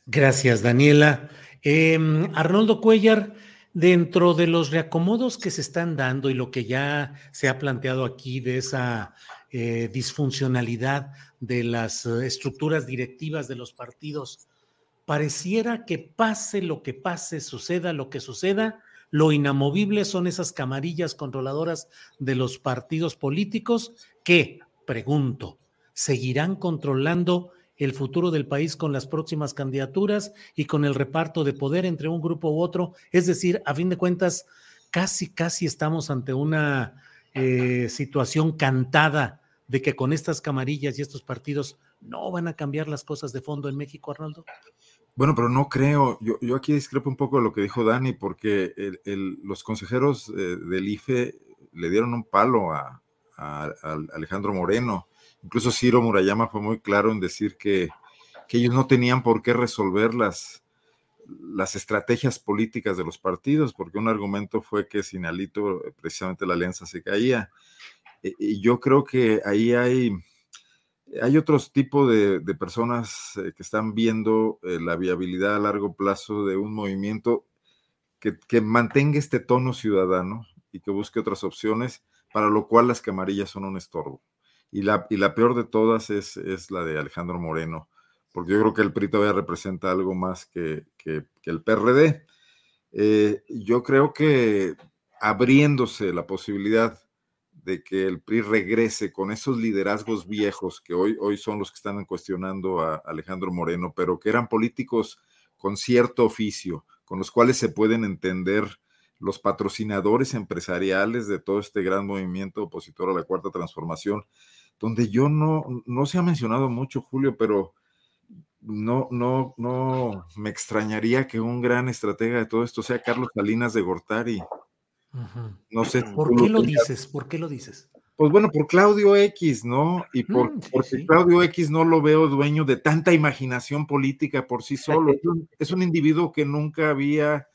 Gracias, Daniela. Em, Arnoldo Cuellar, dentro de los reacomodos que se están dando y lo que ya se ha planteado aquí de esa eh, disfuncionalidad de las eh, estructuras directivas de los partidos, pareciera que pase lo que pase, suceda lo que suceda, lo inamovible son esas camarillas controladoras de los partidos políticos que, pregunto, seguirán controlando el futuro del país con las próximas candidaturas y con el reparto de poder entre un grupo u otro. Es decir, a fin de cuentas, casi, casi estamos ante una eh, situación cantada de que con estas camarillas y estos partidos no van a cambiar las cosas de fondo en México, Arnoldo. Bueno, pero no creo. Yo, yo aquí discrepo un poco de lo que dijo Dani, porque los consejeros eh, del IFE le dieron un palo a Alejandro Moreno Incluso Ciro Murayama fue muy claro en decir que, ellos no tenían por qué resolver las, las estrategias políticas de los partidos, porque un argumento fue que sin Alito precisamente la alianza se caía. E, y yo creo que ahí hay, hay otros tipos de, personas eh, que están viendo eh, la viabilidad a largo plazo de un movimiento que, que, mantenga este tono ciudadano y que busque otras opciones, para lo cual las camarillas son un estorbo. Y la, y la peor de todas es, es, la de Alejandro Moreno, porque yo creo que el PRI todavía representa algo más que, que, el PRD. Eh, yo creo que abriéndose la posibilidad de que el PRI regrese con esos liderazgos viejos que hoy, hoy son los que están cuestionando a Alejandro Moreno, pero que eran políticos con cierto oficio, con los cuales se pueden entender los patrocinadores empresariales de todo este gran movimiento opositor a la cuarta transformación, donde yo no, no se ha mencionado mucho, Julio, pero no, no, no me extrañaría que un gran estratega de todo esto sea Carlos Salinas de Gortari. No sé. ¿Por qué lo dices? ¿Por qué lo dices? Pues bueno, por Claudio X, ¿no? Y por, mm, porque Claudio X no lo veo dueño de tanta imaginación política por sí solo. es, un, individuo que nunca había,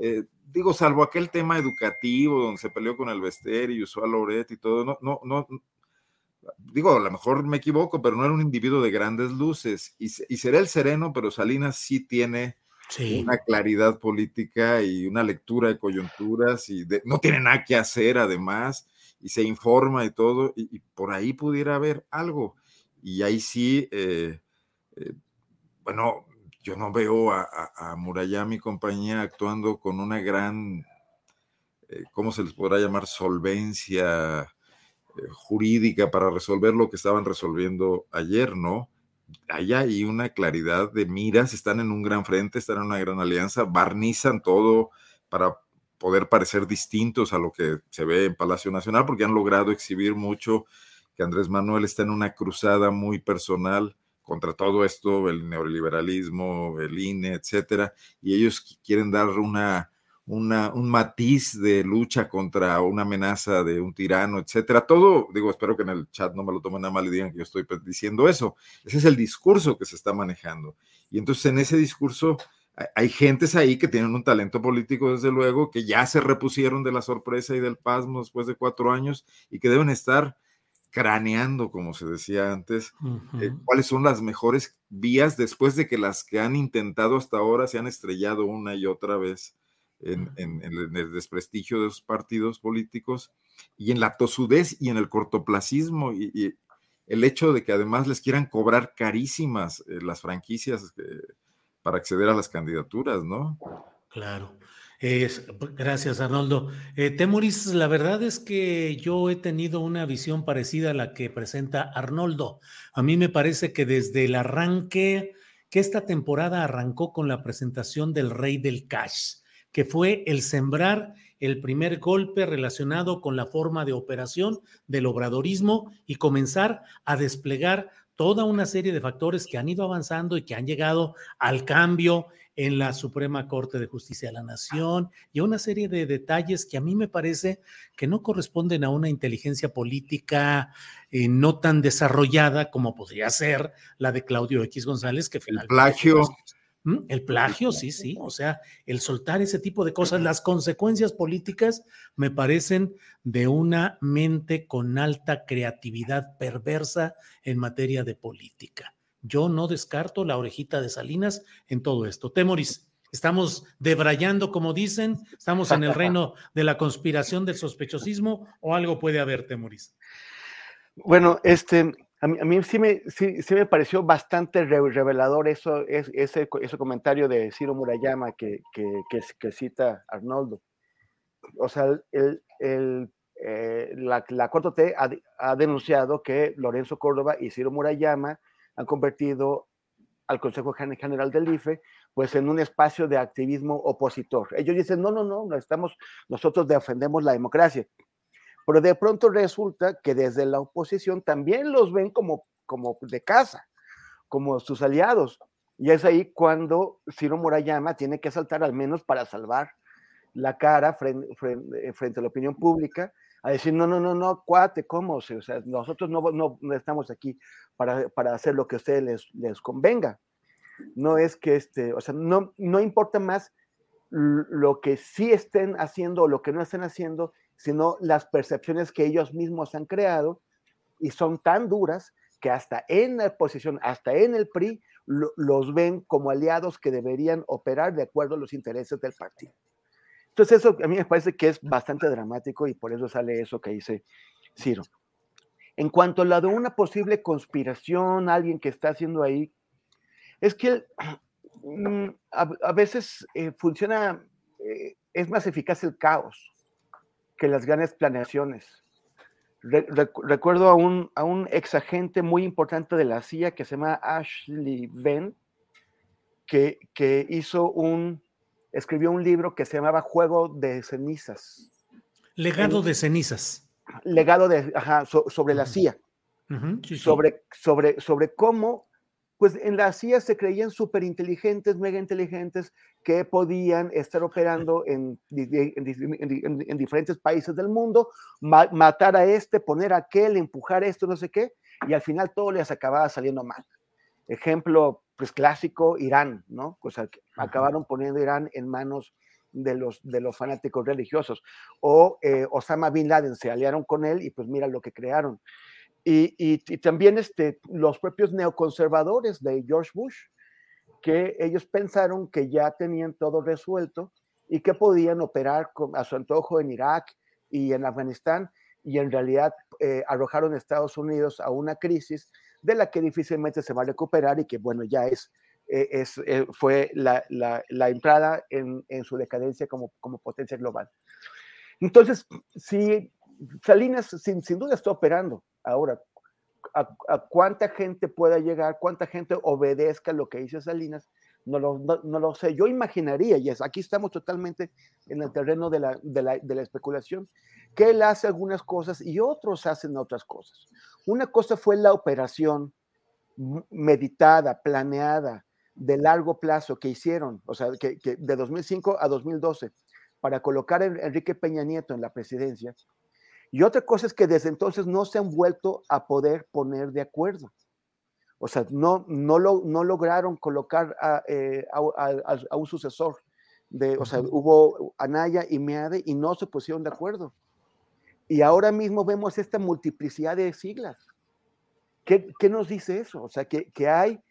eh, digo, salvo aquel tema educativo donde se peleó con el Vester y usó a Loret y todo, no, no, no, digo, a lo mejor me equivoco, pero no era un individuo de grandes luces y, será el sereno, pero Salinas sí tiene una claridad política y una lectura de coyunturas y no tiene nada que hacer además y se informa y todo y, por ahí pudiera haber algo. Y ahí sí, eh, eh, bueno, yo no veo a, a, Murayama y compañía actuando con una gran, eh, ¿cómo se les podrá llamar? Solvencia jurídica para resolver lo que estaban resolviendo ayer, ¿no? Hay una claridad de miras, están en un gran frente, están en una gran alianza, barnizan todo para poder parecer distintos a lo que se ve en Palacio Nacional, porque han logrado exhibir mucho que Andrés Manuel está en una cruzada muy personal contra todo esto, el neoliberalismo, el INE, etcétera, y ellos quieren dar una, un matiz de lucha contra una amenaza de un tirano, etcétera. Todo, digo, espero que en el chat no me lo tomen a mal y digan que yo estoy diciendo eso. Ese es el discurso que se está manejando. Y entonces en ese discurso hay gentes ahí que tienen un talento político, desde luego, que ya se repusieron de la sorpresa y del pasmo después de cuatro años y que deben estar craneando, como se decía antes, eh, cuáles son las mejores vías después de que las que han intentado hasta ahora se han estrellado una y otra vez en, el desprestigio de los partidos políticos y en la tosudez y en el cortoplacismo y, el hecho de que además les quieran cobrar carísimas eh, las franquicias eh, para acceder a las candidaturas, ¿no? Claro. gracias, Arnoldo. Eh, Temuris, la verdad es que yo he tenido una visión parecida a la que presenta Arnoldo. A mí me parece que desde el arranque, que esta temporada arrancó con la presentación del Rey del Cash que fue el sembrar el primer golpe relacionado con la forma de operación del obradorismo y comenzar a desplegar toda una serie de factores que han ido avanzando y que han llegado al cambio en la Suprema Corte de Justicia de la Nación y una serie de detalles que a mí me parece que no corresponden a una inteligencia política eh, no tan desarrollada como podría ser la de Claudio X González, que finalmente... plagio. ¿Mm? El plagio, sí, sí, o sea, el soltar ese tipo de cosas, las consecuencias políticas me parecen de una mente con alta creatividad perversa en materia de política. Yo no descarto la orejita de Salinas en todo esto. Temoris, estamos debrayando, como dicen, estamos en el reino de la conspiración del sospechosismo o algo puede haber, Temoris. Bueno, este, a mí, sí, me, sí, me pareció bastante revelador eso, ese, ese comentario de Ciro Murayama que, que, que, cita Arnoldo. O sea, el, el, eh, la, la Corte T ha, ha, denunciado que Lorenzo Córdoba y Ciro Murayama han convertido al Consejo General del IFE pues en un espacio de activismo opositor. Ellos dicen, no, no, no, no estamos, nosotros defendemos la democracia pero de pronto resulta que desde la oposición también los ven como, como de casa, como sus aliados. Y es ahí cuando Ciro Murayama tiene que saltar al menos para salvar la cara frente, eh, frente, a la opinión pública, a decir, no, no, no, no, cuate, ¿cómo? O sea, nosotros no, no, no estamos aquí para, para, hacer lo que a ustedes les, les convenga. No es que, este, o sea, no, no importa más lo que sí estén haciendo o lo que no estén haciendo, sino las percepciones que ellos mismos han creado y son tan duras que hasta en la oposición, hasta en el PRI, los ven como aliados que deberían operar de acuerdo a los intereses del partido. Entonces eso a mí me parece que es bastante dramático y por eso sale eso que dice Ciro. En cuanto a la de una posible conspiración, alguien que está haciendo ahí, es que mm, a, veces eh, funciona, eh, es más eficaz el caos que las grandes planeaciones. recuerdo a un, a un ex agente muy importante de la CIA que se llama Ashley Venn, que, que hizo un, escribió un libro que se llamaba Juego de cenizas. Legado de cenizas. Legado de, ajá, sobre la CIA. Sobre, sobre, sobre cómo pues en la CIA se creían súper inteligentes, mega inteligentes, que podían estar operando en, en, diferentes países del mundo, matar a este, poner a aquel, empujar esto, no sé qué, y al final todo les acababa saliendo mal. Ejemplo, pues clásico, Irán, ¿no? Pues acabaron poniendo Irán en manos de los, de los fanáticos religiosos. O eh, Osama Bin Laden se aliaron con él y pues mira lo que crearon. Y, también este, los propios neoconservadores de George Bush, que ellos pensaron que ya tenían todo resuelto y que podían operar a su antojo en Irak y en Afganistán, y en realidad eh, arrojaron a Estados Unidos a una crisis de la que difícilmente se va a recuperar y que, bueno, ya es, eh, es eh, fue la, la, entrada en, en, su decadencia como, como potencia global. Entonces, si Salinas sin, sin duda está operando, Ahora, a, cuánta gente pueda llegar, cuánta gente obedezca lo que dice Salinas, no lo, sé. Yo imaginaría, y es, aquí estamos totalmente en el terreno de la, especulación, que él hace algunas cosas y otros hacen otras cosas. Una cosa fue la operación meditada, planeada, de largo plazo que hicieron, o sea, que, que de 2005 a 2012, para colocar a Enrique Peña Nieto en la presidencia, y otra cosa es que desde entonces no se han vuelto a poder poner de acuerdo. O sea, no, no, lo, no lograron colocar a, eh, a, un sucesor. De, o sea, hubo Anaya y Meade y no se pusieron de acuerdo. Y ahora mismo vemos esta multiplicidad de siglas. ¿Qué, qué nos dice eso? O sea, que, que, hay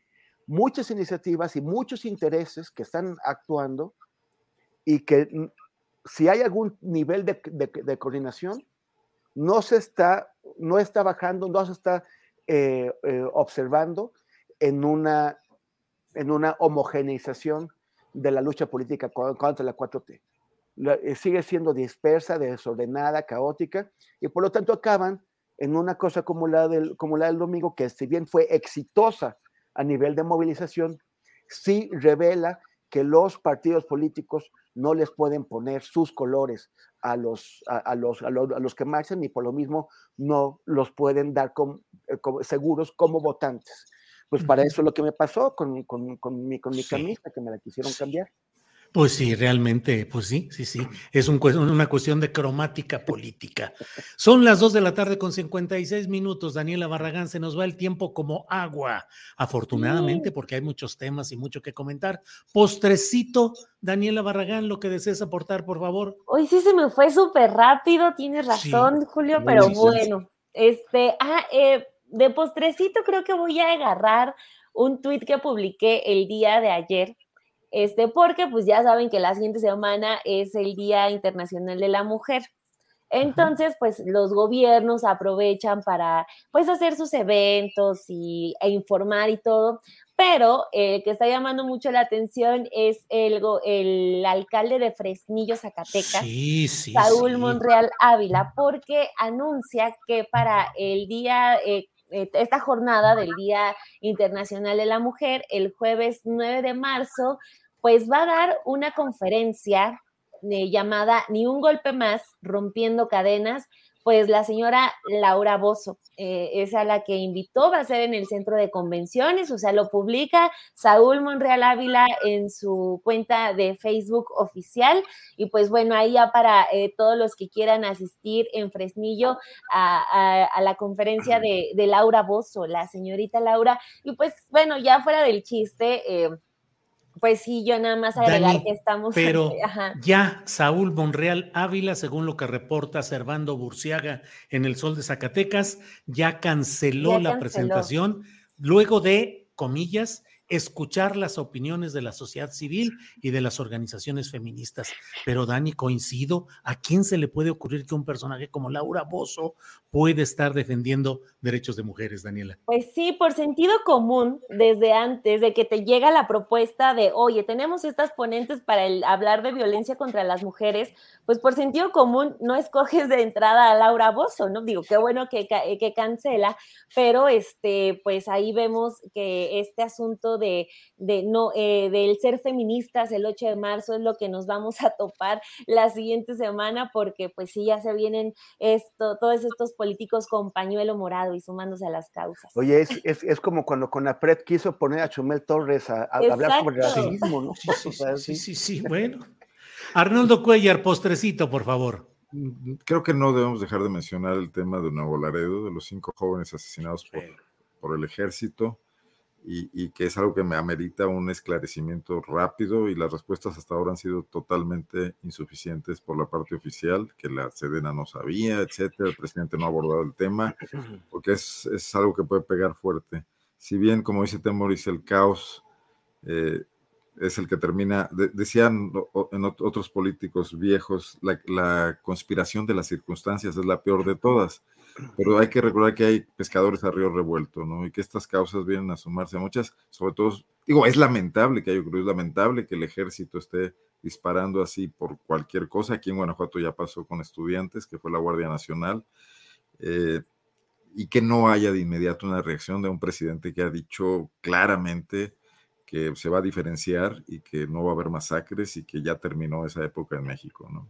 muchas iniciativas y muchos intereses que están actuando y que si hay algún nivel de, de, de coordinación, no se está, no está bajando, no se está eh, eh, observando en una, en una homogeneización de la lucha política contra la 4T. Eh, sigue siendo dispersa, desordenada, caótica, y por lo tanto acaban en una cosa como la del, como la del domingo, que si bien fue exitosa a nivel de movilización, sí revela que los partidos políticos no les pueden poner sus colores a los, a, los, a, los, que marchan y por lo mismo no los pueden dar eh, como, seguros como votantes. Pues para eso es lo que me pasó con, con, con mi, con mi camisa, que me la quisieron cambiar. Pues sí, realmente, pues sí, sí, sí. Es un, una cuestión de cromática política. Son las dos de la tarde con 56 minutos. Daniela Barragán, se nos va el tiempo como agua. Afortunadamente, porque hay muchos temas y mucho que comentar. Postrecito, Daniela Barragán, lo que desees aportar, por favor. Hoy sí se me fue súper rápido, tienes razón, Julio, pero bueno. Este, ah, eh, de postrecito creo que voy a agarrar un tuit que publiqué el día de ayer este, porque pues ya saben que la siguiente semana es el Día Internacional de la Mujer. Entonces, pues los gobiernos aprovechan para pues hacer sus eventos y, e informar y todo, pero el que está llamando mucho la atención es el, el alcalde de Fresnillo, Zacatecas, Saúl Monreal Ávila, porque anuncia que para el día, eh, eh, esta jornada del Día Internacional de la Mujer, el jueves 9 de marzo, pues va a dar una conferencia eh, llamada Ni un golpe más, rompiendo cadenas, pues la señora Laura Bozo eh, es a la que invitó, va a ser en el centro de convenciones, o sea, lo publica Saúl Monreal Ávila en su cuenta de Facebook oficial. Y pues bueno, ahí ya para eh, todos los que quieran asistir en Fresnillo a, la conferencia de, Laura Bozo, la señorita Laura. Y pues bueno, ya fuera del chiste. Eh, pues sí, yo nada más agregar que estamos. Pero ya Saúl Monreal Ávila, según lo que reporta Servando Burciaga en El Sol de Zacatecas, ya canceló la presentación luego de, comillas, escuchar las opiniones de la sociedad civil y de las organizaciones feministas. Pero Dani, coincido, ¿a quién se le puede ocurrir que un personaje como Laura Bozo puede estar defendiendo derechos de mujeres, Daniela? Pues sí, por sentido común, desde antes de que te llega la propuesta de, oye, tenemos estas ponentes para hablar de violencia contra las mujeres, pues por sentido común no escoges de entrada a Laura Bozo, ¿no? Digo, qué bueno que, que cancela, pero este, pues ahí vemos que este asunto de, no, eh, del ser feministas el 8 de marzo es lo que nos vamos a topar la siguiente semana, porque pues sí, ya se vienen esto, todos estos políticos con pañuelo morado y sumándose a las causas. Oye, es, es, como cuando Conapred quiso poner a Chumel Torres a, hablar sobre racismo, ¿no? Sí, sí, sí, bueno. Arnoldo Cuellar, postrecito, por favor. Creo que no debemos dejar de mencionar el tema de Nuevo Laredo, de los cinco jóvenes asesinados por, por el ejército y, que es algo que me amerita un esclarecimiento rápido y las respuestas hasta ahora han sido totalmente insuficientes por la parte oficial, que la Sedena no sabía, etcétera, el presidente no ha abordado el tema, porque es, es algo que puede pegar fuerte. Si bien, como dice Temoris, el caos eh, es el que termina, decían en otros políticos viejos, la, la conspiración de las circunstancias es la peor de todas pero hay que recordar que hay pescadores a río revuelto, ¿no? Y que estas causas vienen a sumarse a muchas, sobre todo, digo, es lamentable que haya ocurrido, es lamentable que el ejército esté disparando así por cualquier cosa. Aquí en Guanajuato ya pasó con estudiantes, que fue la Guardia Nacional, eh, y que no haya de inmediato una reacción de un presidente que ha dicho claramente que se va a diferenciar y que no va a haber masacres y que ya terminó esa época en México, ¿no?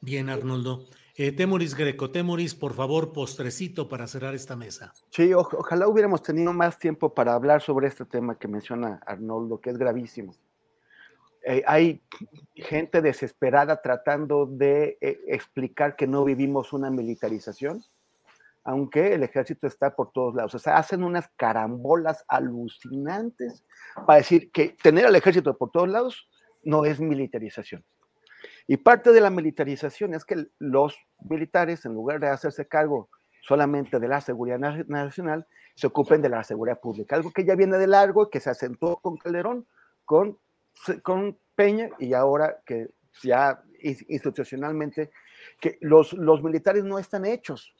Bien, Arnoldo. Eh, Temoris Greco, Temoris, por favor, postrecito para cerrar esta mesa. Sí, ojalá hubiéramos tenido más tiempo para hablar sobre este tema que menciona Arnoldo, que es gravísimo. Eh, hay gente desesperada tratando de eh, explicar que no vivimos una militarización, aunque el ejército está por todos lados. O sea, hacen unas carambolas alucinantes para decir que tener al ejército por todos lados no es militarización. Y parte de la militarización es que los militares, en lugar de hacerse cargo solamente de la seguridad nacional, se ocupen de la seguridad pública, algo que ya viene de largo, que se acentuó con Calderón, con, con Peña y ahora que ya institucionalmente, los, militares no están hechos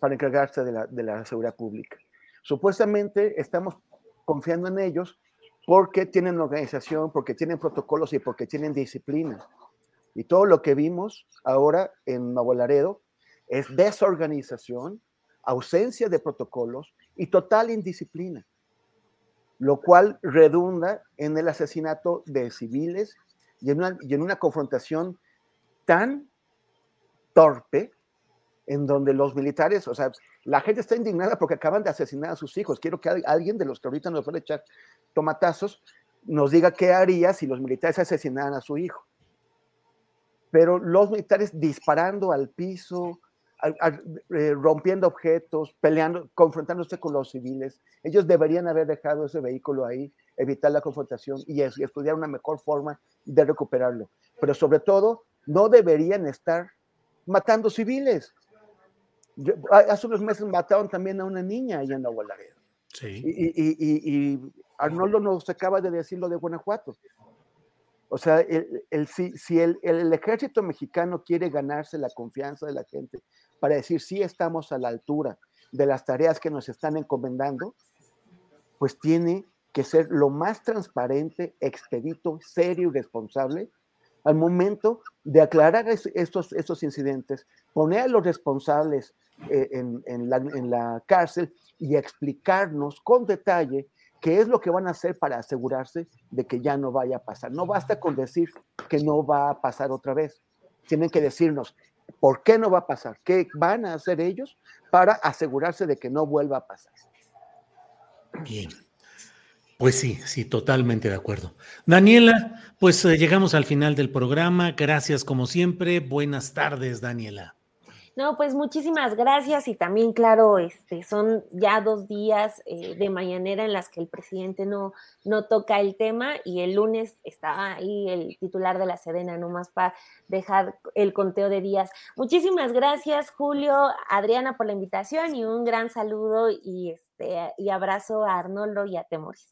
para encargarse de la seguridad pública. Supuestamente estamos confiando en ellos porque tienen organización, porque tienen protocolos y porque tienen disciplina. Y todo lo que vimos ahora en Nuevo Laredo es desorganización, ausencia de protocolos y total indisciplina, lo cual redunda en el asesinato de civiles y en una, confrontación tan torpe en donde los militares, o sea, la gente está indignada porque acaban de asesinar a sus hijos. Quiero que alguien de los que ahorita nos va a echar tomatazos nos diga qué haría si los militares asesinaran a su hijo pero los militares disparando al piso, eh, rompiendo objetos, peleando, confrontándose con los civiles. Ellos deberían haber dejado ese vehículo ahí, evitar la confrontación y, estudiar una mejor forma de recuperarlo. Pero sobre todo, no deberían estar matando civiles. hace unos meses mataron también a una niña allá en Nuevo Laredo. Sí. Y, y, y, Arnoldo nos acaba de decir lo de Guanajuato. O sea, el, si, el, ejército mexicano quiere ganarse la confianza de la gente para decir sí estamos a la altura de las tareas que nos están encomendando, pues tiene que ser lo más transparente, expedito, serio y responsable al momento de aclarar estos, incidentes, poner a los responsables eh, en la cárcel y explicarnos con detalle qué es lo que van a hacer para asegurarse de que ya no vaya a pasar. No basta con decir que no va a pasar otra vez. Tienen que decirnos por qué no va a pasar, qué van a hacer ellos para asegurarse de que no vuelva a pasar. Bien. Pues sí, sí, totalmente de acuerdo. Daniela, pues eh, llegamos al final del programa. Gracias como siempre. Buenas tardes, Daniela. No, pues muchísimas gracias y también, claro, este, son ya dos días eh, de mañanera en las que el presidente no, no toca el tema y el lunes está ahí el titular de la Sedena, nomás para dejar el conteo de días. Muchísimas gracias, Julio, Adriana, por la invitación y un gran saludo y, este, y abrazo a Arnoldo y a Temoris.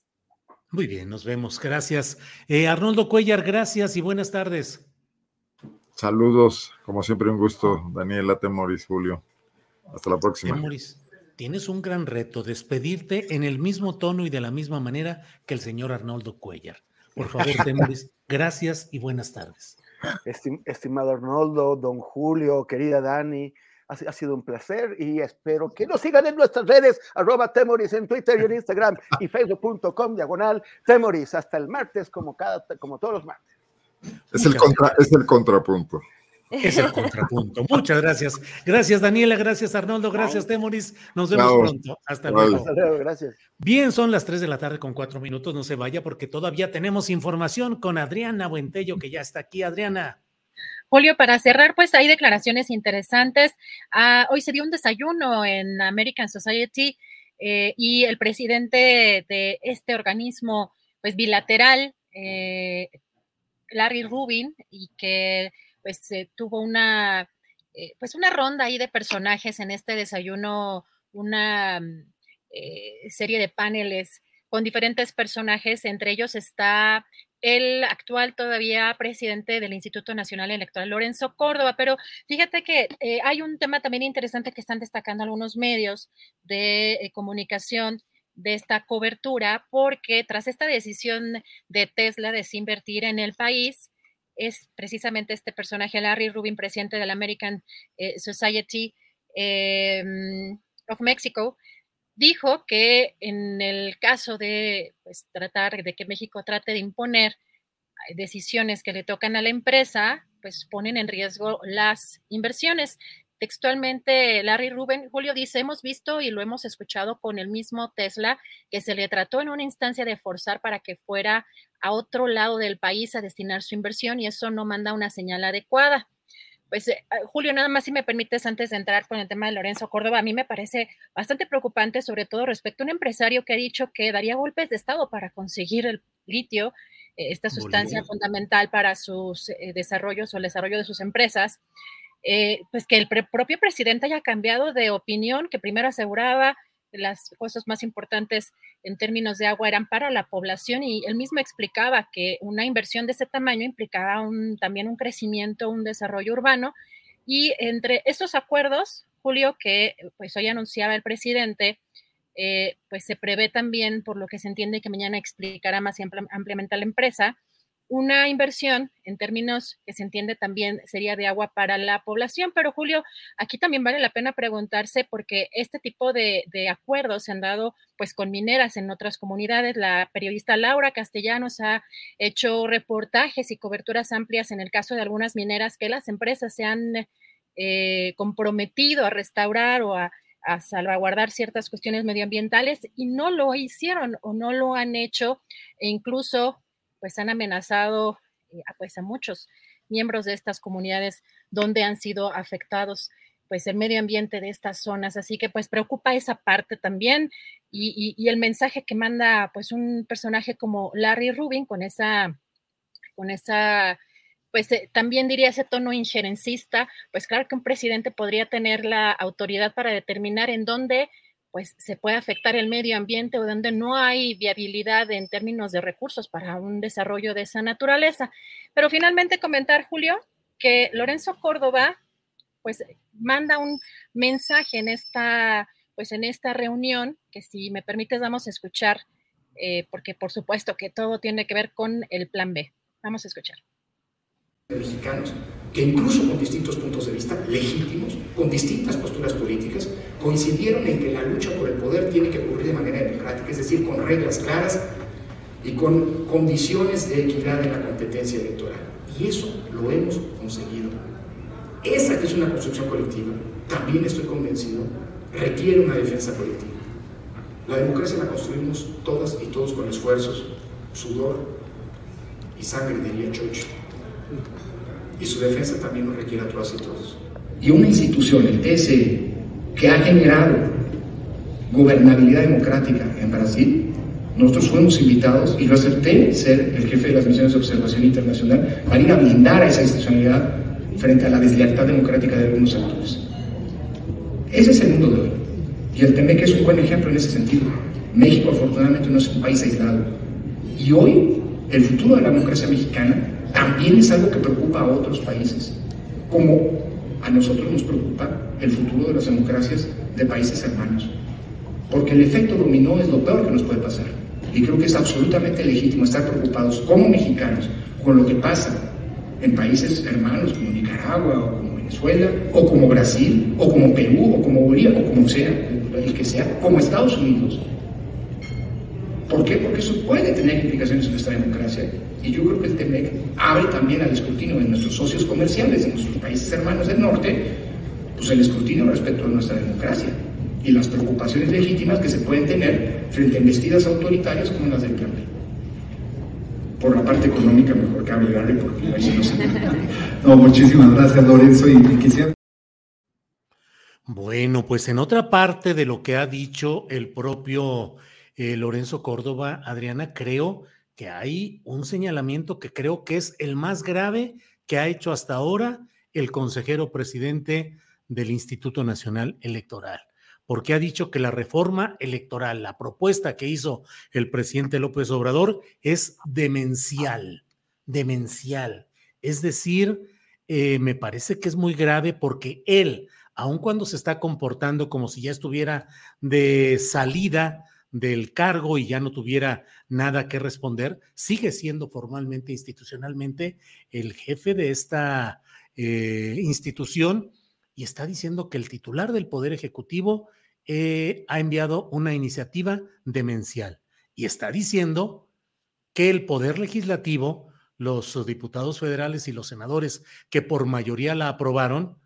Muy bien, nos vemos. Gracias. Eh, Arnoldo Cuellar, gracias y buenas tardes. Saludos, como siempre un gusto, Daniela Temoris, Julio. Hasta la próxima. Temoris, tienes un gran reto, despedirte en el mismo tono y de la misma manera que el señor Arnoldo Cuellar. Por favor, Temoris, gracias y buenas tardes. estimado Arnoldo, don Julio, querida Dani, ha, sido un placer y espero que nos sigan en nuestras redes, arroba Temoris en Twitter y en Instagram y facebook.com diagonal Temoris. Hasta el martes, como, cada, como todos los martes. Es el, contra, es el contrapunto. Es el contrapunto. Muchas gracias. Gracias, Daniela. Gracias, Arnoldo. Gracias, Temoris. Nos vemos pronto. Hasta luego. Hasta luego. Gracias. Bien, son las 3 de la tarde con cuatro minutos. No se vaya porque todavía tenemos información con Adriana Buentello, que ya está aquí. Adriana. Julio, para cerrar, pues hay declaraciones interesantes. Ah, hoy se dio un desayuno en American Society eh, y el presidente de este organismo, pues bilateral, eh, Larry Rubin y que pues tuvo una eh, pues una ronda ahí de personajes en este desayuno, una mm, eh, serie de paneles con diferentes personajes, entre ellos está el actual todavía presidente del Instituto Nacional Electoral, Lorenzo Córdoba. Pero fíjate que eh, hay un tema también interesante que están destacando algunos medios de comunicación de esta cobertura porque tras esta decisión de Tesla de invertir en el país, es precisamente este personaje, Larry Rubin, presidente de la American eh, Society em, of Mexico, dijo que en el caso de pues, tratar de que México trate de imponer eh, decisiones que le tocan a la empresa, pues ponen en riesgo las inversiones. Textualmente, Larry Rubin, Julio dice, hemos visto y lo hemos escuchado con el mismo Tesla, que se le trató en una instancia de forzar para que fuera a otro lado del país a destinar su inversión y eso no manda una señal adecuada. Pues, eh, ah, Julio, nada más si me permites, antes de entrar con el tema de Lorenzo Córdoba, a mí me parece bastante preocupante, sobre todo respecto a un empresario que ha dicho que daría golpes de Estado para conseguir el litio, eh, esta sustancia fundamental para sus eh, desarrollos o el desarrollo de sus empresas. Eh, pues que el propio presidente haya cambiado de opinión, que primero aseguraba las cosas más importantes en términos de agua eran para la población y él mismo explicaba que una inversión de ese tamaño implicaba también un crecimiento, un desarrollo urbano. Y entre estos acuerdos, Julio, que pues hoy anunciaba el presidente, eh, pues se prevé también, por lo que se entiende que mañana explicará más ampliamente a la empresa, una inversión en términos que se entiende también sería de agua para la población. Pero Julio, aquí también vale la pena preguntarse porque este tipo de, acuerdos se han dado pues con mineras en otras comunidades. La periodista Laura Castellanos ha hecho reportajes y coberturas amplias en el caso de algunas mineras que las empresas se han eh, comprometido a restaurar o a a salvaguardar ciertas cuestiones medioambientales y no lo hicieron o no lo han hecho e incluso pues han amenazado eh, pues a muchos miembros de estas comunidades donde han sido afectados pues el medio ambiente de estas zonas. Así que pues preocupa esa parte también y, el mensaje que manda pues un personaje como Larry Rubin con esa, con esa, pues eh, también diría ese tono injerencista, pues claro que un presidente podría tener la autoridad para determinar en dónde pues se puede afectar el medio ambiente o donde no hay viabilidad en términos de recursos para un desarrollo de esa naturaleza. Pero finalmente comentar, Julio, que Lorenzo Córdoba pues manda un mensaje en esta pues en esta reunión que si me permites vamos a escuchar eh, porque por supuesto que todo tiene que ver con el plan B. Vamos a escuchar mexicanos, que incluso con distintos puntos de vista legítimos, con distintas posturas políticas, coincidieron en que la lucha por el poder tiene que ocurrir de manera democrática, es decir, con reglas claras y con condiciones de equidad en la competencia electoral. Y eso lo hemos conseguido. Esa que es una construcción colectiva, también estoy convencido, requiere una defensa colectiva. La democracia la construimos todas y todos con esfuerzos, sudor y sangre, diría Chocho y su defensa también nos requiere a todas y todos. Y una institución, el TSE, que ha generado gobernabilidad democrática en Brasil, nosotros fuimos invitados y yo acepté ser el jefe de las misiones de observación internacional para ir a blindar a esa institucionalidad frente a la deslealtad democrática de algunos actores. Ese es el mundo de hoy. Y el TMEC es un buen ejemplo en ese sentido. México afortunadamente no es un país aislado. Y hoy el futuro de la democracia mexicana también es algo que preocupa a otros países, como a nosotros nos preocupa el futuro de las democracias de países hermanos. Porque el efecto dominó es lo peor que nos puede pasar. Y creo que es absolutamente legítimo estar preocupados como mexicanos con lo que pasa en países hermanos como Nicaragua o como Venezuela o como Brasil o como Perú o como Bolivia o como sea, el que sea, como Estados Unidos. ¿Por qué? Porque eso puede tener implicaciones en nuestra democracia y yo creo que el TEMEC abre también al escrutinio de nuestros socios comerciales, de nuestros países hermanos del norte, pues el escrutinio respecto a nuestra democracia y las preocupaciones legítimas que se pueden tener frente a investidas autoritarias como las del plan Por la parte económica, mejor que hable porque ahí no se... no, muchísimas gracias, Lorenzo. Y quisiera bueno, pues en otra parte de lo que ha dicho el propio eh, Lorenzo Córdoba, Adriana, creo que hay un señalamiento que creo que es el más grave que ha hecho hasta ahora el consejero presidente del Instituto Nacional Electoral, porque ha dicho que la reforma electoral, la propuesta que hizo el presidente López Obrador es demencial, demencial. Es decir, eh, me parece que es muy grave porque él, aun cuando se está comportando como si ya estuviera de salida del cargo y ya no tuviera nada que responder, sigue siendo formalmente, institucionalmente, el jefe de esta eh, institución y está diciendo que el titular del Poder Ejecutivo eh, ha enviado una iniciativa demencial y está diciendo que el Poder Legislativo, los diputados federales y los senadores que por mayoría la aprobaron,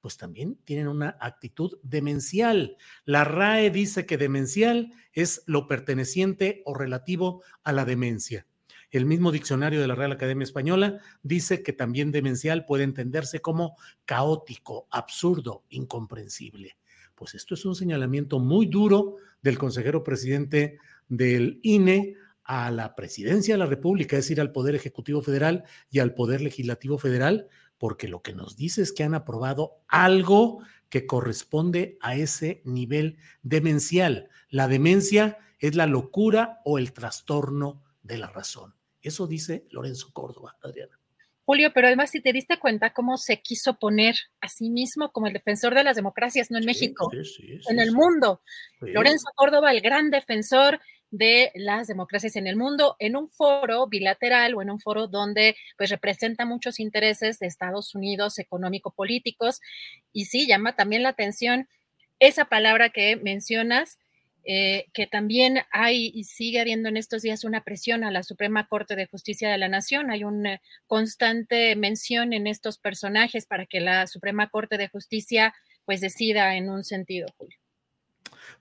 pues también tienen una actitud demencial. La RAE dice que demencial es lo perteneciente o relativo a la demencia. El mismo diccionario de la Real Academia Española dice que también demencial puede entenderse como caótico, absurdo, incomprensible. Pues esto es un señalamiento muy duro del consejero presidente del INE a la presidencia de la República, es decir, al Poder Ejecutivo Federal y al Poder Legislativo Federal, porque lo que nos dice es que han aprobado algo que corresponde a ese nivel demencial. La demencia es la locura o el trastorno de la razón. Eso dice Lorenzo Córdoba, Adriana. Julio, pero además si te diste cuenta cómo se quiso poner a sí mismo como el defensor de las democracias, no en México, en el mundo. Lorenzo Córdoba, el gran defensor de las democracias en el mundo en un foro bilateral o en un foro donde pues representa muchos intereses de Estados Unidos económico-políticos y sí llama también la atención esa palabra que mencionas eh, que también hay y sigue habiendo en estos días una presión a la Suprema Corte de Justicia de la Nación. Hay una constante mención en estos personajes para que la Suprema Corte de Justicia pues decida en un sentido, Julio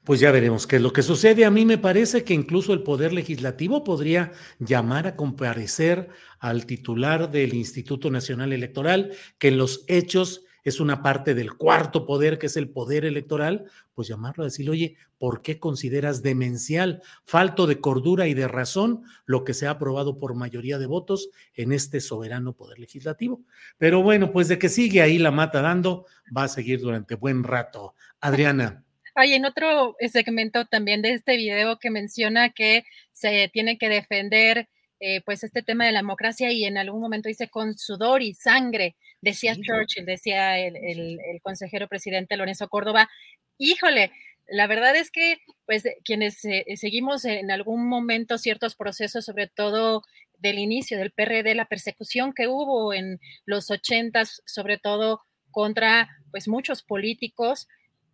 pues ya veremos qué es lo que sucede. A mí me parece que incluso el Poder Legislativo podría llamar a comparecer al titular del Instituto Nacional Electoral, que en los hechos es una parte del cuarto poder, que es el poder electoral, pues llamarlo a decir, oye, ¿por qué consideras demencial, falto de cordura y de razón lo que se ha aprobado por mayoría de votos en este soberano poder legislativo? Pero bueno, pues de que sigue ahí la mata dando, va a seguir durante buen rato. Adriana. Hay en otro segmento también de este video que menciona que se tiene que defender eh, pues este tema de la democracia y en algún momento dice con sudor y sangre, decía Churchill, decía el, consejero presidente Lorenzo Córdoba. Híjole, la verdad es que pues quienes eh, seguimos en algún momento ciertos procesos, sobre todo del inicio del PRD, la persecución que hubo en los ochentas, sobre todo contra pues muchos políticos,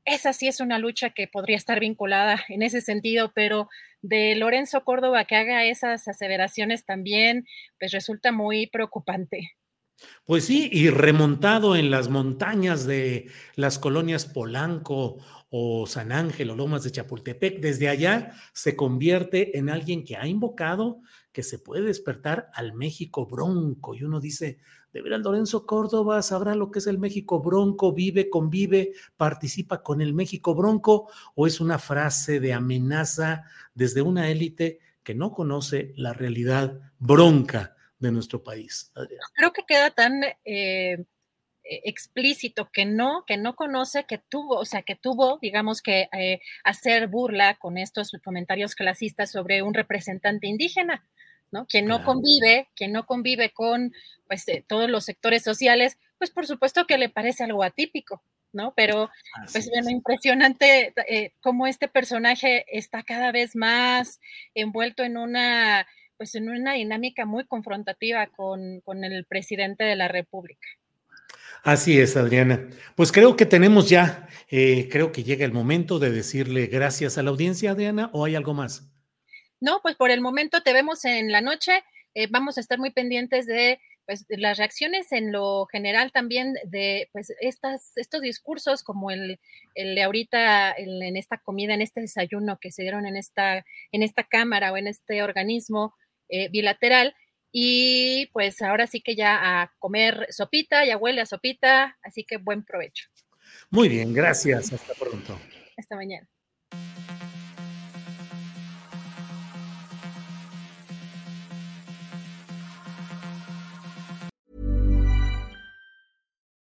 esa sí es una lucha que podría estar vinculada en ese sentido, pero de Lorenzo Córdoba que haga esas aseveraciones también, pues resulta muy preocupante. Pues sí, y remontado en las montañas de las colonias Polanco o San Ángel o Lomas de Chapultepec, desde allá se convierte en alguien que ha invocado que se puede despertar al México bronco. Y uno dice, de veras, Lorenzo Córdoba sabrá lo que es el México bronco, vive, convive, participa con el México bronco, o es una frase de amenaza desde una élite que no conoce la realidad bronca de nuestro país. Creo que queda tan eh, explícito que no, que no conoce, que tuvo, o sea, que tuvo, digamos que eh, hacer burla con estos comentarios clasistas sobre un representante indígena. ¿No? Quien no convive, quien no convive con pues, eh, todos los sectores sociales, pues por supuesto que le parece algo atípico, ¿no? Pero pues bueno, impresionante eh, cómo este personaje está cada vez más envuelto en una, pues en una dinámica muy confrontativa con, con el presidente de la República. Así es, Adriana. Pues creo que tenemos ya, eh, creo que llega el momento de decirle gracias a la audiencia, Adriana, o hay algo más. No, pues por el momento te vemos en la noche. Eh, vamos a estar muy pendientes de, pues, las reacciones en lo general también de pues, estas, estos discursos como el, el de ahorita en esta comida, en este desayuno que se dieron en esta, en esta cámara o en este organismo eh, bilateral. Y pues ahora sí que ya a comer sopita, ya huele a sopita, así que buen provecho. Muy bien, gracias. Hasta pronto. Hasta mañana.